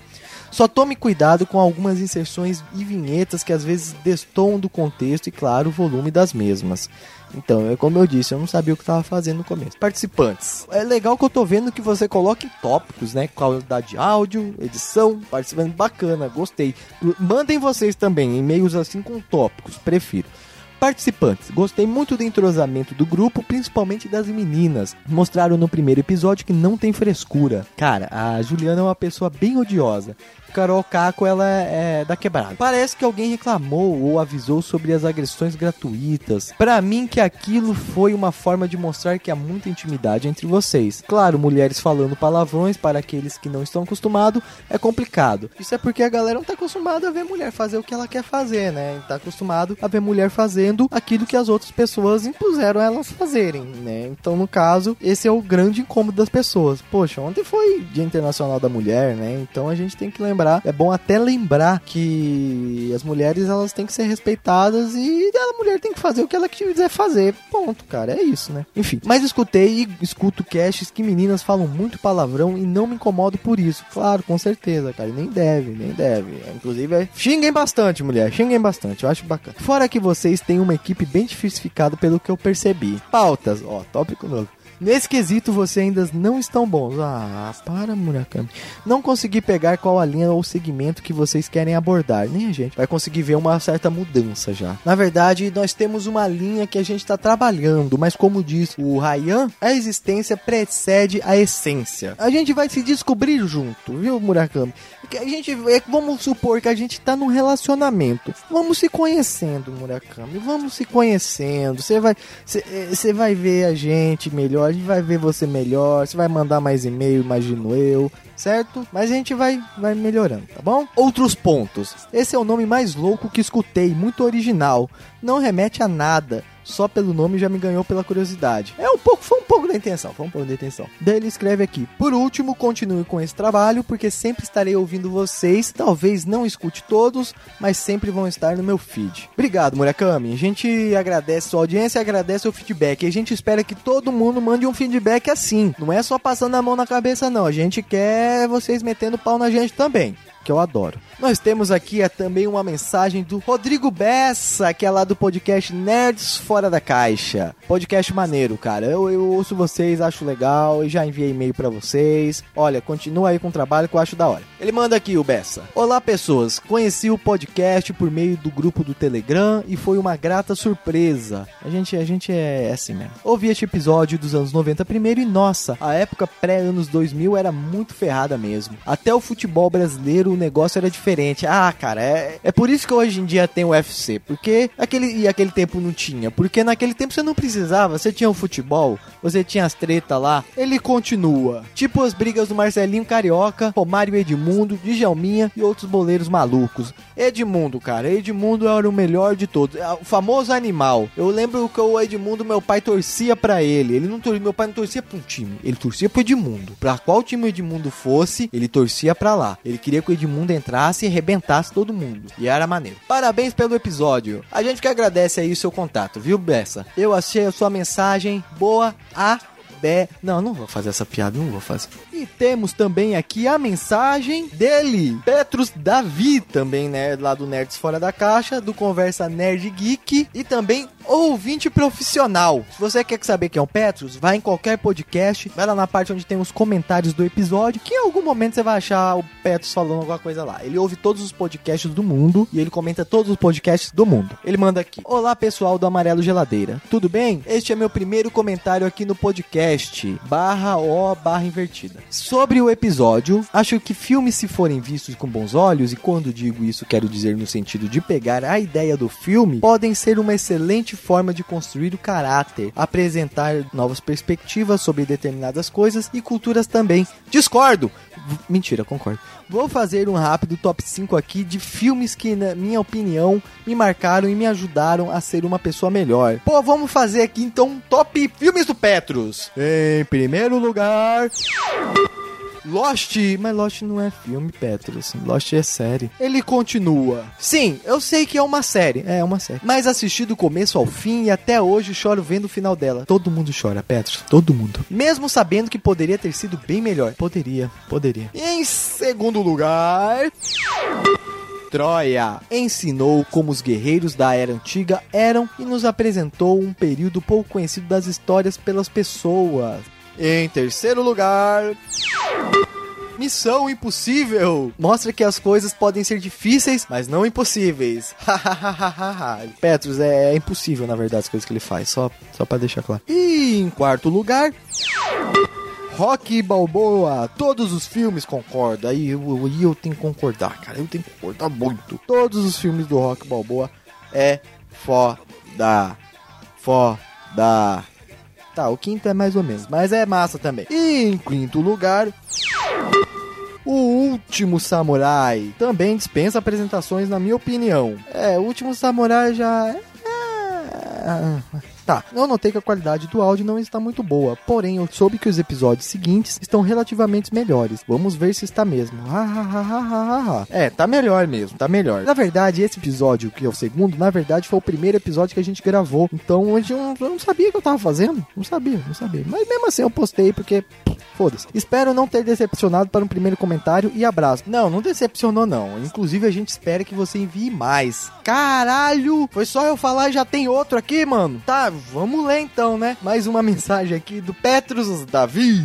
B: Só tome cuidado com algumas inserções e vinhetas que às vezes destoam do contexto e, claro, o volume das mesmas. Então, é como eu disse, eu não sabia o que estava fazendo no começo. Participantes. É legal que eu tô vendo que você coloca em tópicos, né? Qualidade de áudio, edição, participando. Bacana, gostei. Mandem vocês também e-mails assim com tópicos, prefiro. Participantes, gostei muito do entrosamento do grupo, principalmente das meninas. Mostraram no primeiro episódio que não tem frescura. Cara, a Juliana é uma pessoa bem odiosa. Carol Caco, ela é da quebrada. Parece que alguém reclamou ou avisou sobre as agressões gratuitas. Pra mim que aquilo foi uma forma de mostrar que há muita intimidade entre vocês. Claro, mulheres falando palavrões para aqueles que não estão acostumados é complicado. Isso é porque a galera não tá acostumada a ver mulher fazer o que ela quer fazer, né? Tá acostumado a ver mulher fazendo aquilo que as outras pessoas impuseram elas fazerem, né? Então, no caso, esse é o grande incômodo das pessoas. Poxa, ontem foi Dia Internacional da Mulher, né? Então a gente tem que lembrar, é bom até lembrar que as mulheres elas têm que ser respeitadas e a mulher tem que fazer o que ela quiser fazer. Ponto, cara, é isso, né? Enfim, mas escutei e escuto casts que meninas falam muito palavrão e não me incomodo por isso. Claro, com certeza, cara, e nem deve, nem deve. Inclusive, é... xinguem bastante, mulher, xinguem bastante, eu acho bacana. Fora que vocês têm uma equipe bem diversificada pelo que eu percebi. Pautas, ó, tópico novo. Nesse quesito, vocês ainda não estão bons. Ah, para, Murakami. Não consegui pegar qual a linha ou segmento que vocês querem abordar. Nem a gente vai conseguir ver uma certa mudança já. Na verdade, nós temos uma linha que a gente está trabalhando, mas como diz o Ryan, a existência precede a essência. A gente vai se descobrir junto, viu, Murakami? Que a gente, é, vamos supor que a gente tá num relacionamento. Vamos se conhecendo, Murakami. Vamos se conhecendo. Você vai, você vai ver a gente melhor, a gente vai ver você melhor. Você vai mandar mais e-mail, imagino eu, certo? Mas a gente vai, vai melhorando, tá bom? Outros pontos. Esse é o nome mais louco que escutei, muito original. Não remete a nada. Só pelo nome já me ganhou pela curiosidade. É um pouco, foi um pouco da intenção, foi um pouco da intenção. Daí ele escreve aqui: Por último, continue com esse trabalho, porque sempre estarei ouvindo vocês. Talvez não escute todos, mas sempre vão estar no meu feed. Obrigado, Murakami. A gente agradece sua audiência, agradece o feedback. E a gente espera que todo mundo mande um feedback assim. Não é só passando a mão na cabeça, não. A gente quer vocês metendo pau na gente também que eu adoro. Nós temos aqui é, também uma mensagem do Rodrigo Bessa, que é lá do podcast Nerds Fora da Caixa. Podcast maneiro, cara. Eu, eu ouço vocês, acho legal e já enviei e-mail para vocês. Olha, continua aí com o trabalho que eu acho da hora. Ele manda aqui o Bessa. Olá, pessoas. Conheci o podcast por meio do grupo do Telegram e foi uma grata surpresa. A gente, a gente é assim mesmo. Ouvi este episódio dos anos 90 primeiro e nossa, a época pré-anos 2000 era muito ferrada mesmo. Até o futebol brasileiro o negócio era diferente. Ah, cara, é, é por isso que hoje em dia tem o UFC. Porque aquele, e aquele tempo não tinha. Porque naquele tempo você não precisava. Você tinha o futebol, você tinha as tretas lá. Ele continua. Tipo as brigas do Marcelinho Carioca, Romário Edmundo, Djalminha e outros boleiros malucos. Edmundo, cara, Edmundo era o melhor de todos. É O famoso animal. Eu lembro que o Edmundo, meu pai torcia pra ele. Ele não torcia, meu pai não torcia pra um time. Ele torcia pro Edmundo. Pra qual time o Edmundo fosse, ele torcia pra lá. Ele queria que o Edmundo entrasse e arrebentasse todo mundo. E era maneiro. Parabéns pelo episódio. A gente que agradece aí o seu contato, viu, Bessa? Eu achei a sua mensagem boa a Não, não vou fazer essa piada, não vou fazer. E temos também aqui a mensagem dele, Petrus Davi, também, né, lá do Nerds Fora da Caixa, do Conversa Nerd Geek e também ouvinte profissional. Se você quer saber quem é o Petrus, vai em qualquer podcast, vai lá na parte onde tem os comentários do episódio, que em algum momento você vai achar o Petrus falando alguma coisa lá. Ele ouve todos os podcasts do mundo e ele comenta todos os podcasts do mundo. Ele manda aqui: Olá pessoal do Amarelo Geladeira, tudo bem? Este é meu primeiro comentário aqui no podcast barra O barra invertida. Sobre o episódio, acho que filmes se forem vistos com bons olhos, e quando digo isso quero dizer no sentido de pegar a ideia do filme, podem ser uma excelente forma de construir o caráter, apresentar novas perspectivas sobre determinadas coisas e culturas também. Discordo! Mentira, concordo. Vou fazer um rápido top 5 aqui de filmes que, na minha opinião, me marcaram e me ajudaram a ser uma pessoa melhor. Pô, vamos fazer aqui então um top filmes do Petrus. Em primeiro lugar. Lost, mas Lost não é filme, Petrus. Lost é série. Ele continua. Sim, eu sei que é uma série. É uma série. Mas assisti do começo ao fim e até hoje choro vendo o final dela. Todo mundo chora, Petrus. Todo mundo. Mesmo sabendo que poderia ter sido bem melhor. Poderia, poderia. Em segundo lugar. Troia ensinou como os guerreiros da era antiga eram e nos apresentou um período pouco conhecido das histórias pelas pessoas. Em terceiro lugar. Missão Impossível mostra que as coisas podem ser difíceis, mas não impossíveis. Petrus é, é impossível, na verdade, as coisas que ele faz, só, só para deixar claro. E em quarto lugar. Rock Balboa, todos os filmes concorda. Aí eu, eu, eu tenho que concordar, cara. Eu tenho que concordar muito. Todos os filmes do Rock Balboa é foda. Foda. Tá, o quinto é mais ou menos, mas é massa também. E em quinto lugar. O Último Samurai também dispensa apresentações, na minha opinião. É, o Último Samurai já. é- Tá, eu notei que a qualidade do áudio não está muito boa, porém eu soube que os episódios seguintes estão relativamente melhores. Vamos ver se está mesmo. É, tá melhor mesmo, tá melhor. Na verdade, esse episódio, que é o segundo, na verdade foi o primeiro episódio que a gente gravou. Então a gente não, eu não sabia o que eu tava fazendo. Não sabia, não sabia. Mas mesmo assim eu postei porque. Foda-se. Espero não ter decepcionado para um primeiro comentário e abraço. Não, não decepcionou não. Inclusive a gente espera que você envie mais. Caralho! Foi só eu falar e já tem outro aqui, mano. Tá, vamos ler então, né? Mais uma mensagem aqui do Petrus Davi.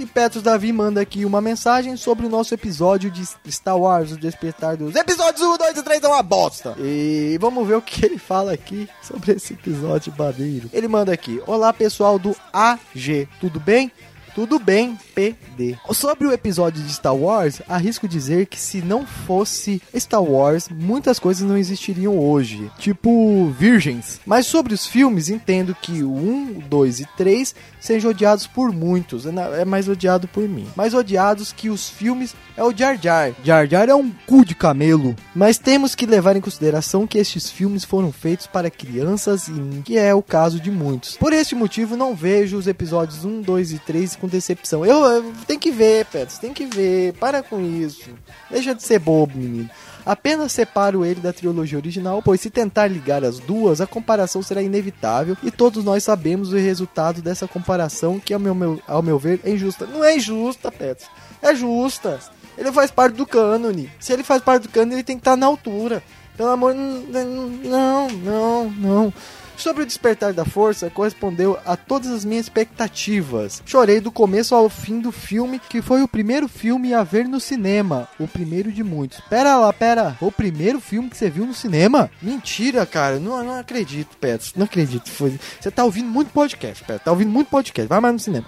B: E Petrus Davi manda aqui uma mensagem sobre o nosso episódio de Star Wars, o Despertar dos Episódios 1, 2 e 3 é uma bosta. E vamos ver o que ele fala aqui sobre esse episódio maneiro. Ele manda aqui: Olá pessoal do AG, tudo bem? Tudo bem, PD. Sobre o episódio de Star Wars, arrisco dizer que se não fosse Star Wars, muitas coisas não existiriam hoje, tipo virgens. Mas sobre os filmes, entendo que o 1, 2 e 3 sejam odiados por muitos, é é mais odiado por mim. Mais odiados que os filmes é o Jar Jar. Jar Jar é um cu de camelo. Mas temos que levar em consideração que estes filmes foram feitos para crianças e que é o caso de muitos. Por este motivo, não vejo os episódios 1, 2 e 3 com decepção. Eu, eu tem que ver, Petros, tem que ver. Para com isso. Deixa de ser bobo, menino. Apenas separo ele da trilogia original, pois se tentar ligar as duas, a comparação será inevitável e todos nós sabemos o resultado dessa comparação, que ao meu, meu- ao meu ver é injusta. Não é injusta, Petros. É justa. Ele faz parte do cânone. Se ele faz parte do cânone, ele tem que estar na altura. Pelo amor. Não, não, não. Sobre o Despertar da Força, correspondeu a todas as minhas expectativas. Chorei do começo ao fim do filme, que foi o primeiro filme a ver no cinema. O primeiro de muitos. Pera lá, pera. O primeiro filme que você viu no cinema? Mentira, cara. Não, não acredito, Petros. Não acredito. Foi... Você tá ouvindo muito podcast, Petros. Tá ouvindo muito podcast. Vai mais no cinema.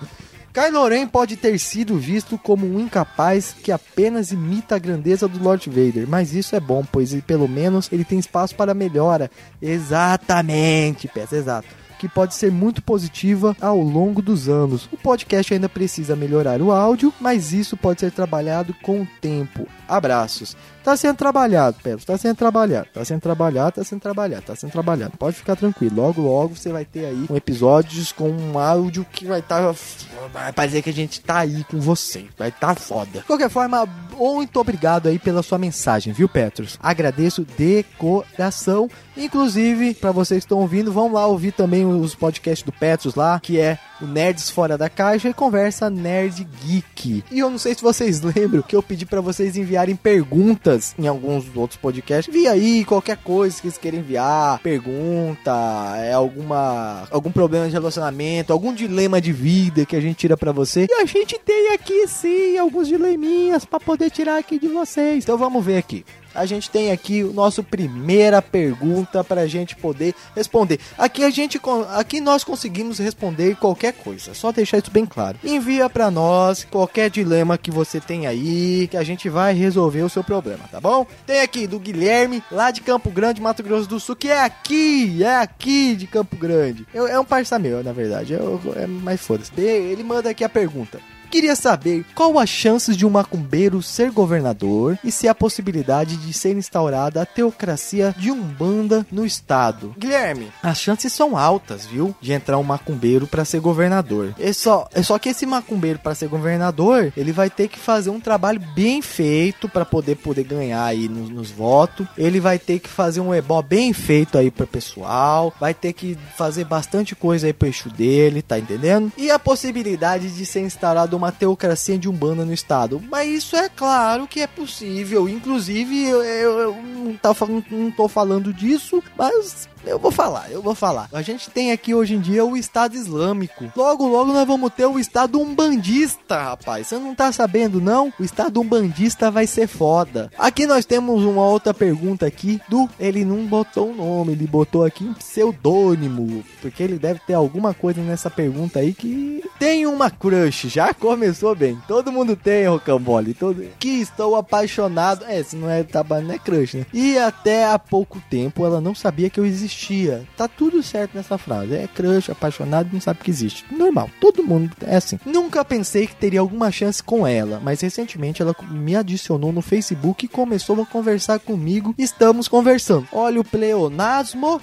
B: Kylo Ren pode ter sido visto como um incapaz que apenas imita a grandeza do Lord Vader, mas isso é bom, pois pelo menos ele tem espaço para melhora. Exatamente, peça, exato. Que pode ser muito positiva ao longo dos anos. O podcast ainda precisa melhorar o áudio, mas isso pode ser trabalhado com o tempo. Abraços. Tá sendo trabalhado, Pedro. Tá sendo trabalhado. Tá sendo trabalhado, tá sendo trabalhado, tá sendo trabalhado. Pode ficar tranquilo. Logo, logo você vai ter aí um episódios com um áudio que vai estar. vai parecer que a gente tá aí com você. Vai estar foda. De qualquer forma, Muito obrigado aí pela sua mensagem, viu, Petros? Agradeço de coração. Inclusive, para vocês que estão ouvindo, vão lá ouvir também os podcasts do Petros lá, que é o Nerds Fora da Caixa e Conversa Nerd Geek. E eu não sei se vocês lembram que eu pedi para vocês enviarem perguntas em alguns outros podcasts. Vi aí qualquer coisa que vocês querem enviar, pergunta, é alguma algum problema de relacionamento, algum dilema de vida que a gente tira para você. E a gente tem aqui sim alguns dileminhas para poder tirar aqui de vocês. Então vamos ver aqui a gente tem aqui o nosso primeira pergunta para a gente poder responder. Aqui a gente aqui nós conseguimos responder qualquer coisa, só deixar isso bem claro. Envia para nós qualquer dilema que você tem aí, que a gente vai resolver o seu problema, tá bom? Tem aqui do Guilherme, lá de Campo Grande, Mato Grosso do Sul, que é aqui, é aqui de Campo Grande. Eu, é um parceiro meu, na verdade, eu, é mais foda-se. Ele manda aqui a pergunta. Queria saber qual as chances de um macumbeiro ser governador e se há possibilidade de ser instaurada a teocracia de Umbanda no estado. Guilherme, as chances são altas, viu? De entrar um macumbeiro para ser governador. É só, é só que esse macumbeiro para ser governador, ele vai ter que fazer um trabalho bem feito para poder poder ganhar aí nos, nos votos. Ele vai ter que fazer um ebó bem feito aí pro pessoal, vai ter que fazer bastante coisa aí pro eixo dele, tá entendendo? E a possibilidade de ser instaurado uma teocracia de umbanda no estado. Mas isso é claro que é possível. Inclusive, eu, eu, eu não, tá, não tô falando disso, mas eu vou falar, eu vou falar. A gente tem aqui hoje em dia o Estado Islâmico. Logo, logo nós vamos ter o Estado Umbandista, rapaz. Você não tá sabendo, não? O Estado Umbandista vai ser foda. Aqui nós temos uma outra pergunta aqui do... Ele não botou o nome, ele botou aqui um pseudônimo. Porque ele deve ter alguma coisa nessa pergunta aí que... Tem uma crush, já começou bem. Todo mundo tem, Rocambole. Todo... Que estou apaixonado. É, se não é, tá, não é crush, né? E até há pouco tempo ela não sabia que eu existia existia. Tá tudo certo nessa frase. É crush, apaixonado, não sabe que existe. Normal, todo mundo é assim. Nunca pensei que teria alguma chance com ela, mas recentemente ela me adicionou no Facebook e começou a conversar comigo. Estamos conversando. Olha o pleonasmo.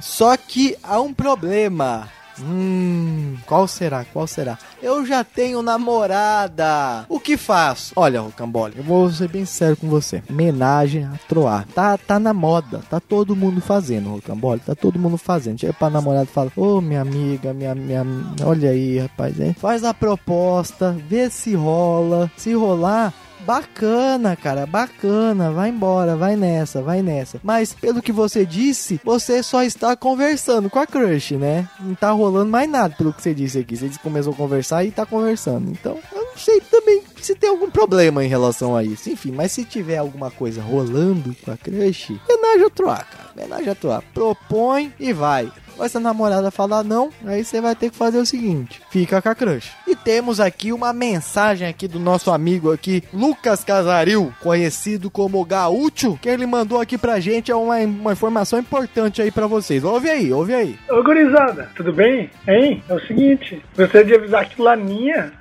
B: Só que há um problema. Hum, qual será? Qual será? Eu já tenho namorada. O que faço? Olha, Rocambole, eu vou ser bem sério com você. Menagem a troar. Tá, tá na moda. Tá todo mundo fazendo, Rocambole. Tá todo mundo fazendo. Chega pra namorada e fala: Ô, oh, minha amiga, minha, minha. Olha aí, rapaz. Hein? Faz a proposta, vê se rola. Se rolar, Bacana, cara, bacana. Vai embora, vai nessa, vai nessa. Mas pelo que você disse, você só está conversando com a crush, né? Não tá rolando mais nada pelo que você disse aqui. Você começou a conversar e tá conversando. Então, eu não sei também se tem algum problema em relação a isso. Enfim, mas se tiver alguma coisa rolando com a crush, homenagem a troar, cara. Homenagem a troar. Propõe e vai. Mas se a namorada falar não, aí você vai ter que fazer o seguinte: fica com a crush. E temos aqui uma mensagem aqui do nosso amigo aqui, Lucas Casaril, conhecido como Gaúcho, que ele mandou aqui pra gente é uma, uma informação importante aí pra vocês. Ouve aí, ouve aí.
Q: Ô gurizada, tudo bem? Hein? É o seguinte, gostaria de avisar que Laninha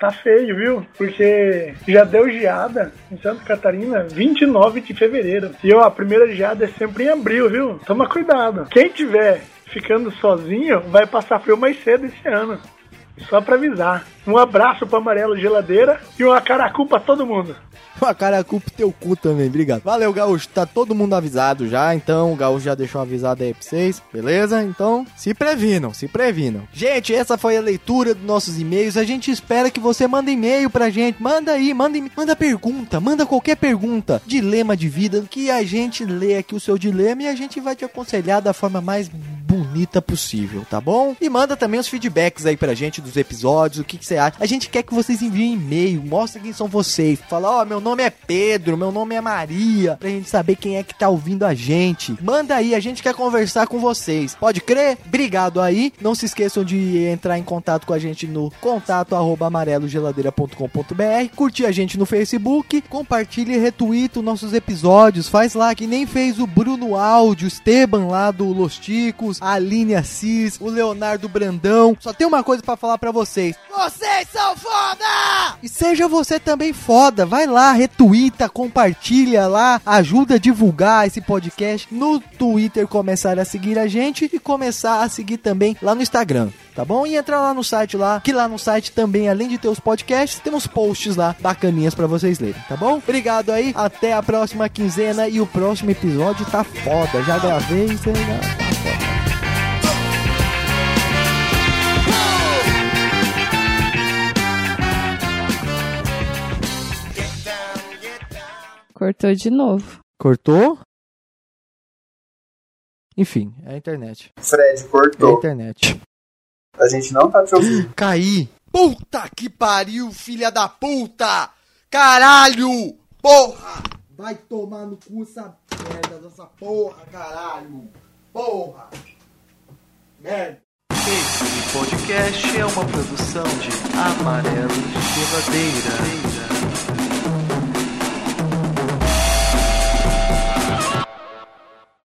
Q: tá feio, viu? Porque já deu geada em Santa Catarina 29 de fevereiro. E ó, a primeira geada é sempre em abril, viu? Toma cuidado. Quem tiver ficando sozinho vai passar frio mais cedo esse ano. Só pra avisar. Um abraço pro Amarelo Geladeira e uma caracu pra todo mundo.
B: Uma caracu pro teu cu também, obrigado. Valeu, Gaúcho. Tá todo mundo avisado já, então o Gaúcho já deixou avisado aí pra vocês, beleza? Então, se previnam, se previnam. Gente, essa foi a leitura dos nossos e-mails. A gente espera que você mande e-mail pra gente. Manda aí, manda, manda pergunta, manda qualquer pergunta. Dilema de vida, que a gente lê aqui o seu dilema e a gente vai te aconselhar da forma mais bonita possível, tá bom? E manda também os feedbacks aí pra gente dos episódios, o que, que você acha. A gente quer que vocês enviem e-mail, mostra quem são vocês. Fala, ó, oh, meu nome é Pedro, meu nome é Maria, pra gente saber quem é que tá ouvindo a gente. Manda aí, a gente quer conversar com vocês. Pode crer? Obrigado aí. Não se esqueçam de entrar em contato com a gente no contato amarelogeladeira.com.br, curtir a gente no Facebook, compartilhe e retuita nossos episódios, faz lá que nem fez o Bruno Áudio, Esteban lá do Los Ticos, a Aline Assis, o Leonardo Brandão. Só tem uma coisa pra falar pra vocês. Vocês são foda! E seja você também foda. Vai lá, retuita, compartilha lá, ajuda a divulgar esse podcast no Twitter, começar a seguir a gente e começar a seguir também lá no Instagram. Tá bom? E entra lá no site lá, que lá no site também, além de ter os podcasts, temos posts lá bacaninhas pra vocês lerem, tá bom? Obrigado aí, até a próxima quinzena e o próximo episódio tá foda. Já gravei, já tá
D: Cortou de novo.
B: Cortou? Enfim, é a internet.
A: Fred,
B: É a
A: cortou.
B: internet.
A: A gente não tá te ouvindo.
B: Caí. Puta que pariu, filha da puta! Caralho! Porra! Vai tomar no cu essa merda dessa porra, caralho! Porra! Merda!
R: Esse podcast é uma produção de Amarelo Geladeira.